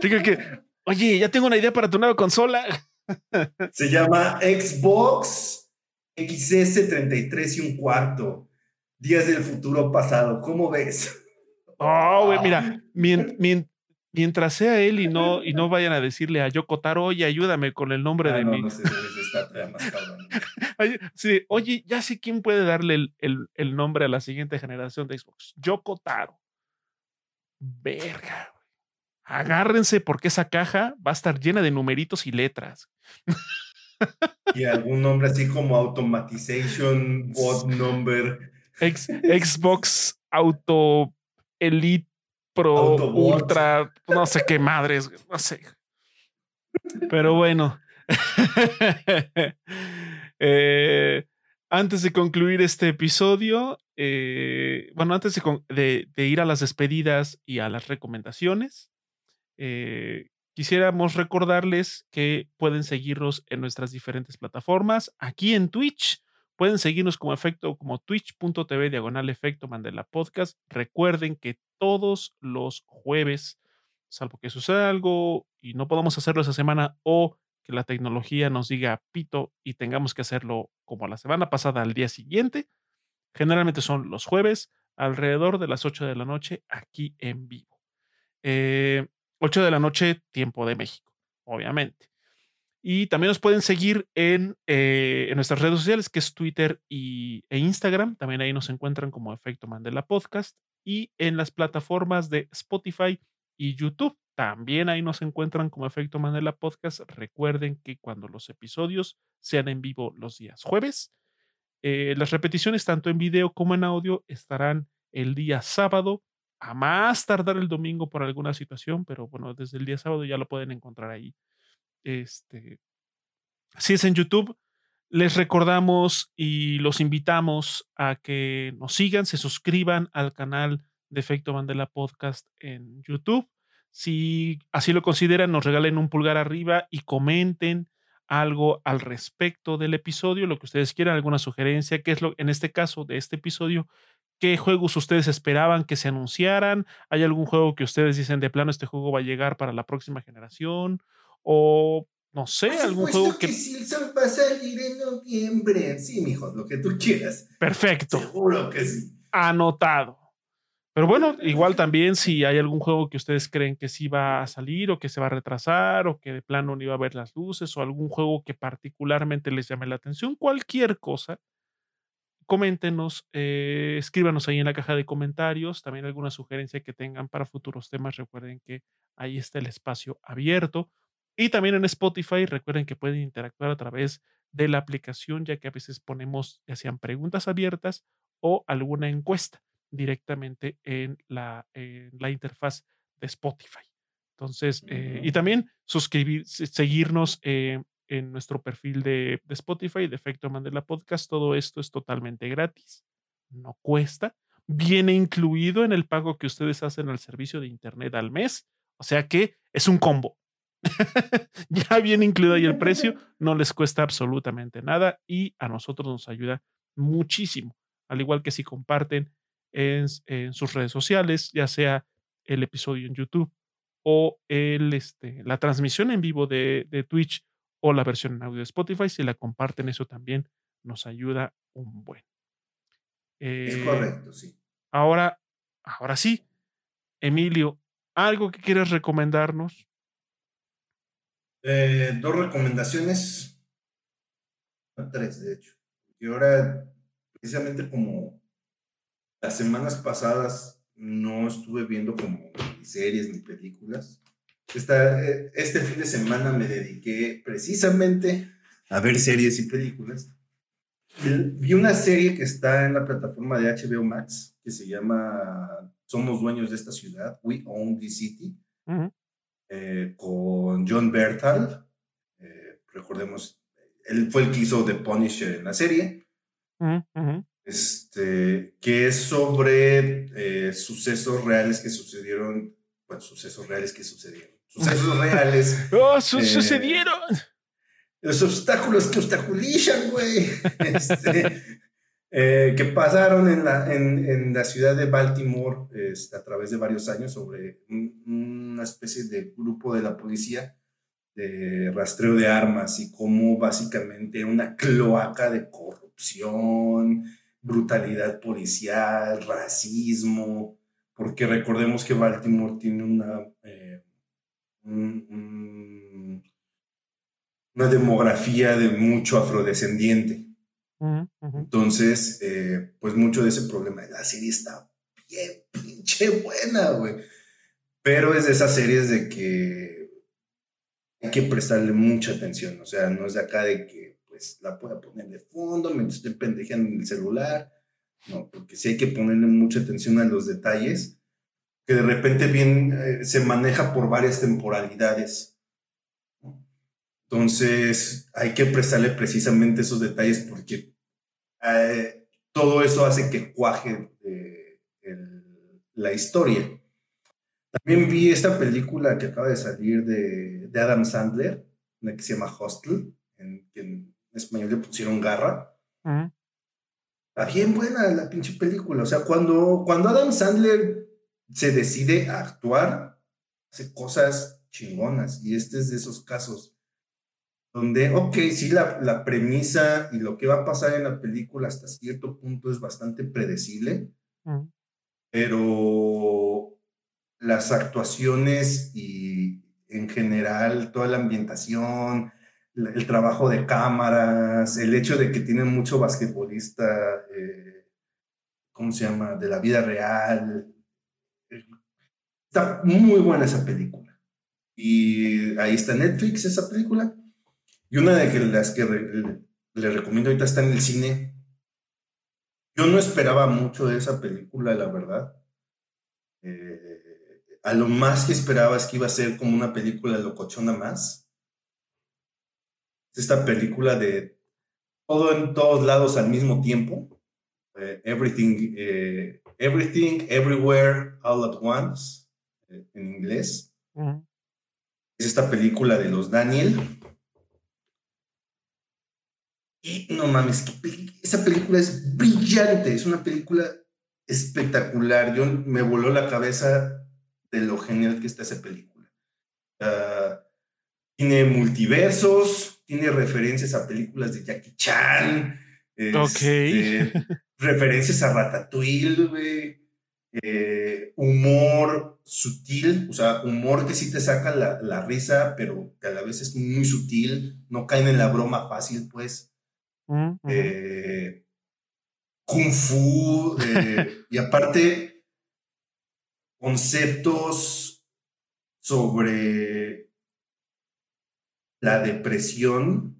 Que, oye, ya tengo una idea para tu nueva consola. Se llama Xbox XS33 y un cuarto. Días del futuro pasado. ¿Cómo ves? Oh, güey, mira, mientras sea él y no, y no vayan a decirle a Yoko Taro, oye, ayúdame con el nombre ah, de no, mi. No sé, está más cabrón. sí, oye, ya sé quién puede darle el, el, el, nombre a la siguiente generación de Xbox. Yoko Taro. Verga. Agárrense porque esa caja va a estar llena de numeritos y letras. Y algún nombre así como Automatization Bot Number. Xbox Auto Elite Pro Ultra, no sé qué madres, no sé. Pero bueno. Eh, antes de concluir este episodio, eh, bueno, antes de, ir a las despedidas y a las recomendaciones, eh, quisiéramos recordarles que pueden seguirnos en nuestras diferentes plataformas. Aquí en Twitch pueden seguirnos como efecto, como twitch.tv diagonal efecto Mandela Podcast. Recuerden que todos los jueves, salvo que suceda algo y no podamos hacerlo esa semana o que la tecnología nos diga pito y tengamos que hacerlo como la semana pasada al día siguiente, generalmente son los jueves alrededor de las 8 de la noche aquí en vivo. Eh, 8 de la noche, tiempo de México, obviamente. Y también nos pueden seguir en, eh, en nuestras redes sociales, que es Twitter y, e Instagram. También ahí nos encuentran como Efecto Mandela Podcast. Y en las plataformas de Spotify y YouTube. También ahí nos encuentran como Efecto Mandela Podcast. Recuerden que cuando los episodios sean en vivo los días jueves, eh, las repeticiones tanto en video como en audio estarán el día sábado a más tardar el domingo por alguna situación, pero bueno, desde el día sábado ya lo pueden encontrar ahí. Este, si es en YouTube, les recordamos y los invitamos a que nos sigan, se suscriban al canal de Efecto Mandela Podcast en YouTube. Si así lo consideran, nos regalen un pulgar arriba y comenten algo al respecto del episodio, lo que ustedes quieran, alguna sugerencia, que es lo en este caso de este episodio, ¿Qué juegos ustedes esperaban que se anunciaran? ¿Hay algún juego que ustedes dicen de plano este juego va a llegar para la próxima generación? O no sé, algún juego que. que sí, el sol va a salir en noviembre. Sí, mijo, lo que tú quieras. Perfecto. Seguro que sí. Anotado. Pero bueno, igual también si hay algún juego que ustedes creen que sí va a salir o que se va a retrasar o que de plano no iba a ver las luces o algún juego que particularmente les llame la atención, cualquier cosa, coméntenos, eh, escríbanos ahí en la caja de comentarios, también alguna sugerencia que tengan para futuros temas, recuerden que ahí está el espacio abierto. Y también en Spotify, recuerden que pueden interactuar a través de la aplicación, ya que a veces ponemos ya sean preguntas abiertas o alguna encuesta directamente en la, la interfaz de Spotify. Entonces, eh, y también suscribir, seguirnos eh, en nuestro perfil de, Spotify, de Efecto Mandela Podcast. Todo esto es totalmente gratis, no cuesta. Viene incluido en el pago que ustedes hacen al servicio de Internet al mes. O sea que es un combo. ya viene incluido ahí el precio, no les cuesta absolutamente nada y a nosotros nos ayuda muchísimo. Al igual que si comparten en, sus redes sociales, ya sea el episodio en YouTube o el, este, la transmisión en vivo de, de Twitch o la versión en audio de Spotify. Si la comparten, eso también nos ayuda un buen. es eh, correcto, sí. Ahora, ahora sí, Emilio, ¿algo que quieras recomendarnos? Eh, dos recomendaciones. Tres, de hecho. Y ahora, precisamente como las semanas pasadas no estuve viendo como series ni películas. Eh, este fin de semana me dediqué precisamente a ver series y películas. Vi una serie que está en la plataforma de HBO Max que se llama Somos dueños de esta ciudad, We Own the City, eh, con John Bertal. Eh, recordemos, él fue el que hizo The Punisher en la serie. Este, que es sobre sucesos reales que sucedieron, bueno, sucesos reales que sucedieron sucesos reales. ¡Oh, eh, sucedieron! Los obstáculos que obstaculizan, güey. Este, eh, que pasaron en la, en, la, ciudad de Baltimore este, a través de varios años sobre una especie de grupo de la policía de rastreo de armas y cómo básicamente una cloaca de corrupción, brutalidad policial, racismo, porque recordemos que Baltimore tiene una eh, una demografía de mucho afrodescendiente. Entonces, eh, pues mucho de ese problema de la serie está bien pinche buena, güey. Pero es de esas series de que hay que prestarle mucha atención. O sea, no es de acá de que pues la pueda poner de fondo mientras estoy pendejeando en el celular. No, porque sí hay que ponerle mucha atención a los detalles, que de repente bien eh, se maneja por varias temporalidades. Entonces, hay que prestarle precisamente esos detalles porque eh, todo eso hace que cuaje eh, la historia. También vi esta película que acaba de salir de, de Adam Sandler, una que se llama Hostel, en que en español le pusieron garra. Está bien buena la pinche película. O sea, cuando, cuando Adam Sandler se decide a actuar, hace cosas chingonas. Y este es de esos casos donde, ok, sí, la, la premisa y lo que va a pasar en la película hasta cierto punto es bastante predecible, pero las actuaciones y en general toda la ambientación, el trabajo de cámaras, el hecho de que tienen mucho basquetbolista, eh, ¿cómo se llama?, de la vida real. Está muy buena esa película. Y ahí está Netflix, esa película. Y una de las que le recomiendo ahorita está en el cine. Yo no esperaba mucho de esa película, la verdad. Eh, a lo más que esperaba es que iba a ser como una película locochona más. Esta película de todo en todos lados al mismo tiempo. Eh, everything, eh, everything, everywhere, all at once, en inglés. Es esta película de los Daniel y no mames, esa película es brillante, es una película espectacular. Yo me voló la cabeza de lo genial que está esa película. Ah, tiene multiversos, tiene referencias a películas de Jackie Chan, este, referencias a Ratatouille, eh, humor sutil, o sea, humor que sí te saca la, la, risa, pero que a la vez es muy sutil, no caen en la broma fácil, pues. Eh, kung fu, eh, y aparte conceptos sobre la depresión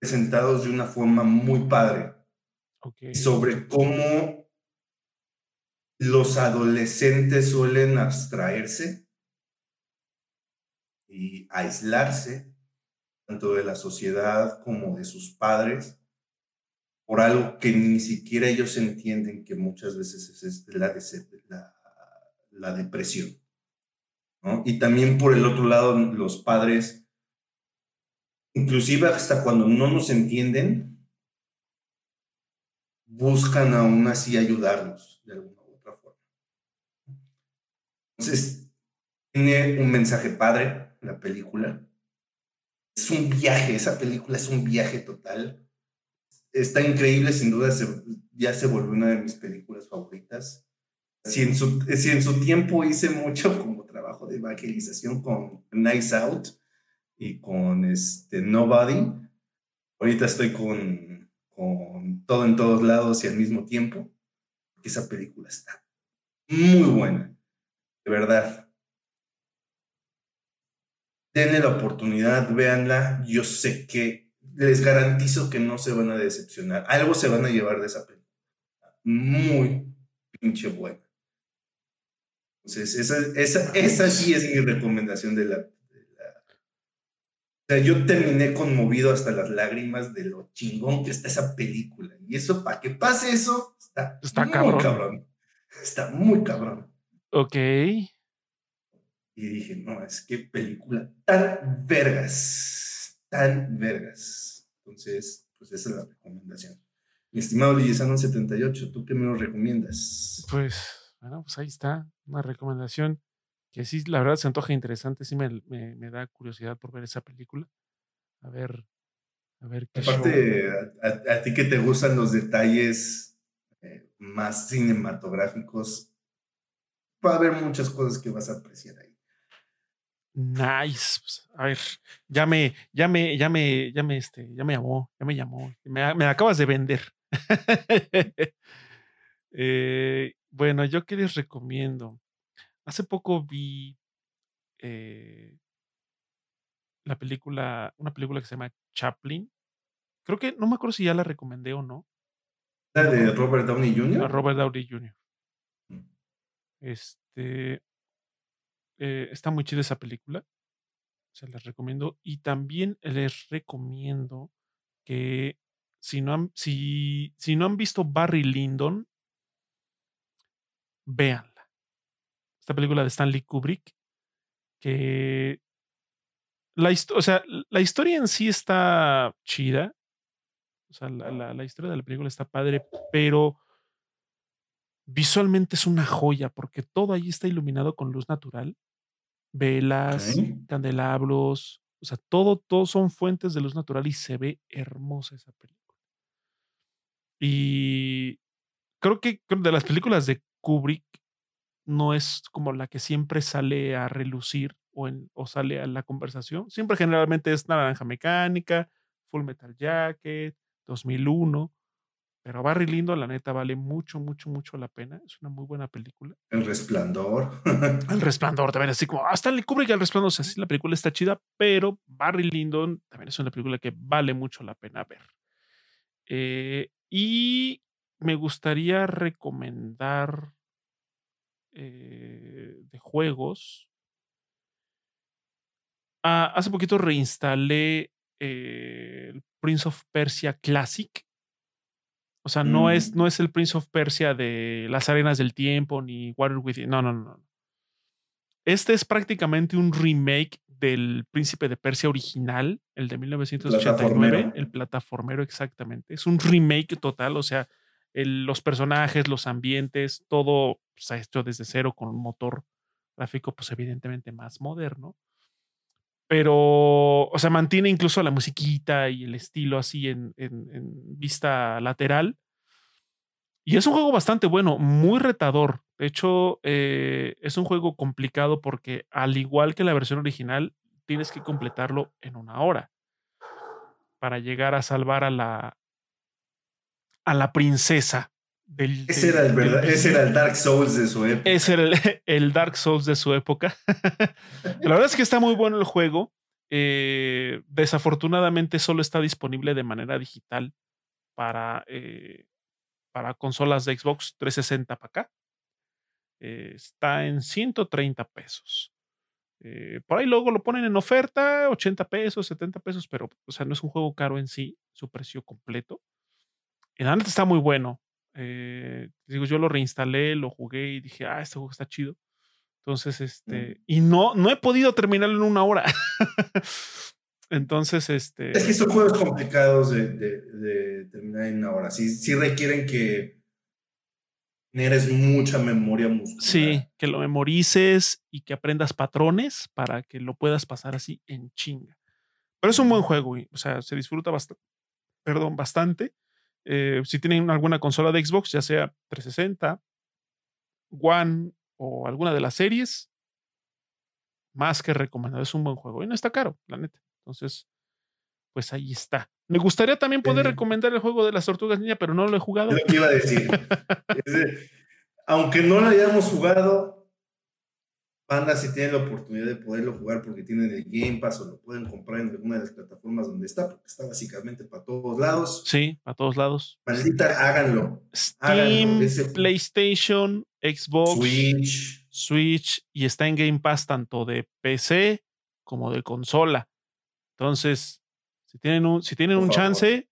presentados de una forma muy padre. Sobre cómo los adolescentes suelen abstraerse y aislarse tanto de la sociedad como de sus padres, por algo que ni siquiera ellos entienden que muchas veces es la, depresión. Y también por el otro lado, los padres, inclusive hasta cuando no nos entienden, buscan aún así ayudarnos de alguna. Entonces, tiene un mensaje padre la película, es un viaje, esa película es un viaje total. Está increíble, sin duda, ya se volvió una de mis películas favoritas. Si en, su, si en su tiempo hice mucho como trabajo de evangelización con Nice Out y con este Nobody, ahorita estoy con, con todo en todos lados y al mismo tiempo, porque esa película está muy buena, de verdad denle la oportunidad, véanla. Yo sé que les garantizo que no se van a decepcionar. Algo se van a llevar de esa película. Muy pinche buena. Entonces, esa, esa, esa sí es mi recomendación de la, O sea, yo terminé conmovido hasta las lágrimas de lo chingón que está esa película. Y eso, para que pase eso, está, está muy cabrón. Está muy cabrón. Ok. Y dije, no, es que película tan vergas, tan vergas. Entonces, pues esa es la recomendación. Mi estimado Lillesano 78, ¿tú qué me lo recomiendas? Pues, bueno, pues ahí está, una recomendación que sí, la verdad se antoja interesante, sí me, me, da curiosidad por ver esa película. A ver, a ver qué Aparte, a, ti que te gustan los detalles eh, más cinematográficos, va a haber muchas cosas que vas a apreciar ahí. Nice. Pues, a ver, ya me, ya me, ya me, ya me, este, ya me llamó, ya me llamó. Me, me acabas de vender. Eh, bueno, yo qué les recomiendo. Hace poco vi eh, la película, una película que se llama Chaplin. Creo que no me acuerdo si ya la recomendé o no. ¿La de Robert Downey Jr.? Robert Downey Jr. Este eh, está muy chida esa película. Se les recomiendo. Y también les recomiendo que si no han, si, si no han visto Barry Lyndon, véanla. Esta película de Stanley Kubrick, que la, o sea, la historia en sí está chida. O sea, la, la, historia de la película está padre, pero visualmente es una joya porque todo ahí está iluminado con luz natural. Velas, candelabros, o sea, todo, todo son fuentes de luz natural y se ve hermosa esa película. Y creo que de las películas de Kubrick no es como la que siempre sale a relucir o, en, o sale a la conversación. Siempre generalmente es Naranja Mecánica, Full Metal Jacket, 2001. Pero Barry Lindo, la neta, vale mucho, mucho, mucho la pena. Es una muy buena película. El Resplandor. el Resplandor, también así como, hasta le cubre que el Resplandor, o sea, sí, la película está chida, pero Barry Lyndon también es una película que vale mucho la pena ver. Eh, y me gustaría recomendar eh, de juegos. Ah, hace poquito reinstalé eh, el Prince of Persia Classic o sea, no, es, mm. no es el Prince of Persia de las arenas del tiempo ni Water Within. No, no, no. Este es prácticamente un remake del Príncipe de Persia original, el de 1989, el plataformero exactamente. Es un remake total, o sea, los personajes, los ambientes, todo se ha hecho desde cero con un motor gráfico, pues evidentemente más moderno. Pero, o sea, mantiene incluso la musiquita y el estilo así en, vista lateral. Y es un juego bastante bueno, muy retador. De hecho, eh, es un juego complicado porque, al igual que la versión original, tienes que completarlo en una hora para llegar a salvar a la, a la princesa ese, era el verdad, ese era el Dark Souls de su época. Ese era el, Dark Souls de su época. la verdad es que está muy bueno el juego. Eh, desafortunadamente solo está disponible de manera digital para, eh, para consolas de Xbox 360 para acá. Eh, está en 130 pesos. por ahí luego lo ponen en oferta, 80 pesos, 70 pesos, pero o sea, no es un juego caro en sí, su precio completo. El antes está muy bueno. Eh, digo, yo lo reinstalé, lo jugué y dije, ah, este juego está chido. Entonces, este, y no, no he podido terminarlo en una hora. Entonces, este. Es que son juegos complicados de, terminar en una hora. Sí, sí requieren que generes mucha memoria muscular. Sí, que lo memorices y que aprendas patrones para que lo puedas pasar así en chinga. Pero es un buen juego, o sea, se disfruta bastante, perdón, bastante. Eh, si tienen alguna consola de Xbox, ya sea 360, One o alguna de las series, más que recomendado. Es un buen juego y no está caro, la neta. Entonces, pues ahí está. Me gustaría también poder recomendar el juego de las tortugas niña, pero no lo he jugado. Es lo que iba a decir. aunque no lo hayamos jugado, Banda, si tienen la oportunidad de poderlo jugar porque tienen el Game Pass o lo pueden comprar en alguna de las plataformas donde está, porque está básicamente para todos lados. Sí, para todos lados. Maldita, háganlo. Steam, PlayStation, Xbox, Switch. Switch y está en Game Pass tanto de PC como de consola. Entonces, si tienen un, si tienen un chance,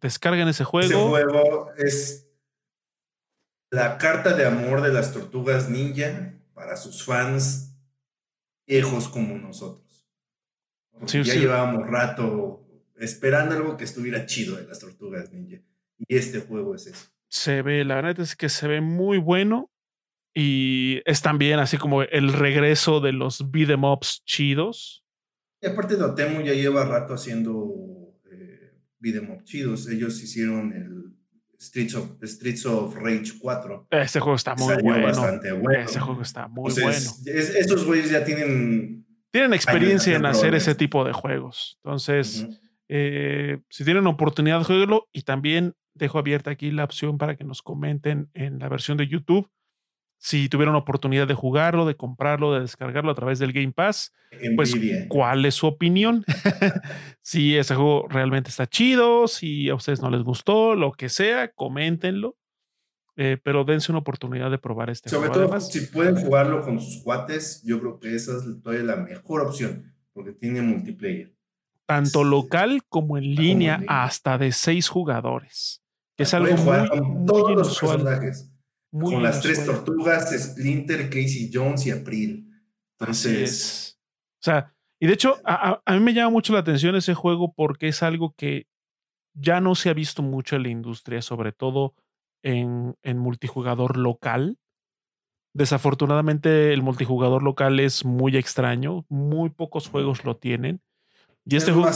descarguen ese juego. Ese juego es la carta de amor de las tortugas ninja para sus fans viejos como nosotros. ya llevábamos rato esperando algo que estuviera chido de las tortugas ninja. Y este juego es eso. Se ve, la verdad es que se ve muy bueno. Y es también así como el regreso de los beat'em ups chidos. Y aparte Dotemu ya lleva rato haciendo eh, beat'em up chidos. Ellos hicieron el, Streets of, Streets of Rage 4. Ese juego está muy bueno. Ese juego está muy bueno. estos güeyes ya tienen. Tienen experiencia en hacer ese tipo de juegos. Entonces, eh, si tienen oportunidad, jueguenlo. Y también dejo abierta aquí la opción para que nos comenten en la versión de YouTube si tuvieron oportunidad de jugarlo, de comprarlo, de descargarlo a través del Game Pass, pues cuál es su opinión. si ese juego realmente está chido, si a ustedes no les gustó, lo que sea, coméntenlo. Eh, pero dense una oportunidad de probar este Sobre juego. Sobre todo, si pueden jugarlo con sus cuates, yo creo que esa es todavía la mejor opción, porque tiene multiplayer. Tanto local como en línea, hasta de seis jugadores. Que es algo muy, con todos Los personajes con las tres tortugas, Splinter, Casey Jones y April. Entonces. O sea, y de hecho, a, mí me llama mucho la atención ese juego porque es algo que ya no se ha visto mucho en la industria, sobre todo en, en multijugador local. Desafortunadamente, el multijugador local es muy extraño. Muy pocos juegos lo tienen. Y este juego.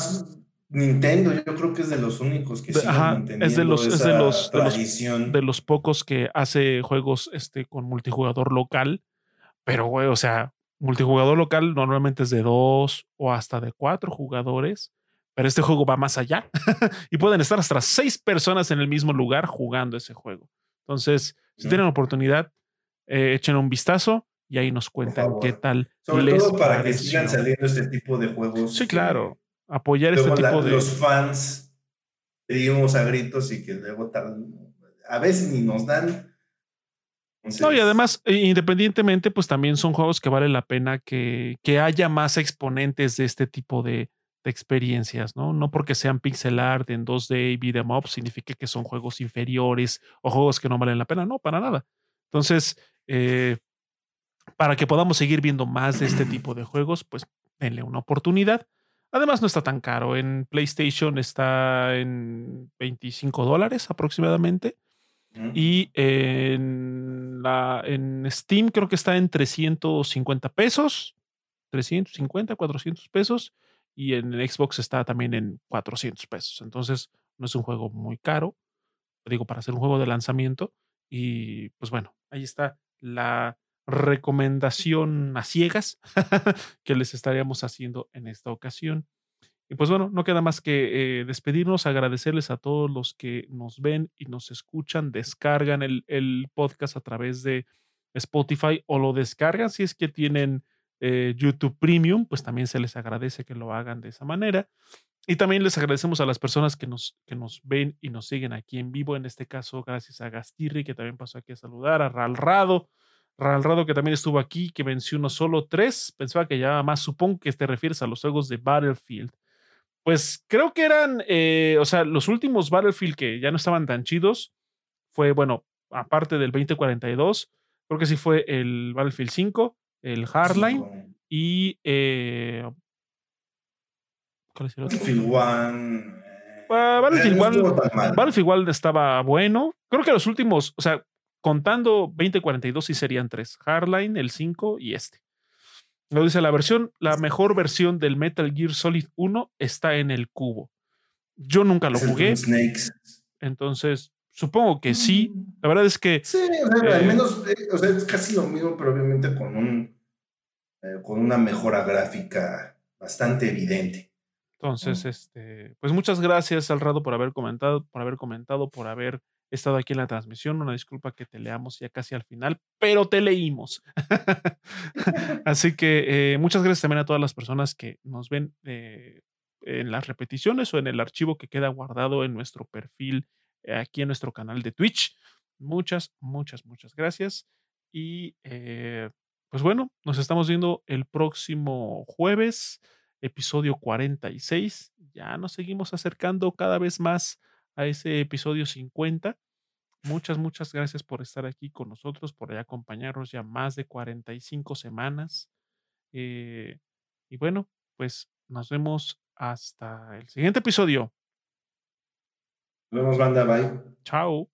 Nintendo, yo creo que es de los únicos que siguen manteniendo es de los, esa es de los, tradición. De los, pocos que hace juegos este, con multijugador local. Pero, güey, o sea, multijugador local normalmente es de dos o hasta de cuatro jugadores. Pero este juego va más allá y pueden estar hasta seis personas en el mismo lugar jugando ese juego. Entonces, si tienen oportunidad, eh, echen un vistazo y ahí nos cuentan qué tal. Sobre todo para que sigan saliendo este tipo de juegos. Sí, claro apoyar este tipo de. Los fans pedimos a gritos y que luego a veces ni nos dan. No, y además, e, independientemente, pues también son juegos que vale la pena que, que haya más exponentes de este tipo de, de, experiencias, ¿no? No porque sean pixel art en 2D y beat'em up significa que son juegos inferiores o juegos que no valen la pena, no, para nada. Entonces, eh, para que podamos seguir viendo más de este tipo de juegos, pues denle una oportunidad. Además, no está tan caro. En PlayStation está en 25 dólares aproximadamente. Y en, la, en Steam creo que está en 350 pesos. 350, 400 pesos. Y en Xbox está también en 400 pesos. Entonces, no es un juego muy caro. Digo, para hacer un juego de lanzamiento. Y pues bueno, ahí está la recomendación a ciegas que les estaríamos haciendo en esta ocasión. Y pues bueno, no queda más que eh, despedirnos, agradecerles a todos los que nos ven y nos escuchan, descargan el, el, podcast a través de Spotify o lo descargan si es que tienen eh, YouTube Premium, pues también se les agradece que lo hagan de esa manera. Y también les agradecemos a las personas que nos, que nos ven y nos siguen aquí en vivo, en este caso gracias a Gastirri, que también pasó aquí a saludar, a Ralrado, Ralrado, que también estuvo aquí, que mencionó solo tres. Pensaba que ya más, supongo que te refieres a los juegos de Battlefield. Pues creo que eran, eh, o sea, los últimos Battlefield que ya no estaban tan chidos fue, bueno, aparte del 2042, creo que sí fue el Battlefield 5, el Hardline y. Eh, ¿Cuál es el otro? Battlefield 1. Battlefield, One, Battlefield One estaba bueno. Creo que los últimos, o sea, contando 2042 sí serían tres. Hardline, el 5 y este. Lo dice la versión, la mejor versión del Metal Gear Solid 1 está en el cubo. Yo nunca lo jugué. Entonces, supongo que sí. Mm. La verdad es que. Sí, al eh, menos, eh, o sea, es casi lo mismo, pero obviamente con un eh, con una mejora gráfica bastante evidente. Entonces, este, pues muchas gracias, Alrado, por haber comentado, por haber comentado, por haber He estado aquí en la transmisión. Una disculpa que te leamos ya casi al final, pero te leímos. Así que eh, muchas gracias también a todas las personas que nos ven eh, en las repeticiones o en el archivo que queda guardado en nuestro perfil eh, aquí en nuestro canal de Twitch. Muchas, muchas, muchas gracias. Y pues bueno, nos estamos viendo el próximo jueves, episodio 46. Ya nos seguimos acercando cada vez más a ese episodio 50. Muchas, muchas gracias por estar aquí con nosotros, por acompañarnos ya más de 45 semanas. Eh, y bueno, pues nos vemos hasta el siguiente episodio. Nos vemos, banda. Bye. Chao.